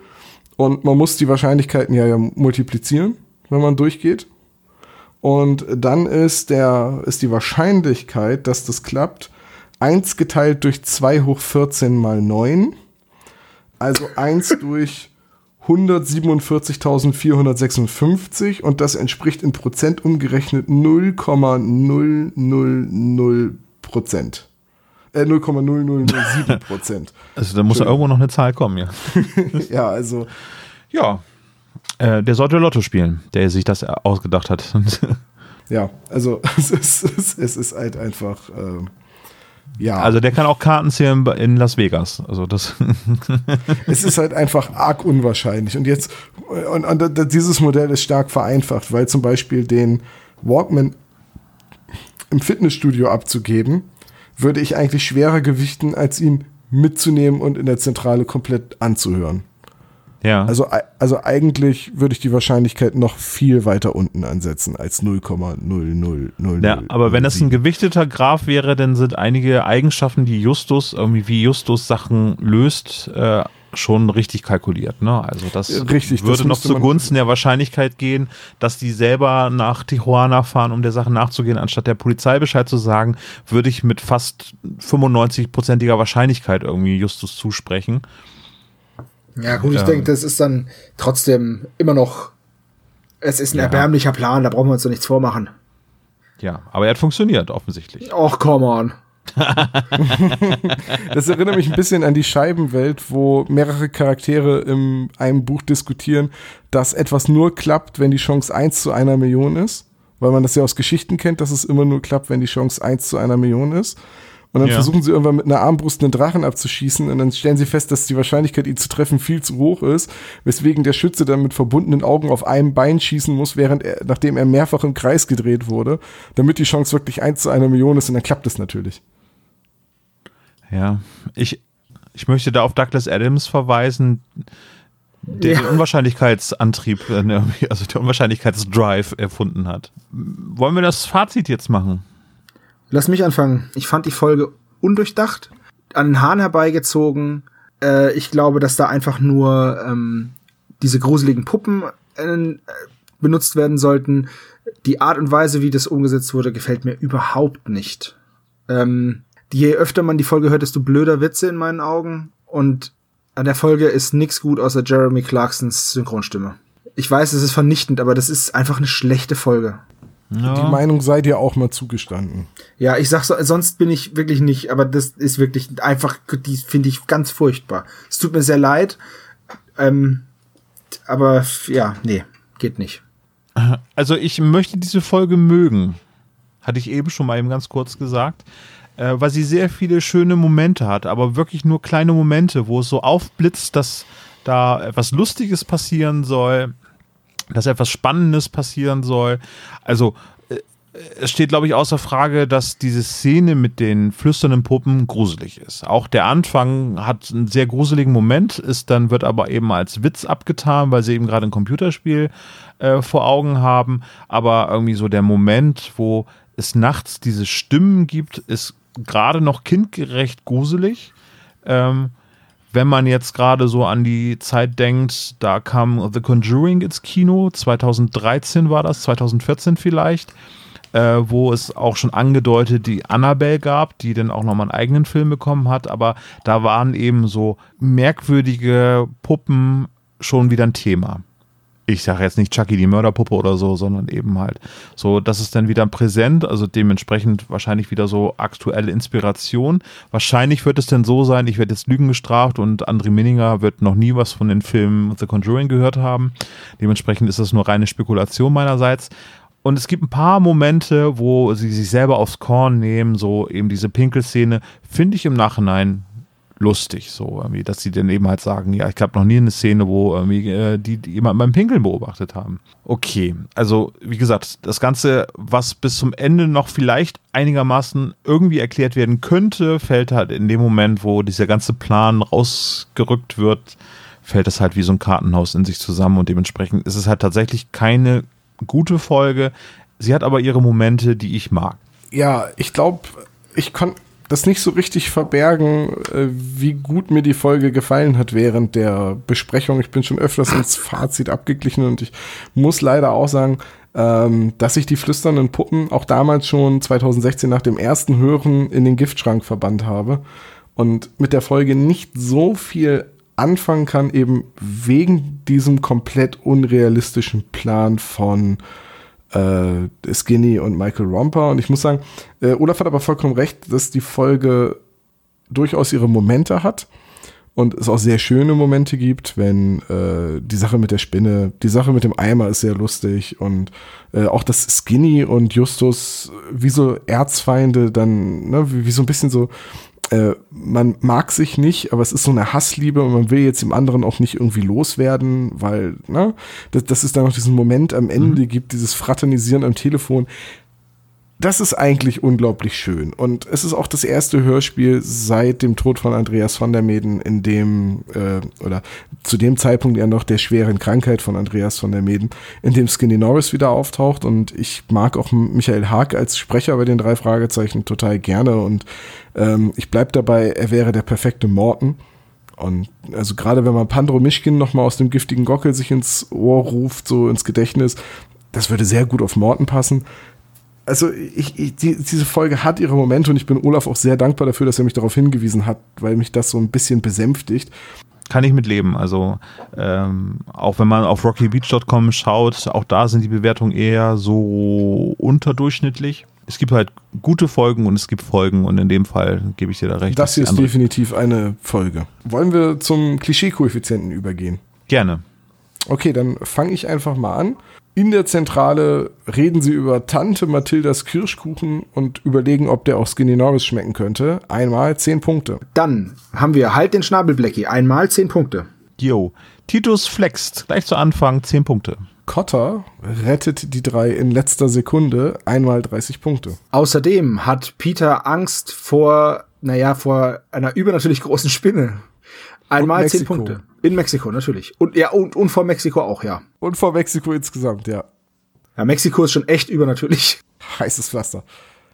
Und man muss die Wahrscheinlichkeiten ja, ja multiplizieren, wenn man durchgeht. Und dann ist, der, ist die Wahrscheinlichkeit, dass das klappt, 1 geteilt durch 2 hoch 14 mal 9. Also 1 durch 147.456 und das entspricht in Prozent umgerechnet 0,000 Prozent. Äh, 0,0007 Prozent. Also da muss ja irgendwo noch eine Zahl kommen, ja. ja, also Ja. Äh, der sollte Lotto spielen, der sich das ausgedacht hat. ja, also es ist, es, ist halt einfach ähm, ja, Also der kann auch Karten zählen in Las Vegas. Also das. es ist halt einfach arg unwahrscheinlich. Und jetzt, und, und dieses Modell ist stark vereinfacht, weil zum Beispiel den Walkman im Fitnessstudio abzugeben, würde ich eigentlich schwerer gewichten, als ihn mitzunehmen und in der Zentrale komplett anzuhören. Ja. Also, also eigentlich würde ich die Wahrscheinlichkeit noch viel weiter unten ansetzen als 0,0000. Ja, aber wenn das ein gewichteter Graph wäre, dann sind einige Eigenschaften, die Justus, irgendwie wie Justus Sachen löst, äh, schon richtig kalkuliert. Ne? Also das Richtig, das würde noch müsste man- zugunsten der Wahrscheinlichkeit gehen, dass die selber nach Tijuana fahren, um der Sache nachzugehen, anstatt der Polizei Bescheid zu sagen, würde ich mit fast 95-prozentiger Wahrscheinlichkeit irgendwie Justus zusprechen. Ja, gut, ich Ähm. denke, das ist dann trotzdem immer noch Es ist ein Ja. erbärmlicher Plan, da brauchen wir uns doch nichts vormachen. Ja, aber er hat funktioniert, offensichtlich. Och, come on. Das erinnert mich ein bisschen an die Scheibenwelt, wo mehrere Charaktere in einem Buch diskutieren, dass etwas nur klappt, wenn die Chance 1 zu einer Million ist. Weil man das ja aus Geschichten kennt, dass es immer nur klappt, wenn die Chance 1 zu einer Million ist. Und dann Ja. versuchen sie irgendwann mit einer Armbrust einen Drachen abzuschießen und dann stellen sie fest, dass die Wahrscheinlichkeit, ihn zu treffen, viel zu hoch ist, weswegen der Schütze dann mit verbundenen Augen auf einem Bein schießen muss, während er, nachdem er mehrfach im Kreis gedreht wurde, damit die Chance wirklich 1 zu einer Million ist und dann klappt es natürlich. Ja, ich, ich möchte da auf Douglas Adams verweisen, der Ja. den Unwahrscheinlichkeitsantrieb, äh, ne, also der Unwahrscheinlichkeitsdrive erfunden hat. Wollen wir das Fazit jetzt machen? Lass mich anfangen. Ich fand die Folge undurchdacht, an den Haaren herbeigezogen. Äh, ich glaube, dass da einfach nur ähm, diese gruseligen Puppen äh, benutzt werden sollten. Die Art und Weise, wie das umgesetzt wurde, gefällt mir überhaupt nicht. Ähm, je öfter man die Folge hört, desto blöder Witze in meinen Augen. Und an der Folge ist nix gut außer Jeremy Clarksons Synchronstimme. Ich weiß, es ist vernichtend, aber das ist einfach eine schlechte Folge. Die Meinung sei dir auch mal zugestanden. Ja, ich sag so, sonst bin ich wirklich nicht, aber das ist wirklich einfach, die finde ich ganz furchtbar. Es tut mir sehr leid, ähm, aber ja, nee, geht nicht. Also ich möchte diese Folge mögen. Hatte ich eben schon mal eben ganz kurz gesagt. Äh, weil sie sehr viele schöne Momente hat, aber wirklich nur kleine Momente, wo es so aufblitzt, dass da etwas Lustiges passieren soll, dass etwas Spannendes passieren soll. Also äh, es steht, glaube ich, außer Frage, dass diese Szene mit den flüsternden Puppen gruselig ist. Auch der Anfang hat einen sehr gruseligen Moment, ist dann wird aber eben als Witz abgetan, weil sie eben gerade ein Computerspiel äh, vor Augen haben. Aber irgendwie so der Moment, wo es nachts diese Stimmen gibt, ist gerade noch kindgerecht gruselig. Ähm, wenn man jetzt gerade so an die Zeit denkt, da kam The Conjuring ins Kino, 2013 war das, 2014 vielleicht, äh, wo es auch schon angedeutet die Annabelle gab, die dann auch nochmal einen eigenen Film bekommen hat, aber da waren eben so merkwürdige Puppen schon wieder ein Thema. Ich sage jetzt nicht Chucky die Mörderpuppe oder so, sondern eben halt so, das ist dann wieder präsent, also dementsprechend wahrscheinlich wieder so aktuelle Inspiration. Wahrscheinlich wird es dann so sein, ich werde jetzt Lügen gestraft und André Minninger wird noch nie was von den Filmen The Conjuring gehört haben. Dementsprechend ist das nur reine Spekulation meinerseits. Und es gibt ein paar Momente, wo sie sich selber aufs Korn nehmen, so eben diese Pinkelszene, finde ich im Nachhinein lustig, so irgendwie, dass sie dann eben halt sagen, ja, ich habe noch nie eine Szene, wo irgendwie äh, die, die jemanden beim Pinkeln beobachtet haben. Okay, also wie gesagt, das Ganze, was bis zum Ende noch vielleicht einigermaßen irgendwie erklärt werden könnte, fällt halt in dem Moment, wo dieser ganze Plan rausgerückt wird, fällt es halt wie so ein Kartenhaus in sich zusammen und dementsprechend ist es halt tatsächlich keine gute Folge. Sie hat aber ihre Momente, die ich mag. Ja, ich glaube, ich konnte das nicht so richtig verbergen, äh, wie gut mir die Folge gefallen hat während der Besprechung. Ich bin schon öfters ins Fazit abgeglichen und ich muss leider auch sagen, ähm, dass ich die flüsternden Puppen auch damals schon 2016 nach dem ersten Hören in den Giftschrank verbannt habe und mit der Folge nicht so viel anfangen kann, eben wegen diesem komplett unrealistischen Plan von äh, Skinny und Michael Romper. Und ich muss sagen, äh, Olaf hat aber vollkommen recht, dass die Folge durchaus ihre Momente hat und es auch sehr schöne Momente gibt, wenn äh, die Sache mit der Spinne, die Sache mit dem Eimer ist sehr lustig und äh, auch das Skinny und Justus wie so Erzfeinde dann, ne, wie, wie so ein bisschen so, äh, man mag sich nicht, aber es ist so eine Hassliebe und man will jetzt dem anderen auch nicht irgendwie loswerden, weil, ne, das, das ist dann noch diesen Moment am Ende gibt, dieses Fraternisieren am Telefon. Das ist eigentlich unglaublich schön. Und es ist auch das erste Hörspiel seit dem Tod von Andreas van der Meden, in dem, äh, oder zu dem Zeitpunkt ja noch der schweren Krankheit von Andreas van der Meden, in dem Skinny Norris wieder auftaucht. Und ich mag auch Michael Haag als Sprecher bei den drei Fragezeichen total gerne. Und ähm, ich bleib dabei, er wäre der perfekte Morten. Und also gerade wenn man Pandro Mischkin nochmal aus dem giftigen Gockel sich ins Ohr ruft, so ins Gedächtnis, das würde sehr gut auf Morten passen. Also ich, ich, die, diese Folge hat ihre Momente und ich bin Olaf auch sehr dankbar dafür, dass er mich darauf hingewiesen hat, weil mich das so ein bisschen besänftigt. Kann ich mit leben. Also ähm, auch wenn man auf rockybeach.com schaut, auch da sind die Bewertungen eher so unterdurchschnittlich. Es gibt halt gute Folgen und es gibt Folgen und in dem Fall gebe ich dir da recht. Das hier ist definitiv eine Folge. Wollen wir zum Klischee-Koeffizienten übergehen? Gerne. Okay, dann fange ich einfach mal an. In der Zentrale reden sie über Tante Mathildas Kirschkuchen und überlegen, ob der auch Skinny Norris schmecken könnte. Einmal 10 Punkte. Dann haben wir halt den Schnabel Blackie. Einmal 10 Punkte. Jo. Titus flext. Gleich zu Anfang 10 Punkte. Cotter rettet die drei in letzter Sekunde. Einmal 30 Punkte. Außerdem hat Peter Angst vor, naja, vor einer übernatürlich großen Spinne. Einmal Und 10 Mexiko. Punkte. In Mexiko, natürlich. Und ja, und, und vor Mexiko auch, ja. Und vor Mexiko insgesamt, ja. Ja, Mexiko ist schon echt übernatürlich. Heißes Pflaster.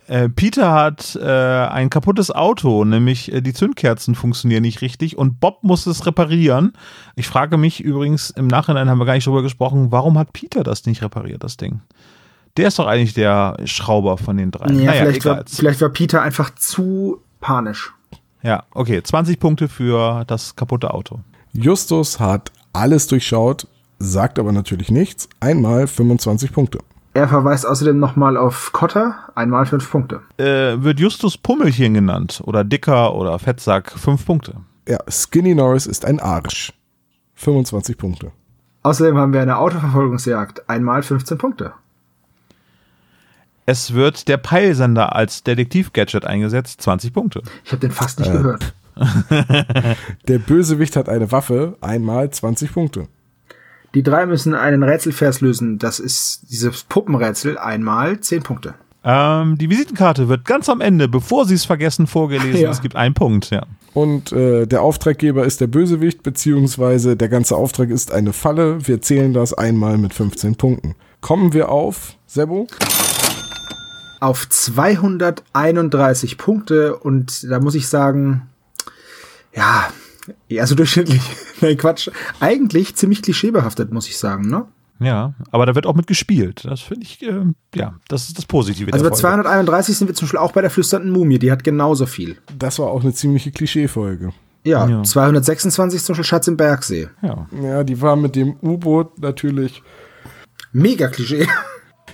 Äh, Peter hat äh, ein kaputtes Auto, nämlich äh, die Zündkerzen funktionieren nicht richtig und Bob muss es reparieren. Ich frage mich übrigens, im Nachhinein haben wir gar nicht drüber gesprochen, warum hat Peter das nicht repariert, das Ding? Der ist doch eigentlich der Schrauber von den drei. Ja, naja, vielleicht, war, vielleicht war Peter einfach zu panisch. Ja, okay, 20 Punkte für das kaputte Auto. Justus hat alles durchschaut, sagt aber natürlich nichts. Einmal 25 Punkte. Er verweist außerdem nochmal auf Cotter. Einmal 5 Punkte. Äh, wird Justus Pummelchen genannt oder Dicker oder Fettsack, 5 Punkte. Ja, Skinny Norris ist ein Arsch. 25 Punkte. Außerdem haben wir eine Autoverfolgungsjagd. Einmal 15 Punkte. Es wird der Peilsender als Detektiv-Gadget eingesetzt, 20 Punkte. Ich habe den fast nicht Äh. gehört. Der Bösewicht hat eine Waffe. Einmal 20 Punkte. Die drei müssen einen Rätselvers lösen. Das ist dieses Puppenrätsel. Einmal 10 Punkte. Ähm, die Visitenkarte wird ganz am Ende, bevor sie es vergessen, vorgelesen. Ja. Es gibt einen Punkt, ja. Und äh, der Auftraggeber ist der Bösewicht, beziehungsweise der ganze Auftrag ist eine Falle. Wir zählen das einmal mit 15 Punkten. Kommen wir auf, Sebo? Auf 231 Punkte. Und da muss ich sagen, ja, eher so durchschnittlich. Nein, Quatsch. Eigentlich ziemlich klischeebehaftet, muss ich sagen, ne? Ja, aber da wird auch mit gespielt. Das finde ich, ähm, ja, das ist das Positive Also bei Folge. 231 sind wir zum Beispiel auch bei der flüsternden Mumie. Die hat genauso viel. Das war auch eine ziemliche Klischeefolge. Ja, Ja. 226 zum Beispiel Schatz im Bergsee. Ja. Ja, die war mit dem U-Boot natürlich, Mega Klischee.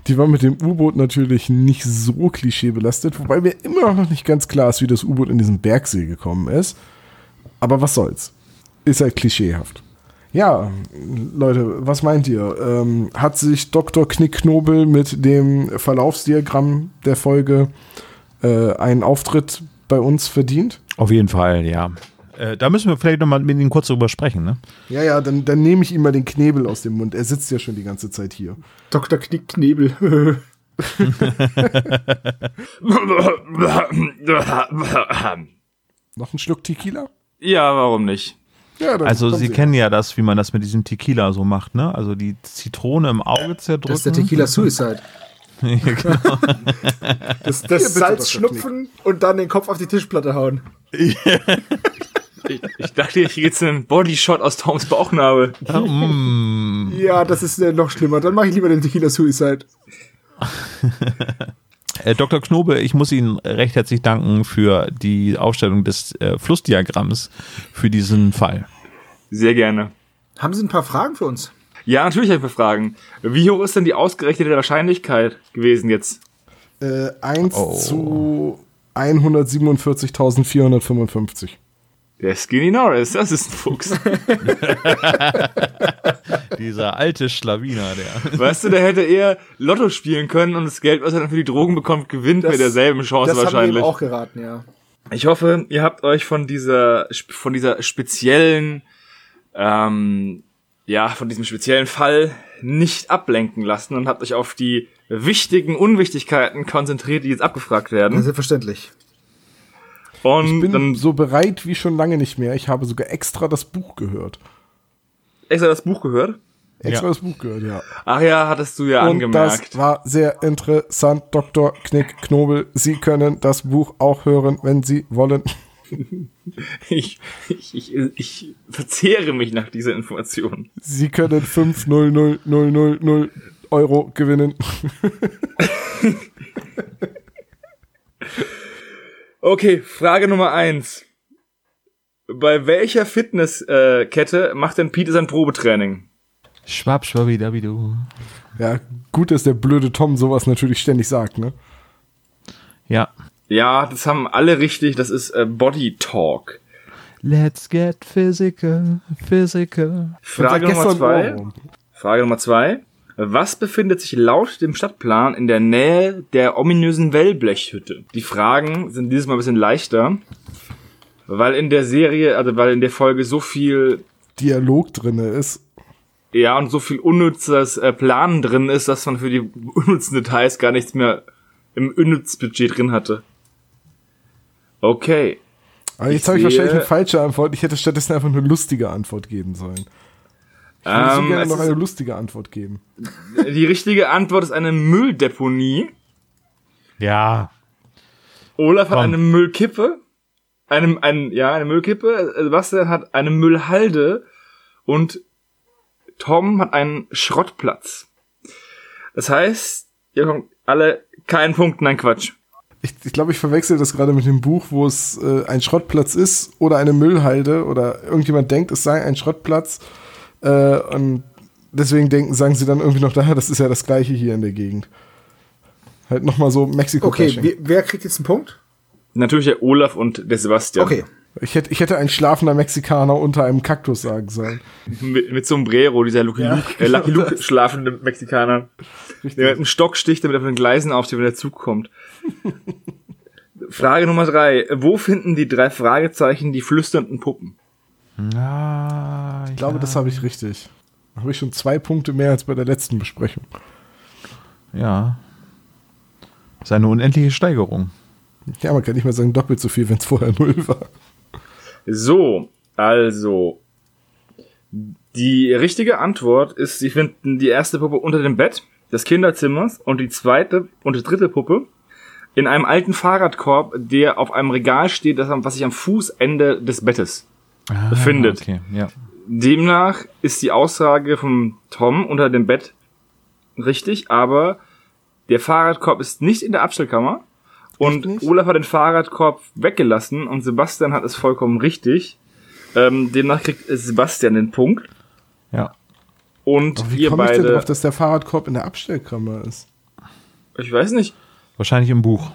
die war mit dem U-Boot natürlich nicht so klischeebelastet, wobei mir immer noch nicht ganz klar ist, wie das U-Boot in diesen Bergsee gekommen ist. Aber was soll's? Ist halt klischeehaft. Ja, Leute, was meint ihr? Ähm, hat sich Dr. Knickknobel mit dem Verlaufsdiagramm der Folge äh, einen Auftritt bei uns verdient? Auf jeden Fall, ja. Äh, da müssen wir vielleicht nochmal mit ihm kurz drüber sprechen, ne? Ja, ja, dann, dann nehme ich ihm mal den Knebel aus dem Mund. Er sitzt ja schon die ganze Zeit hier. Dr. Knickknebel. Noch ein Schluck Tequila? Ja, warum nicht? Ja, dann Also kommen Sie kennen ja das, wie man das mit diesem Tequila so macht, ne? Also die Zitrone im Auge zerdrücken. Das ist der Tequila Suicide. Ja, genau. Das, Hier, das Salz schnupfen und dann den Kopf auf die Tischplatte hauen. Ich, ich dachte, ich kriege jetzt einen Bodyshot aus Toms Bauchnabel. mm. Ja, das ist äh, noch schlimmer. Dann mache ich lieber den Tequila Suicide. Äh, Dr. Knobe, ich muss Ihnen recht herzlich danken für die Aufstellung des äh, Flussdiagramms für diesen Fall. Sehr gerne. Haben Sie ein paar Fragen für uns? Ja, natürlich habe ich Fragen. Wie hoch ist denn die ausgerechnete Wahrscheinlichkeit gewesen jetzt? Äh, 1 Oh. zu 147.455. Der Skinny Norris, das ist ein Fuchs. Dieser alte Schlawiner, der. weißt du, der hätte eher Lotto spielen können und das Geld, was er dann für die Drogen bekommt, gewinnt Das- mit derselben Chance das haben wir wahrscheinlich. eben auch geraten, ja. Ich hoffe, ihr habt euch von dieser, von dieser speziellen, ähm, ja, von diesem speziellen Fall nicht ablenken lassen und habt euch auf die wichtigen Unwichtigkeiten konzentriert, die jetzt abgefragt ja. werden. Selbstverständlich. Und Ich bin dann so bereit wie schon lange nicht mehr. Ich habe sogar extra das Buch gehört. Extra das Buch gehört. Extra Ja. das Buch gehört, ja. Ach ja, hattest du ja Und angemerkt. das war sehr interessant, Dr. Knick Knobel. Sie können das Buch auch hören, wenn Sie wollen. Ich, ich, ich, ich verzehre mich nach dieser Information. Sie können 500000 Euro gewinnen. Okay, Frage Nummer eins. Bei welcher Fitnesskette äh, macht denn Peter sein Probetraining? Schwab, schwabidabidu. Ja, gut, dass der blöde Tom sowas natürlich ständig sagt, ne? Ja. Ja, das haben alle richtig. Das ist äh, Body Talk. Let's get physical, physical. Frage Nummer zwei. Frage Nummer zwei. Was befindet sich laut dem Stadtplan in der Nähe der ominösen Wellblechhütte? Die Fragen sind dieses Mal ein bisschen leichter, weil in der Serie, also weil in der Folge so viel, Dialog drinne ist. ja, und so viel unnützes äh, Planen drin ist, dass man für die unnützen Details gar nichts mehr im Unnützbudget drin hatte. Okay. Aber jetzt Ich habe ich wahrscheinlich eine falsche Antwort. Ich hätte stattdessen einfach eine lustige Antwort geben sollen. Ich würde so Ähm, gerne es noch eine lustige Antwort geben. Die richtige Antwort ist eine Mülldeponie. Ja. Olaf hat Komm. eine Müllkippe. Eine, ein, ja, eine Müllkippe. Sebastian hat eine Müllhalde. Und Tom hat einen Schrottplatz. Das heißt, ihr bekommt alle keinen Punkt, nein Quatsch. Ich, ich glaube, ich verwechsel das gerade mit dem Buch, wo es äh, ein Schrottplatz ist oder eine Müllhalde oder irgendjemand denkt, es sei ein Schrottplatz. Äh, und deswegen denken, sagen sie dann irgendwie noch daher, das ist ja das gleiche hier in der Gegend. Halt nochmal so mexiko Okay, wer, wer kriegt jetzt einen Punkt? Natürlich der Olaf und der Sebastian. Okay. ich, hätte, ich hätte ein schlafender Mexikaner unter einem Kaktus sagen sollen. Mit, mit Sombrero, dieser Lucky Ja, Luke, äh, Lucky Luke schlafende Mexikaner. Der mit einem Stock sticht, damit er von den Gleisen aufsteht, wenn der Zug kommt. Frage Nummer drei. Wo finden die drei Fragezeichen die flüsternden Puppen? Ah, Ich glaube, das habe ich richtig. Da habe ich schon zwei Punkte mehr als bei der letzten Besprechung. Ja. Das ist eine unendliche Steigerung. Ja, man kann nicht mal sagen doppelt so viel, wenn es vorher null war. So, also. Die richtige Antwort ist, sie finden die erste Puppe unter dem Bett des Kinderzimmers und die zweite und die dritte Puppe in einem alten Fahrradkorb, der auf einem Regal steht, das, am- was sich am Fußende des Bettes Ah, befindet. Okay, ja. Demnach ist die Aussage vom Tom unter dem Bett richtig, aber der Fahrradkorb ist nicht in der Abstellkammer und? Olaf hat den Fahrradkorb weggelassen und Sebastian hat es vollkommen richtig. Ähm, demnach kriegt Sebastian den Punkt Ja. und Aber wie ihr komme ich denn drauf, dass der Fahrradkorb in der Abstellkammer ist? ich weiß nicht, Wahrscheinlich im Buch.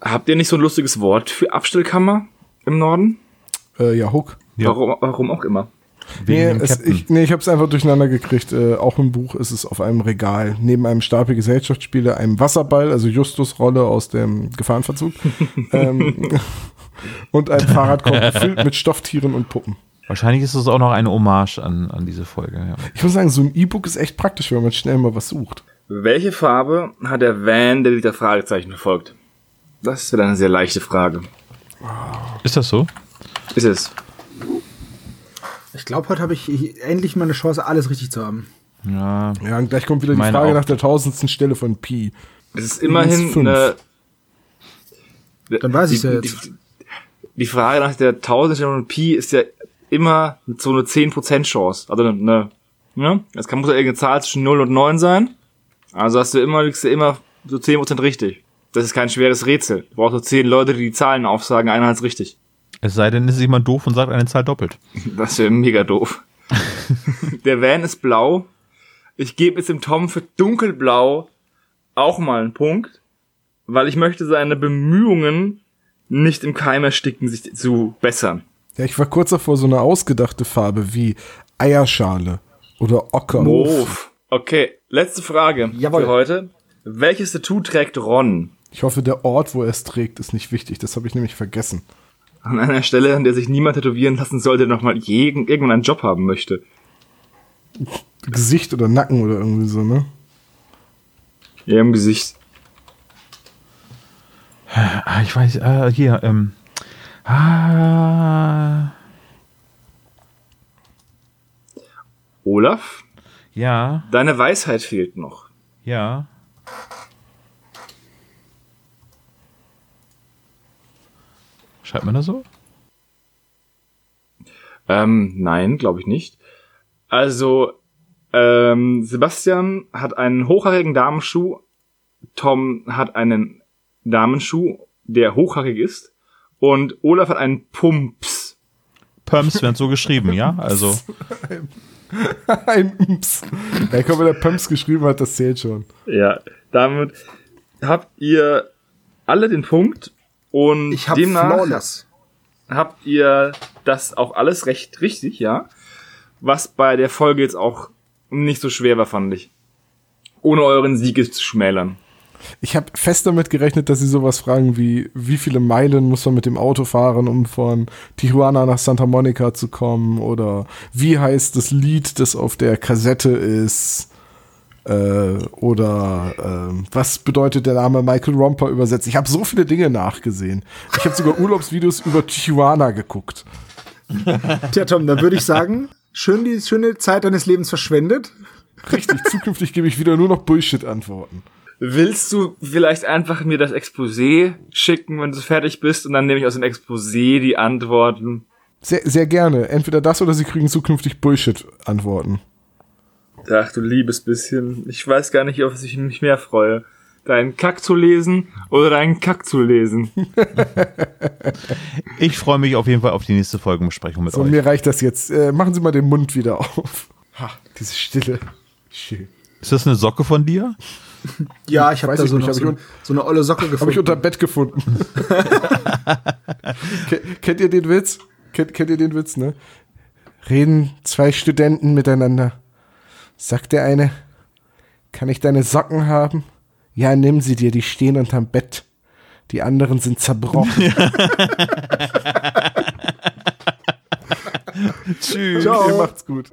habt ihr nicht so ein lustiges Wort für Abstellkammer im Norden? Äh, ja, Hook. Ja. Warum, warum auch immer. Wegen Nee, es, ich, nee, ich habe es einfach durcheinander gekriegt. Äh, auch im Buch ist es auf einem Regal. Neben einem Stapel Gesellschaftsspiele, einem Wasserball, also Justus Rolle aus dem Gefahrenverzug. ähm, und einem Fahrradkorb gefüllt mit Stofftieren und Puppen. Wahrscheinlich ist es auch noch eine Hommage an, an diese Folge. Ja. Ich muss sagen, so ein E-Book ist echt praktisch, wenn man schnell mal was sucht. Welche Farbe hat der Van, der die Fragezeichen verfolgt? Das ist wieder eine sehr leichte Frage. Ist das so? Ist es? Ich glaube, heute habe ich endlich mal eine Chance, alles richtig zu haben. Ja. Ja, und gleich kommt wieder die Frage auch. nach der tausendsten Stelle von Pi. Es ist immerhin fünf. eine. Dann weiß die, ich's ja die, jetzt. die Frage nach der Tausendstelle von Pi ist ja immer so eine 10% Chance. Also eine, eine ne? Es kann muss ja irgendeine Zahl zwischen 0 und 9 sein. Also hast du immer, liegst du immer so 10% richtig. Das ist kein schweres Rätsel. Du brauchst nur 10 Leute, die die Zahlen aufsagen, einer hat's richtig. Es sei denn, es ist jemand doof und sagt eine Zahl doppelt. Das wäre mega doof. Der Van ist blau. Ich gebe jetzt dem Tom für dunkelblau auch mal einen Punkt, weil ich möchte seine Bemühungen nicht im Keim ersticken, sich zu bessern. Ja, ich war kurz davor, so eine ausgedachte Farbe wie Eierschale oder Ocker. Move. Okay, letzte Frage Jawohl. für heute. Welches Tattoo trägt Ron? Ich hoffe, der Ort, wo er es trägt, ist nicht wichtig. Das habe ich nämlich vergessen. An einer Stelle, an der sich niemand tätowieren lassen sollte, der nochmal irgendwann einen Job haben möchte. Gesicht oder Nacken oder irgendwie so, ne? Ja, im Gesicht. Ah, ich weiß, äh, hier, ähm. Ah. Olaf, Ja, deine Weisheit fehlt noch. ja. Schreibt man das so? Ähm, nein, glaube ich nicht. Also, Ähm, Sebastian hat einen hochhaarigen Damenschuh. Tom hat einen Damenschuh, der hochhackig ist. Und Olaf hat einen Pumps. Pumps werden so geschrieben, ja? Also. Ein Ms. Ja, komm, wenn der Pumps geschrieben hat, das zählt schon. Ja, damit habt ihr alle den Punkt und Ich habe demnach Flawless. habt ihr das auch alles recht richtig, ja? Was bei der Folge jetzt auch nicht so schwer war, fand ich. Ohne euren Sieg zu schmälern. Ich habe fest damit gerechnet, dass sie sowas fragen wie, wie viele Meilen muss man mit dem Auto fahren, um von Tijuana nach Santa Monica zu kommen? Oder wie heißt das Lied, das auf der Kassette ist? Äh, oder ähm, was bedeutet der Name Michael Romper übersetzt? Ich habe so viele Dinge nachgesehen. Ich habe sogar Urlaubsvideos über Tijuana geguckt. Tja, Tom, dann würde ich sagen, schön die schöne Zeit deines Lebens verschwendet. Richtig, zukünftig gebe ich wieder nur noch Bullshit-Antworten. Willst du vielleicht einfach mir das Exposé schicken, wenn du fertig bist, und dann nehme ich aus dem Exposé die Antworten? Sehr, sehr gerne. Entweder das oder sie kriegen zukünftig Bullshit-Antworten. Ach, du liebes bisschen. Ich weiß gar nicht, auf was ich mich mehr freue. Deinen Kack zu lesen oder deinen Kack zu lesen. Ich freue mich auf jeden Fall auf die nächste Folgenbesprechung mit So, euch. mir reicht das jetzt. Äh, machen Sie mal den Mund wieder auf. Ha, diese Stille. Schön. Ist das eine Socke von dir? Ja, ich habe Weiß da so, nicht, hab so, ich so eine olle Socke Habe ich gefunden. unter Bett gefunden. Ke- kennt ihr den Witz? Kennt, kennt ihr den Witz, ne? Reden zwei Studenten miteinander. Sagt der eine, kann ich deine Socken haben? Ja, nimm sie dir, die stehen unterm Bett. Die anderen sind zerbrochen. Tschüss. Ciao. Ihr macht's gut.